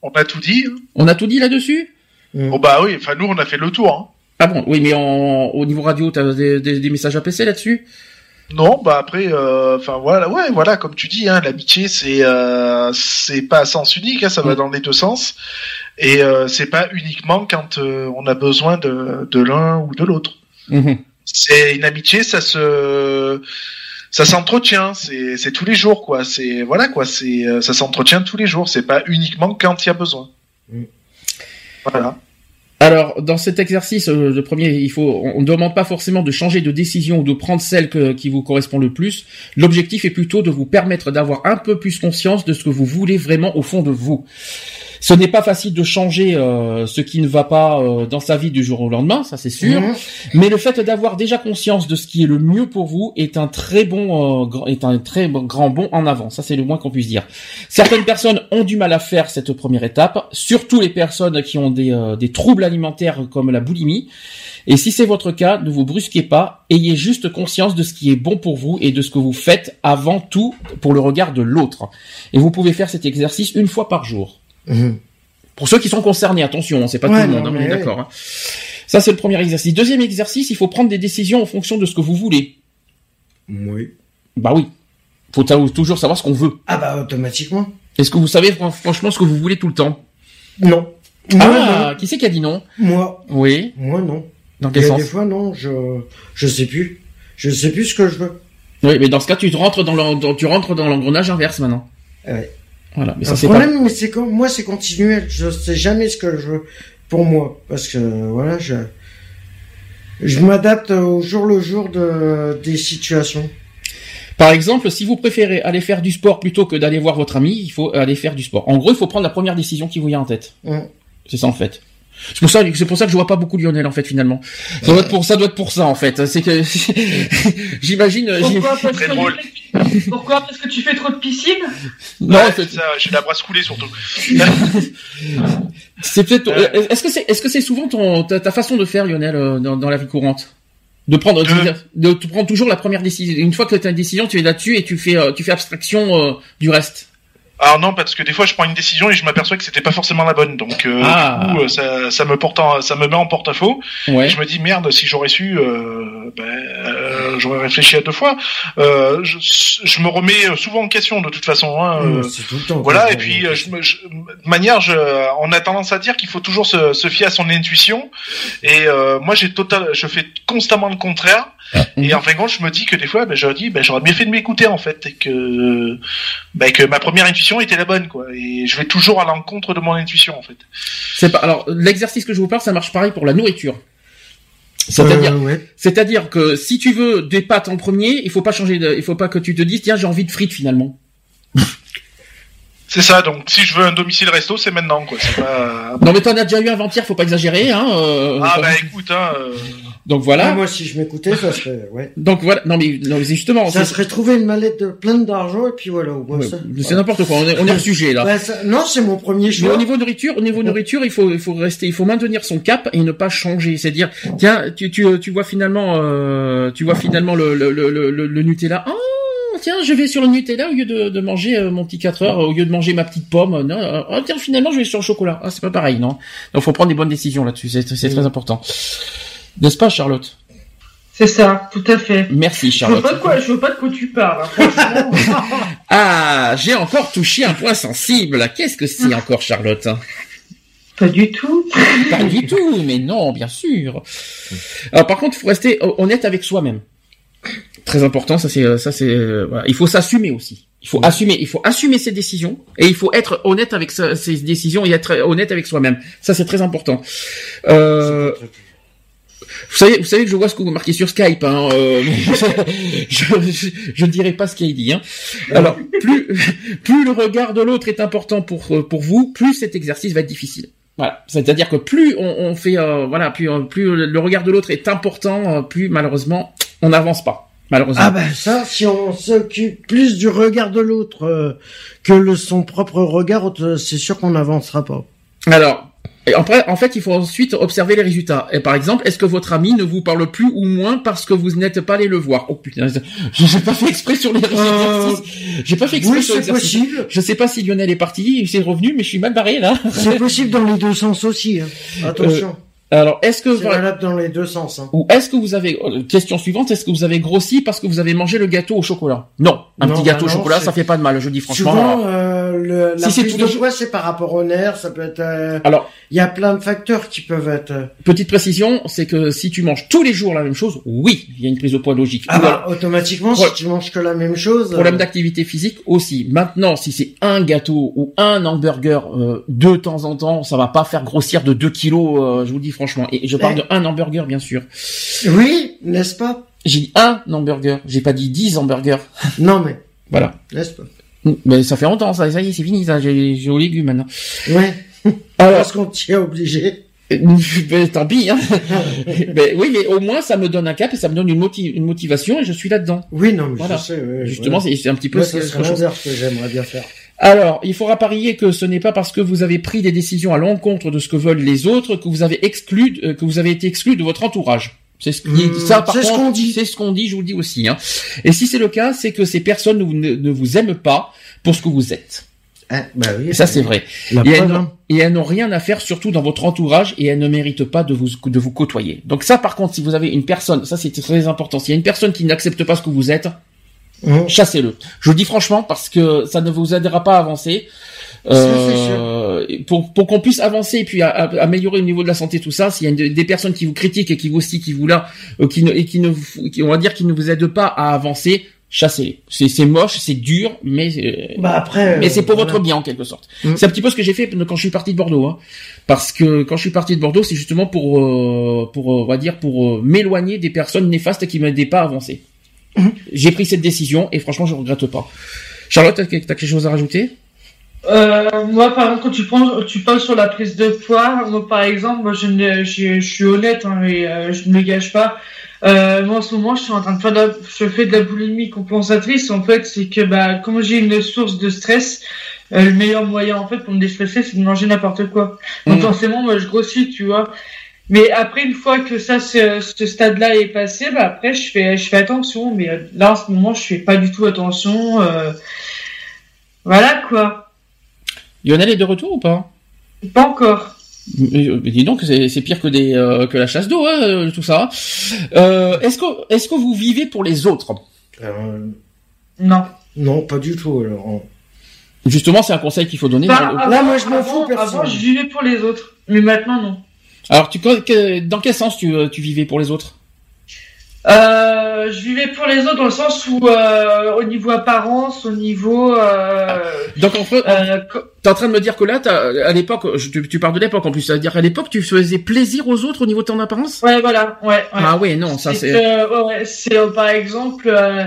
On a tout dit. hein. On a tout dit là-dessus Mm. Bon, bah oui, enfin, nous, on a fait le tour, hein. Ah bon, oui, mais en, au niveau radio, t'as des, des, des messages à PC là-dessus Non, bah après, euh, enfin voilà, ouais, voilà, comme tu dis, hein, l'amitié c'est euh, c'est pas à sens unique, hein, ça va Mm. dans les deux sens, et euh, c'est pas uniquement quand euh, on a besoin de de l'un ou de l'autre. Mhm. C'est une amitié, ça se ça s'entretient, c'est c'est tous les jours quoi, c'est voilà quoi, c'est euh, ça s'entretient tous les jours, c'est pas uniquement quand il y a besoin. Mm. Voilà. Alors, dans cet exercice, euh, le premier, il faut, on ne demande pas forcément de changer de décision ou de prendre celle que- qui vous correspond le plus. L'objectif est plutôt de vous permettre d'avoir un peu plus conscience de ce que vous voulez vraiment au fond de vous. Ce n'est pas facile de changer euh, ce qui ne va pas euh, dans sa vie du jour au lendemain, ça c'est sûr. Mhm. Mais le fait d'avoir déjà conscience de ce qui est le mieux pour vous est un très bon, euh, grand- est un très grand bond en avant. Ça, c'est le moins qu'on puisse dire. Certaines personnes ont du mal à faire cette première étape, surtout les personnes qui ont des, euh, des troubles alimentaires comme la boulimie. Et si c'est votre cas, ne vous brusquez pas, ayez juste conscience de ce qui est bon pour vous et de ce que vous faites avant tout pour le regard de l'autre. Et vous pouvez faire cet exercice une fois par jour. Mhm. Pour ceux qui sont concernés, attention, hein, c'est pas Ouais, tout le monde, non, hein, on est d'accord. hein. Ça, c'est le premier exercice. Deuxième exercice, il faut prendre des décisions en fonction de ce que vous voulez. Oui. Bah oui. Faut toujours savoir ce qu'on veut. Ah bah automatiquement. Est-ce que vous savez fran- franchement ce que vous voulez tout le temps? Non. Moi, Ah, qui c'est qui a dit non? Moi, Oui. moi non. Dans Il quel y a sens? des fois non, je je sais plus. Je sais plus ce que je veux. Oui, mais dans ce cas, tu rentres dans tu rentres dans l'engrenage inverse maintenant. Ouais. Voilà, mais ça Le pas. problème, mais c'est moi, c'est continuel. Je sais jamais ce que je veux pour moi, parce que voilà, je je m'adapte au jour le jour de des situations. Par exemple, si vous préférez aller faire du sport plutôt que d'aller voir votre ami, il faut aller faire du sport. En gros, il faut prendre la première décision qui vous vient en tête. Mm. C'est ça en fait. C'est pour ça, c'est pour ça que je vois pas beaucoup Lionel en fait finalement. Ça doit être pour ça doit être pour ça en fait. C'est que j'imagine. j'im- Pourquoi parce, Très que drôle. Pourquoi? Parce que tu fais trop de piscine? Non, Ouais, c'est- c'est ça, j'ai la brasse coulée surtout. c'est peut-être. Ouais. euh, Est-ce que c'est est-ce que c'est souvent ton ta, ta façon de faire Lionel euh, dans, dans la vie courante? De prendre De- de, de prendre toujours la première décision. Une fois que tu as une décision, tu es là-dessus et tu fais euh, tu fais abstraction euh, du reste. Alors non, parce que des fois je prends une décision et je m'aperçois que c'était pas forcément la bonne, donc euh, Ah. du coup euh, ça, ça me porte, en- ça me met en porte-à-faux. Ouais. Et je me dis merde, si j'aurais su, euh, ben, euh, j'aurais réfléchi à deux fois. Euh, je, je me remets souvent en question de toute façon. Hein, c'est tout le temps. Voilà, et puis je, me- je- de manière, je, on a tendance à dire qu'il faut toujours se, se fier à son intuition. Et euh, moi, j'ai total, je fais constamment le contraire. Et en fin de compte, je me dis que des fois, ben, j'aurais dit, ben, j'aurais bien fait de m'écouter en fait, et que, ben, que ma première intuition était la bonne, quoi. Et je vais toujours à l'encontre de mon intuition en fait. C'est pas alors l'exercice que je vous parle, ça marche pareil pour la nourriture. C'est-à-dire Euh, ouais. c'est-à-dire que si tu veux des pâtes en premier, il faut pas changer de, il faut pas que tu te dises tiens, j'ai envie de frites finalement. C'est ça, donc si je veux un domicile resto, c'est maintenant, quoi. C'est pas... Non mais t'en as déjà eu avant-hier, faut pas exagérer, hein. euh, Ah bah écoute, hein, euh, Donc Ah, voilà. moi, si je m'écoutais, ça serait, ouais. Donc voilà. Non mais, non, mais justement. Ça serait trouver une mallette de pleine d'argent et puis voilà. au moins, Ouais, ça- c'est n'importe quoi. On est, on est hors sujet là. Ça- non, c'est mon premier Mais choix. au niveau nourriture, au niveau nourriture, il faut, il faut rester, il faut maintenir son cap et ne pas changer. C'est-à-dire, tiens, tu, tu, tu vois finalement, euh, tu vois finalement le, le, le, le, le Nutella. Oh, tiens, je vais sur le Nutella au lieu de, de manger euh, mon petit 4 heures, au lieu de manger ma petite pomme. Non, euh, oh, tiens, finalement, je vais sur le chocolat. Ah, c'est pas pareil, non? Donc, faut prendre des bonnes décisions là-dessus. C'est, c'est très important. N'est-ce pas, Charlotte? C'est ça, tout à fait. Merci, Je Charlotte. pas de quoi, je vois pas de quoi tu parles. hein, franchement. Ah, j'ai encore touché un point sensible. Qu'est-ce que c'est encore, Charlotte? Pas du tout. Pas du tout, mais non, bien sûr. Alors par contre, il faut rester ho- honnête avec soi-même. Très important, ça c'est ça c'est euh, voilà. il faut s'assumer aussi. Il faut assumer, il faut assumer ses décisions et il faut être honnête avec sa- ses décisions et être honnête avec soi-même. Ça c'est très important. Euh, vous savez, vous savez que je vois ce que vous marquez sur Skype. Hein, euh, je, ne dirai pas ce qu'il dit. Hein. Alors, plus, plus le regard de l'autre est important pour euh, pour vous, plus cet exercice va être difficile. Voilà, c'est-à-dire que plus on, on fait, euh, voilà, plus euh, plus le regard de l'autre est important, euh, plus malheureusement on n'avance pas. Malheureusement. Ah ben ça, si on s'occupe plus du regard de l'autre euh, que le son propre regard, c'est sûr qu'on n'avancera pas. Alors, et après, en fait, il faut ensuite observer les résultats. Et par exemple, est-ce que votre ami ne vous parle plus ou moins parce que vous n'êtes pas allé le voir? Oh putain, j'ai pas fait exprès sur les Euh, exercices. J'ai pas fait exprès Oui, sur c'est l'exercice. possible. Je sais pas si Lionel est parti, il s'est revenu, mais je suis mal barré là. C'est possible dans les deux sens aussi. Hein. Attention, Alors, est-ce que c'est valable dans les deux sens. Hein. ou est-ce que vous avez euh, question suivante, est-ce que vous avez grossi parce que vous avez mangé le gâteau au chocolat? Non, un Non, petit bah gâteau au chocolat, c'est- ça fait pas de mal, je dis franchement. Souvent, euh, le, la Si c'est prise tout de poids, c'est par rapport au nerf. Ça peut être. euh, Alors, Il y a plein de facteurs qui peuvent être. euh, petite précision, c'est que si tu manges tous les jours la même chose, oui, il y a une prise de poids logique. Ah alors, bah, automatiquement, si tu manges que la même chose. Problème euh, d'activité physique aussi. Maintenant, si c'est un gâteau ou un hamburger euh, de temps en temps, ça va pas faire grossir de 2 kilos, euh, je vous dis franchement. Et je parle de un hamburger, bien sûr. Oui, n'est-ce pas? J'ai dit un hamburger, j'ai pas dit 10 hamburgers. Non mais, Voilà. n'est-ce pas? Mais ça fait longtemps, ça, ça y est, c'est fini, ça, j'ai aux légumes maintenant. Ouais. Alors, Parce qu'on t'y a obligé. ben, tant pis, hein. mais oui, mais au moins, ça me donne un cap et ça me donne une, moti- une motivation et je suis là-dedans. Oui, non, mais Voilà. je sais. ouais, Justement, ouais. c'est un petit peu ce ce que j'aimerais bien faire. Alors, il faudra parier que ce n'est pas parce que vous avez pris des décisions à l'encontre de ce que veulent les autres que vous avez exclu, euh, que vous avez été exclu de votre entourage. C'est ce Mmh, par c'est ce qu'on dit. C'est ce qu'on dit, je vous le dis aussi. Hein. Et si c'est le cas, c'est que ces personnes ne, vous- ne- ne vous aiment pas pour ce que vous êtes. Hein, bah oui. Et ça, c'est vrai. La Et elles, preuve, n'ont- hein. et elles n'ont rien à faire, surtout dans votre entourage, et elles ne méritent pas de vous de vous côtoyer. Donc ça, par contre, si vous avez une personne, ça c'est très important. S'il y a une personne qui n'accepte pas ce que vous êtes, Mmh. chassez-le. Je le dis franchement parce que ça ne vous aidera pas à avancer. Euh, pour pour qu'on puisse avancer et puis à- à- améliorer le niveau de la santé tout ça s'il y a une- des personnes qui vous critiquent et qui vous aussi qui vous là euh, qui ne et qui ne vous- qui, on va dire qui ne vous aident pas à avancer chassez-les c'est c'est moche c'est dur mais euh, Bah après. mais euh, c'est pour voilà. votre bien en quelque sorte. Mm. C'est un petit peu ce que j'ai fait quand je suis parti de Bordeaux, hein. parce que quand je suis parti de Bordeaux, c'est justement pour euh, pour euh, on va dire pour m'éloigner des personnes néfastes qui m'aidaient pas à avancer. Mm. J'ai pris cette décision et franchement je regrette pas. Charlotte, t'as quelque chose à rajouter? Euh, moi, par exemple, quand tu prends, tu parles sur la prise de poids, moi, par exemple, moi, je, ne, je, je suis honnête, hein, et euh, je ne me gâche pas. Euh, moi, en ce moment, je suis en train de faire de la, je fais de la boulimie compensatrice. En fait, c'est que, bah, comme j'ai une source de stress, euh, le meilleur moyen, en fait, pour me déstresser, c'est de manger n'importe quoi. Donc, Mhm. forcément, moi, je grossis, tu vois. Mais après, une fois que ça, ce, ce stade-là est passé, bah, après, je fais, je fais attention. Mais euh, là, en ce moment, je fais pas du tout attention. Euh... Voilà, quoi. Lionel est de retour ou pas? Pas encore. mais, euh, mais dis donc, c'est c'est pire que des euh, que la chasse d'eau, hein, tout ça. Euh, est-ce que est-ce que vous vivez pour les autres? Euh, Non. non, pas du tout. Alors. Justement, c'est un conseil qu'il faut donner. Bah, le- Là, moi, je m'en avant- fous, personne. Avant, je vivais pour les autres. Mais maintenant, non. Alors, tu que- dans quel sens tu, euh, tu vivais pour les autres? Euh, je vivais pour les autres dans le sens où, euh, au niveau apparence, au niveau. Euh, Donc en fait, euh, t'es en train de me dire que là, à l'époque, tu, tu parles de l'époque en plus, c'est-à-dire à l'époque, tu faisais plaisir aux autres au niveau de ton apparence? Ouais, voilà, ouais. ouais. Ah ouais, non, ça C'est, c'est. euh, ouais, ouais, c'est euh, par exemple, euh,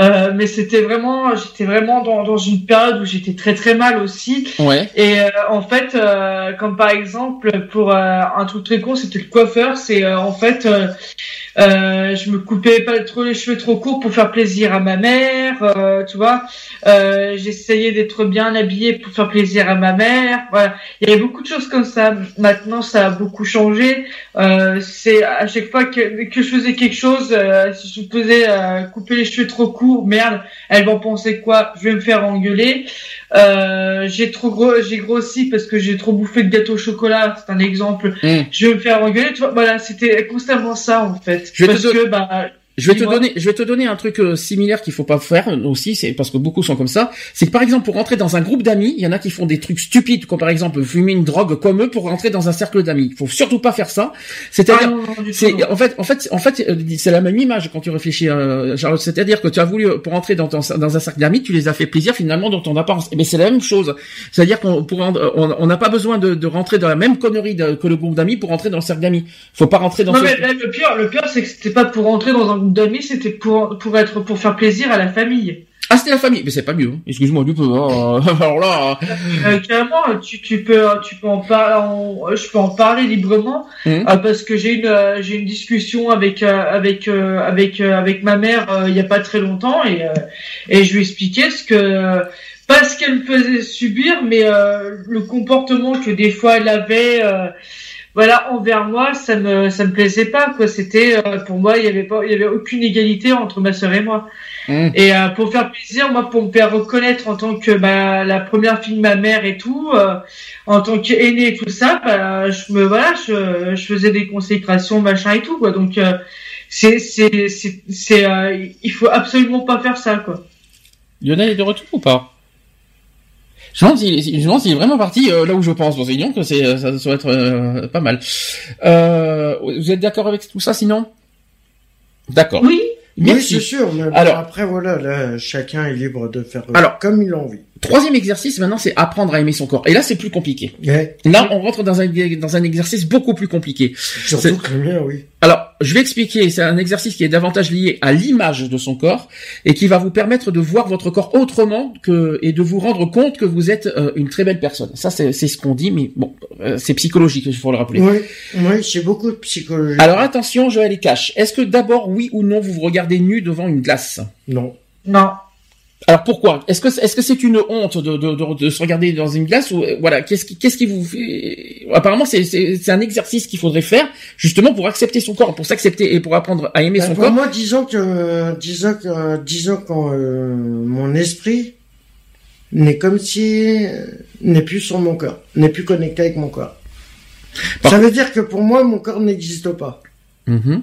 euh, mais c'était vraiment, j'étais vraiment dans, dans une période où j'étais très très mal aussi. Ouais. Et en fait, comme par exemple pour un truc très con, c'était le coiffeur. C'est en fait, euh, je me coupais pas trop les cheveux trop courts pour faire plaisir à ma mère, tu vois. J'essayais d'être bien habillée pour faire plaisir à ma mère. Voilà, il y avait beaucoup de choses comme ça. Maintenant, ça a beaucoup changé. Euh, c'est à chaque fois que, que je faisais quelque chose, euh, si je me faisais euh, couper les cheveux trop courts, merde, elle va penser quoi? Je vais me faire engueuler. Euh, j'ai trop gros, j'ai grossi parce que j'ai trop bouffé de gâteau au chocolat. C'est un exemple. Mm. Je vais me faire engueuler. Tu vois, voilà, c'était constamment ça en fait. Je te parce que bah Je vais te donner, je vais te donner un truc euh, similaire qu'il faut pas faire aussi, c'est parce que beaucoup sont comme ça. C'est que par exemple pour rentrer dans un groupe d'amis, il y en a qui font des trucs stupides, comme par exemple fumer une drogue comme eux pour rentrer dans un cercle d'amis. Il faut surtout pas faire ça. ah C'est-à-dire, tout, c'est en fait, en fait, en fait, euh, c'est la même image quand tu réfléchis, euh, Charlotte. C'est-à-dire que tu as voulu euh, pour entrer dans, ton- dans un cercle d'amis, tu les as fait plaisir finalement dans ton apparence. Mais c'est la même chose. C'est-à-dire qu'on on on n'a pas besoin de, de rentrer dans la même connerie de- que le groupe d'amis pour rentrer dans le cercle d'amis. Faut pas rentrer dans. Non ce- mais là, le pire, le pire c'est que c'était pas pour rentrer dans un groupe d'amis, c'était pour pour être pour faire plaisir à la famille. Ah, c'était la famille, mais c'est pas mieux. hein. Excuse-moi du peu. hein. Alors là. Euh, carrément, tu, tu peux, tu peux en parler, je peux en parler librement Mhm. euh, parce que j'ai une, euh, j'ai une discussion avec, euh, avec, avec, avec ma mère il y a pas très longtemps et, et je lui expliquais ce que, pas ce qu'elle me faisait subir, mais le comportement que des fois elle avait. Voilà, envers moi, ça me, ça me plaisait pas, quoi. C'était, euh, pour moi, il y avait pas, il y avait aucune égalité entre ma sœur et moi. Mhm. Et euh, pour faire plaisir, moi, pour me faire reconnaître en tant que bah, la première fille de ma mère et tout, euh, en tant qu'aînée et tout ça, bah, je me voilà, je, je faisais des consécrations, machin et tout, quoi. Donc euh, c'est c'est c'est c'est euh, il faut absolument pas faire ça, quoi. Lionel est de retour ou pas? Je me demande s'il s'il est vraiment parti euh, là où je pense. Bon, c'est disons que c'est, euh, ça, va être euh, pas mal. Euh, vous êtes d'accord avec tout ça sinon? D'accord. Oui. Oui, c'est sûr. Mais bon, Alors- après, voilà, là, chacun est libre de faire Alors- comme il a envie. Troisième exercice maintenant, c'est apprendre à aimer son corps. Et là, c'est plus compliqué. Ouais. Là, on rentre dans un dans un exercice beaucoup plus compliqué. Surtout que le mien, oui. Alors, je vais expliquer. C'est un exercice qui est davantage lié à l'image de son corps et qui va vous permettre de voir votre corps autrement que et de vous rendre compte que vous êtes euh, une très belle personne. Ça, c'est c'est ce qu'on dit, mais bon, euh, c'est psychologique, il faut le rappeler. Oui, oui, c'est beaucoup de psychologie. Alors attention, Joël et Cash. Est-ce que d'abord, oui ou non, vous vous regardez nu devant une glace? Non. Non. Alors pourquoi? Est-ce que est-ce que c'est une honte de, de, de, de se regarder dans une glace ou euh, voilà Qu'est-ce qui qu'est-ce qui vous fait Apparemment, c'est c'est un exercice qu'il faudrait faire justement pour accepter son corps, pour s'accepter et pour apprendre à aimer Bah, son pour corps. moi, disons que, disons que, disons quand euh, mon esprit n'est comme si euh, n'est plus sur mon corps, n'est plus connecté avec mon corps. Par- Ça veut dire que pour moi, mon corps n'existe pas. Mhm.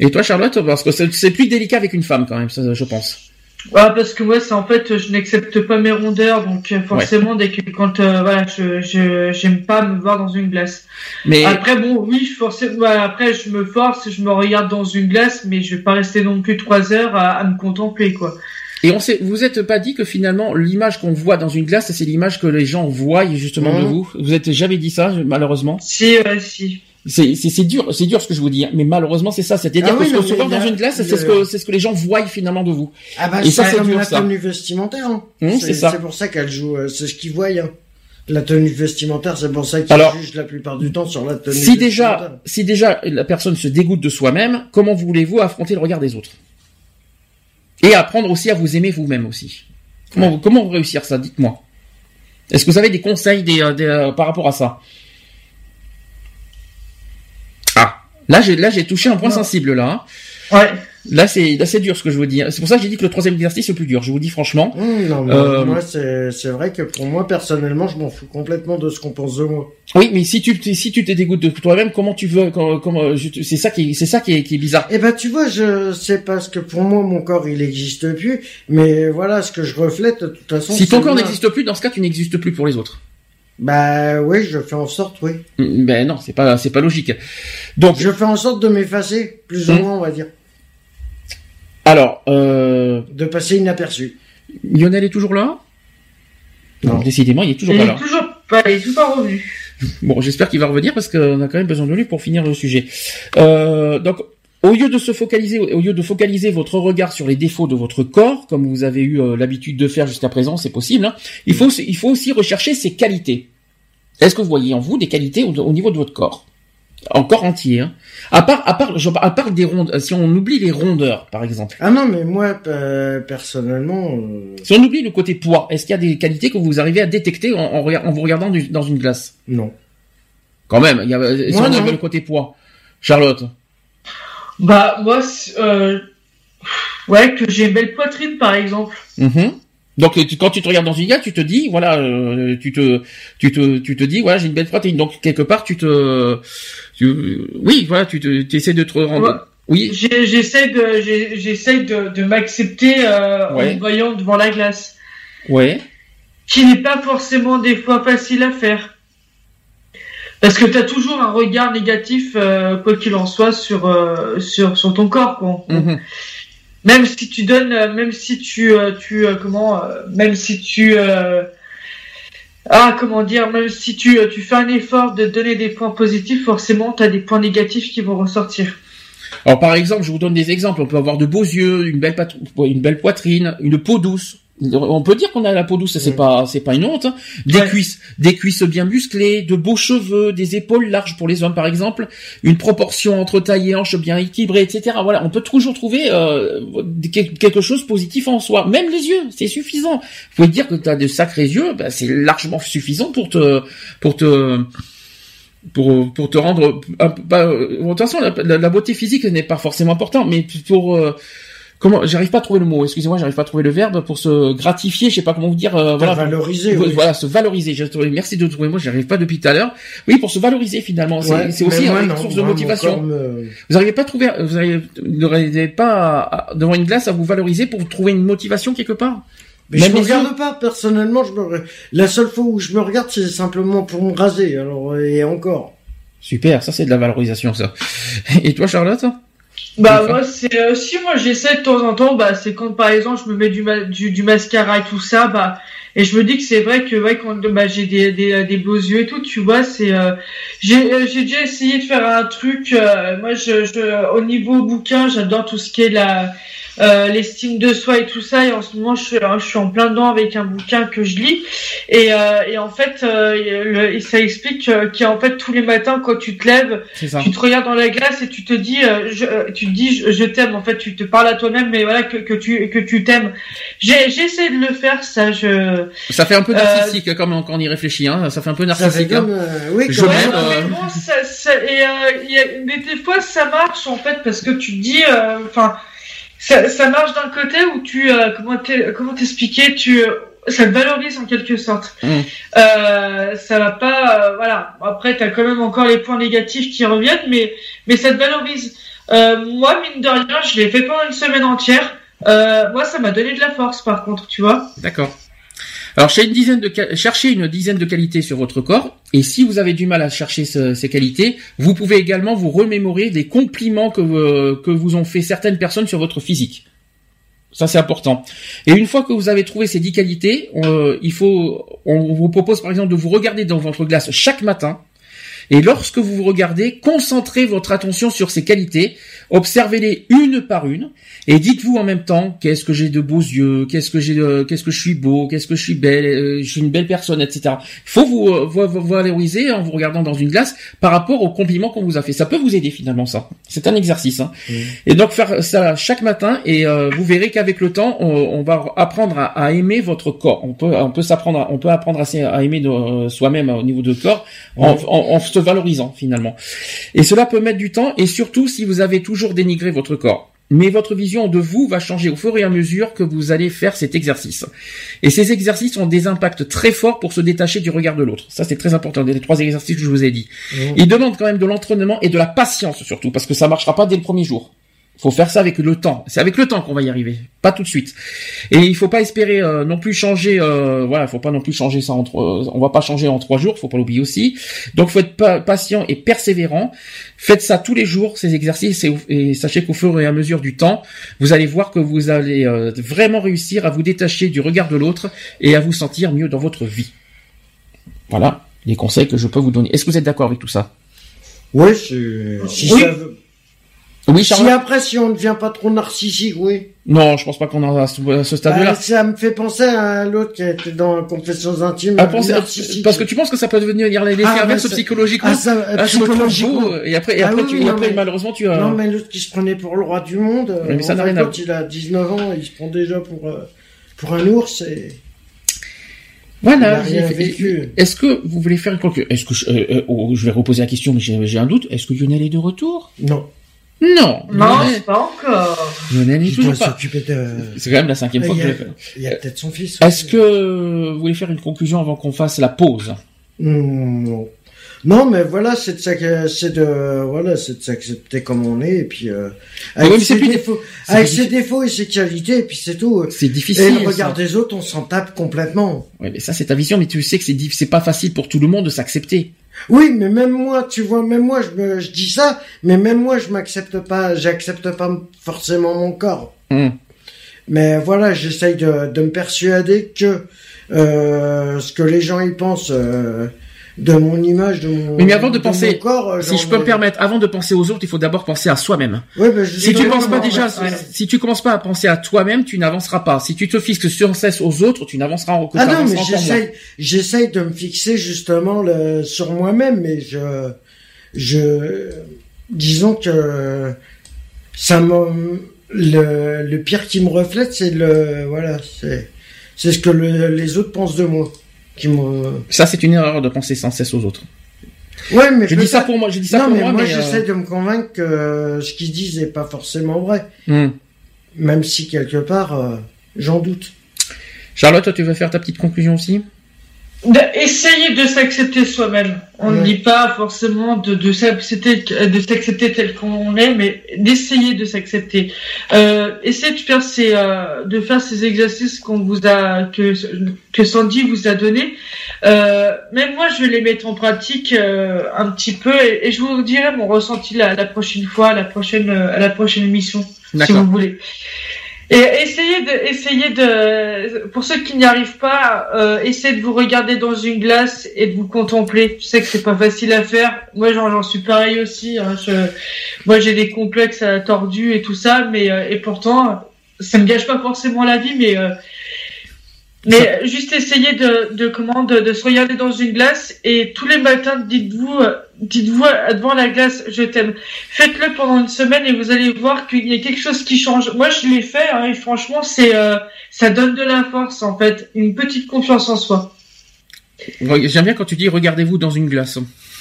Et toi, Charlotte, parce que c'est c'est plus délicat avec une femme quand même, ça, je pense. Ouais, parce que moi, c'est en fait, je n'accepte pas mes rondeurs, donc euh, forcément, dès que quand euh, voilà, je je j'aime pas me voir dans une glace. Mais Après, bon, oui, je forçais. ouais, après, je me force, je me regarde dans une glace, mais je vais pas rester non plus trois heures à, à me contempler, quoi. et on sait, vous êtes pas dit que finalement l'image qu'on voit dans une glace, c'est l'image que les gens voient justement de Mhm. vous? Vous êtes jamais dit ça, malheureusement? Si, ouais, si. C'est dur, c'est dur ce que je vous dis, hein, mais malheureusement c'est ça. C'est-à-dire Ah que ce a- dans une glace, c'est ce que c'est ce que les gens voient finalement de vous. Ah bah, Et ça, c'est dur, la ça. tenue vestimentaire. hein. Hum, c'est ça. C'est pour ça qu'elle joue, euh, c'est ce qu'ils voient. Hein. La tenue vestimentaire, c'est pour ça qu'ils jugent la plupart du temps sur la tenue Si vestimentaire. déjà, si déjà la personne se dégoûte de soi-même, comment voulez-vous affronter le regard des autres? Et apprendre aussi à vous aimer vous-même aussi. Comment, comment réussir ça Dites-moi? Est-ce que vous avez des conseils des, euh, des, euh, par rapport à ça Ah, là j'ai là j'ai touché un point Non. sensible là. hein. Ouais. Là c'est là c'est dur ce que je vous dis. C'est pour ça que j'ai dit que le troisième exercice est le plus dur. Je vous dis franchement. Hum, non, mais Euh, moi, c'est c'est vrai que pour moi, personnellement, je m'en fous complètement de ce qu'on pense de moi. Oui, mais si tu si tu te dégoûtes de toi-même, comment tu veux comment, comment- c'est ça qui c'est ça qui est, qui est bizarre. Eh ben, tu vois, je c'est parce que pour moi, mon corps, il existe plus. Mais voilà, ce que je reflète, de toute façon. Si ton c'est corps n'existe plus, dans ce cas, tu n'existes plus pour les autres. Bah oui, je fais en sorte, oui. Mm, Ben non, c'est pas c'est pas logique. Donc Je fais en sorte de m'effacer, plus ou Hum. moins, on va dire. Alors, euh, de passer inaperçu. Lionel est toujours là? Non. Décidément, il est toujours Il pas est là. toujours pas, il est toujours pas revenu. Bon, j'espère qu'il va revenir parce qu'on a quand même besoin de lui pour finir le sujet. Euh, donc, au lieu de se focaliser, au lieu de focaliser votre regard sur les défauts de votre corps, comme vous avez eu euh, l'habitude de faire jusqu'à présent, c'est possible. hein, il faut, il faut aussi rechercher ses qualités. Est-ce que vous voyez en vous des qualités au, au niveau de votre corps, en corps entier hein À part, à part, je- à part des rondes, si on oublie les rondeurs, par exemple. Ah non, mais moi, euh, personnellement, euh, Si on oublie le côté poids, est-ce qu'il y a des qualités que vous arrivez à détecter en, en en vous regardant du- dans une glace? Non. Quand même, il y a, si Moi, on non. le côté poids. Charlotte. Bah, moi, euh, ouais, que j'ai une belle poitrine, par exemple. Mhm. Donc quand tu te regardes dans une glace, tu te dis voilà, euh, tu te tu te tu te dis voilà, j'ai une belle protéine. Donc quelque part tu te tu, oui, voilà, tu te essaies de te rendre Ouais. oui, J'essaie de, j'essaie de, de m'accepter euh, Ouais. en me voyant devant la glace, ouais. qui n'est pas forcément des fois facile à faire. Parce que tu as toujours un regard négatif, euh, quoi qu'il en soit, sur, euh, sur, sur ton corps. Quoi. Mhm. Même si tu donnes, euh, même si tu, tu comment, même si tu, ah, comment dire, même si tu, tu fais un effort de donner des points positifs, forcément, tu as des points négatifs qui vont ressortir. Alors par exemple, je vous donne des exemples. On peut avoir de beaux yeux, une belle pat- une belle poitrine, une peau douce. On peut dire qu'on a la peau douce, c'est Ouais. pas c'est pas une honte. hein. Des Ouais. cuisses, des cuisses bien musclées, de beaux cheveux, des épaules larges pour les hommes par exemple, une proportion entre taille et hanche bien équilibrée, etc. Voilà, on peut toujours trouver euh, quelque chose de positif en soi. Même les yeux, c'est suffisant. Vous pouvez dire que tu as de sacrés yeux, bah, c'est largement suffisant pour te pour te pour pour te rendre euh, de toute façon la, la- beauté physique n'est pas forcément important mais pour euh, comment j'arrive pas à trouver le mot excusez-moi j'arrive pas à trouver le verbe pour se gratifier je sais pas comment vous dire euh, Voilà, valoriser. Oui. voilà se valoriser j'ai trouvé merci de trouver mot j'arrive pas depuis tout à l'heure oui pour se valoriser finalement c'est Ouais, aussi moi, une non, source de moi, motivation me- vous n'arrivez pas à trouver vous n'arrivez pas à- à- devant une glace à vous valoriser pour trouver une motivation quelque part? Mais Même je me regarde pas, personnellement, je me... la seule fois où je me regarde, c'est simplement pour me raser, alors, et encore. super ça c'est de la valorisation ça et toi Charlotte? Bah moi c'est euh, si moi j'essaie de temps en temps bah c'est quand par exemple je me mets du, ma- du, du mascara et tout ça bah et je me dis que c'est vrai que ouais quand bah, j'ai des, des des beaux yeux et tout tu vois c'est euh, j'ai euh, j'ai déjà essayé de faire un truc euh, moi je, je au niveau bouquin j'adore tout ce qui est la euh, l'estime de soi et tout ça et en ce moment je suis je suis en plein dedans avec un bouquin que je lis et euh, et en fait euh, le, et ça explique euh, qu'en fait tous les matins quand tu te lèves tu te regardes dans la glace et tu te dis, euh, je, euh, tu te dis, je, je t'aime. En fait, tu te parles à toi-même, mais voilà que, que tu que tu t'aimes. J'ai j'ai essayé de le faire, ça. Je ça fait un peu narcissique comme quand on y réfléchit hein ça fait un peu Ça fait narcissique hein. comme, euh, oui, Je m'aime, mais bon, ça, ça, et, euh, il y a, mais des fois, ça marche en fait parce que tu te dis, euh, enfin, ça, ça marche d'un côté où tu, euh, comment comment t'expliquer, tu, ça te valorise en quelque sorte. Mm. Euh, ça va pas, euh, voilà. Après, t'as quand même encore les points négatifs qui reviennent, mais, mais ça te valorise. Euh, moi, mine de rien, je l'ai fait pendant une semaine entière. Euh, moi, ça m'a donné de la force, par contre, tu vois. D'accord. Alors, cherchez une dizaine de qualités sur votre corps, et si vous avez du mal à chercher ce- ces qualités, vous pouvez également vous remémorer des compliments que vous, que vous ont fait certaines personnes sur votre physique. Ça, c'est important. Et une fois que vous avez trouvé ces dix qualités, euh, il faut, on vous propose par exemple de vous regarder dans votre glace chaque matin. Et lorsque vous vous regardez, concentrez votre attention sur ces qualités, observez-les une par une, et dites-vous en même temps qu'est-ce que j'ai de beaux yeux, qu'est-ce que j'ai, de- qu'est-ce que je suis beau, qu'est-ce que je suis belle, euh, je suis une belle personne, etc. Il faut vous, euh, vous, valoriser en vous regardant dans une glace par rapport aux compliments qu'on vous a fait. Ça peut vous aider finalement ça. C'est un exercice. Hein. Et donc faire ça chaque matin et euh, vous verrez qu'avec le temps, on, on va apprendre à, à aimer votre corps. On peut, on peut s'apprendre, on peut apprendre à, à aimer euh, soi-même au niveau de corps en, en- en valorisant finalement. Et cela peut mettre du temps et surtout si vous avez toujours dénigré votre corps. Mais votre vision de vous va changer au fur et à mesure que vous allez faire cet exercice. Et ces exercices ont des impacts très forts pour se détacher du regard de l'autre. Ça, c'est très important. Les trois exercices que je vous ai dit. Mhm. Ils demandent quand même de l'entraînement et de la patience surtout, parce que ça marchera pas dès le premier jour. Faut faire ça avec le temps. C'est avec le temps qu'on va y arriver, pas tout de suite. Et il faut pas espérer euh, non plus changer. Euh, voilà, faut pas non plus changer ça en trois. On va pas changer en trois jours, faut pas l'oublier aussi. Donc faut être pa- patient et persévérant. Faites ça tous les jours, ces exercices, et, et sachez qu'au fur et à mesure du temps, vous allez voir que vous allez euh, vraiment réussir à vous détacher du regard de l'autre et à vous sentir mieux dans votre vie. Voilà les conseils que je peux vous donner. Est-ce que vous êtes d'accord avec tout ça? Oui, c'est- si Oui. ça veut- Oui, Si après, si on ne devient pas trop narcissique, oui. Non, je pense pas qu'on en a à ce, stade-là. Bah, ça me fait penser à l'autre qui était dans Confessions intimes. Ah, parce que tu penses que ça peut devenir l'effet Ah, ouais, ça- psychologiquement. Ah, ça, euh, Ah, psychologiquement. beau, et après, et Ah après, oui, tu, non, après mais- malheureusement, tu as. Non, mais l'autre qui se prenait pour le roi du monde. euh, Oui, mais ça en n'a rien à compte, Il a 19 ans, il se prend déjà pour, euh, pour un ours et il Voilà. Est-ce que vous voulez faire une conclusion Est-ce que je, euh, euh, oh, je vais reposer la question, mais j'ai un doute. Est-ce que Lionel est de retour? Non. Non. Non, Lionel, pas encore. Lionel Il doit s'occuper de. C'est quand même la cinquième fois Il que y je a, le fais. il y a peut-être son fils. Est-ce que vous voulez faire une conclusion avant qu'on fasse la pause? Hmm, Non. Non, mais voilà, c'est de s'ac- c'est de voilà, c'est de s'accepter comme on est et puis euh, oui, avec ses plus- défauts, avec ses défauts et ses qualités et puis c'est tout. C'est Et difficile. le regard ça. des autres, on s'en tape complètement. Ouais, mais ça c'est ta vision, mais tu sais que c'est pas facile pour tout le monde de s'accepter. Oui, mais même moi, tu vois, même moi, je, me, je dis ça, mais même moi, je m'accepte pas, j'accepte pas forcément mon corps. Hum. Mais voilà, j'essaye de, de me persuader que euh, ce que les gens y pensent euh, de mon image, de mon, mais avant de penser- corps, euh, Si je peux me ai- permettre, avant de penser aux autres, il faut d'abord penser à soi-même. Ouais, je Si tu penses pas déjà, ouais. si tu commences pas à penser à toi-même, tu n'avanceras pas. Si tu te fixes sans cesse aux autres, tu n'avanceras en Ah non, mais j'essaye, j'essaye de me fixer justement le, sur moi-même, mais je, je, disons que ça me, le, le pire qui me reflète, c'est le, voilà, c'est, c'est ce que le- les autres pensent de moi, qui me, Ça, c'est une erreur de penser sans cesse aux autres. ouais, mais Je dis ça pour moi, je dis ça non, pour mais moi, euh, j'essaie de me convaincre que ce qu'ils disent n'est pas forcément vrai, hum. même si quelque part, euh, j'en doute. Charlotte, toi, tu veux faire ta petite conclusion aussi? Essayer de s'accepter soi-même. On ne Ouais. dit pas forcément de, de s'accepter de s'accepter tel qu'on est, mais d'essayer de s'accepter. Euh, essayez de faire ces euh, de faire ces exercices qu'on vous a que que Sandy vous a donné. Euh, même moi, je vais les mettre en pratique euh, un petit peu et, et je vous dirai mon ressenti la, la prochaine fois, la prochaine euh, à la prochaine émission, si vous voulez. Et essayez de, essayez de, pour ceux qui n'y arrivent pas, euh, essayez de vous regarder dans une glace et de vous contempler. Je sais que c'est pas facile à faire. Moi, j'en, suis pareil aussi. Hein. Je, moi, j'ai des complexes tordus et tout ça, mais euh, et pourtant, ça me gâche pas forcément la vie, mais euh, mais juste essayer de, de comment de, de se regarder dans une glace et tous les matins dites-vous euh, dites-vous devant la glace je t'aime. Faites-le pendant une semaine et vous allez voir qu'il y a quelque chose qui change. Moi je l'ai fait hein, et franchement c'est euh, ça donne de la force en fait. Une petite confiance en soi. J'aime bien quand tu dis regardez-vous dans une glace.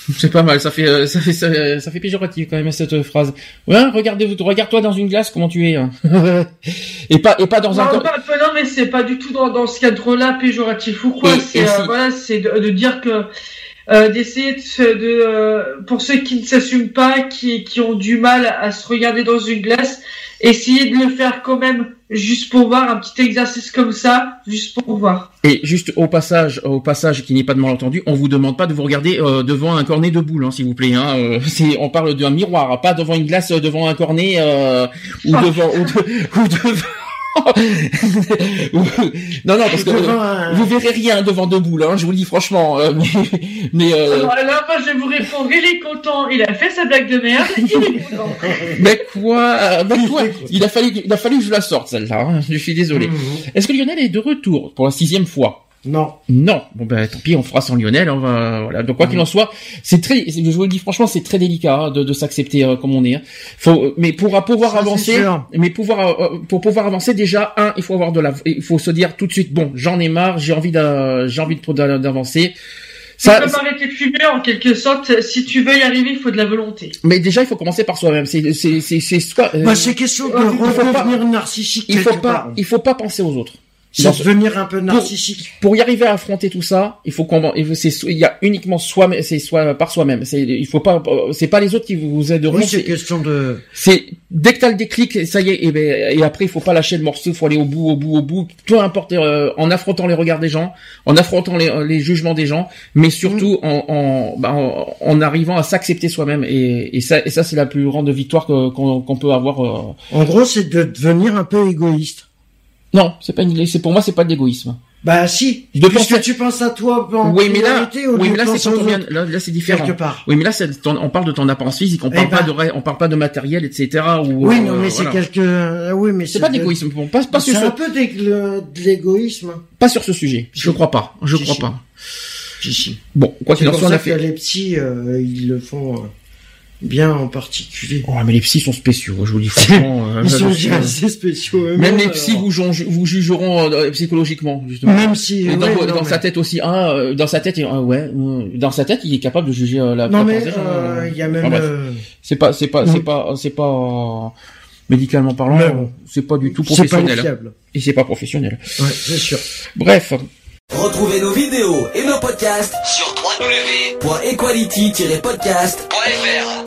C'est pas mal, ça fait euh, ça fait ça, ça fait péjoratif quand même cette euh, phrase. Ouais, regardez-vous, regarde-toi dans une glace comment tu es. hein. et pas et pas dans non, un pas- pas- non mais c'est pas du tout dans, dans ce cadre-là péjoratif ou quoi c'est euh, voilà c'est de, de dire que euh, d'essayer de, de euh, pour ceux qui ne s'assument pas qui qui ont du mal à se regarder dans une glace essayer de le faire quand même juste pour voir un petit exercice comme ça juste pour voir Et juste au passage, au passage qui n'est pas de malentendu, on vous demande pas de vous regarder euh, devant un cornet de boule, hein, s'il vous plaît. Hein, euh, c'est, on parle d'un miroir, hein, pas devant une glace, euh, devant un cornet euh, ou Ah. devant ou, de- ou devant. Non, non, parce que Devant euh, vous verrez rien devant deux boules. Hein, je vous le dis franchement. euh, mais mais, euh, Alors là moi je vais vous répondre il est content il a fait sa blague de merde il est content mais quoi, euh, mais quoi Il a fallu, il a fallu que je la sorte celle-là. hein, je suis désolé. Mhm. Est-ce que Lionel est de retour pour la sixième fois? Non. Non, bon ben tant pis, on fera sans Lionel. On va, voilà. Donc quoi qu'il en soit, c'est très, je vous le dis franchement, c'est très délicat hein, de, de s'accepter euh, comme on est. hein. Faut, mais pour pouvoir Ça, avancer, mais pouvoir, euh, pour pouvoir avancer déjà, un, il faut avoir de la, il faut se dire tout de suite, bon, j'en ai marre, j'ai envie j'ai envie d'avancer. Ça, comme arrêter de fumer en quelque sorte si tu veux y arriver il faut de la volonté mais déjà, il faut commencer par soi-même. C'est, c'est, c'est, c'est soit, euh, Bah, c'est question de il faut pas- redevenir narcissique. il faut pas, part. il faut pas penser aux autres. Devenir un peu narcissique. Pour, y arriver à affronter tout ça, il faut qu'on, c'est, il y a uniquement soi, c'est soit par soi-même. C'est, il faut pas, c'est pas les autres qui vous aideront. Oui, c'est question de. C'est dès que t'as le déclic, ça y est, et, ben, et après il faut pas lâcher le morceau, faut aller au bout, au bout, au bout. Peu importe, euh, en affrontant les regards des gens, en affrontant les, les jugements des gens, mais surtout mm. en, en, en, arrivant à s'accepter soi-même. Et, et, ça, et ça c'est la plus grande victoire qu'on, peut avoir. Euh. En gros, c'est de devenir un peu égoïste. Non, c'est pas une, c'est pour moi c'est pas de l'égoïsme. Bah si. De que tu penses à toi en oui, mais là, oui, mais là c'est là, là c'est différent. Quelque part. Oui, mais là on parle de ton apparence physique, on eh parle pas ben. de on parle pas de matériel, etc. Ou, oui, non, mais euh, c'est quelque, euh, oui, mais c'est pas d'égoïsme. Pas, pas c'est un peu de l'égoïsme. Pas sur ce sujet. Je crois pas. Je crois pas. Si. Bon, quoi qu'il en soit, on a fait. Les petits, euh, ils le font bien en particulier. Oh, mais les psys sont spéciaux, je vous dis franchement. Euh, Ils sont assez spéciaux. Même les psys vous, vous jugeront euh, psychologiquement, justement. Même si. dans, dans sa tête aussi, ah, euh, dans sa tête, ouais, dans sa tête, il est capable de juger la. Non mais il y a même. c'est pas, c'est pas, c'est pas, c'est pas médicalement parlant, c'est pas du tout professionnel. Pas et c'est pas professionnel. Ouais, c'est sûr. Bref, Retrouvez nos vidéos et nos podcasts sur www.equality-podcast.fr.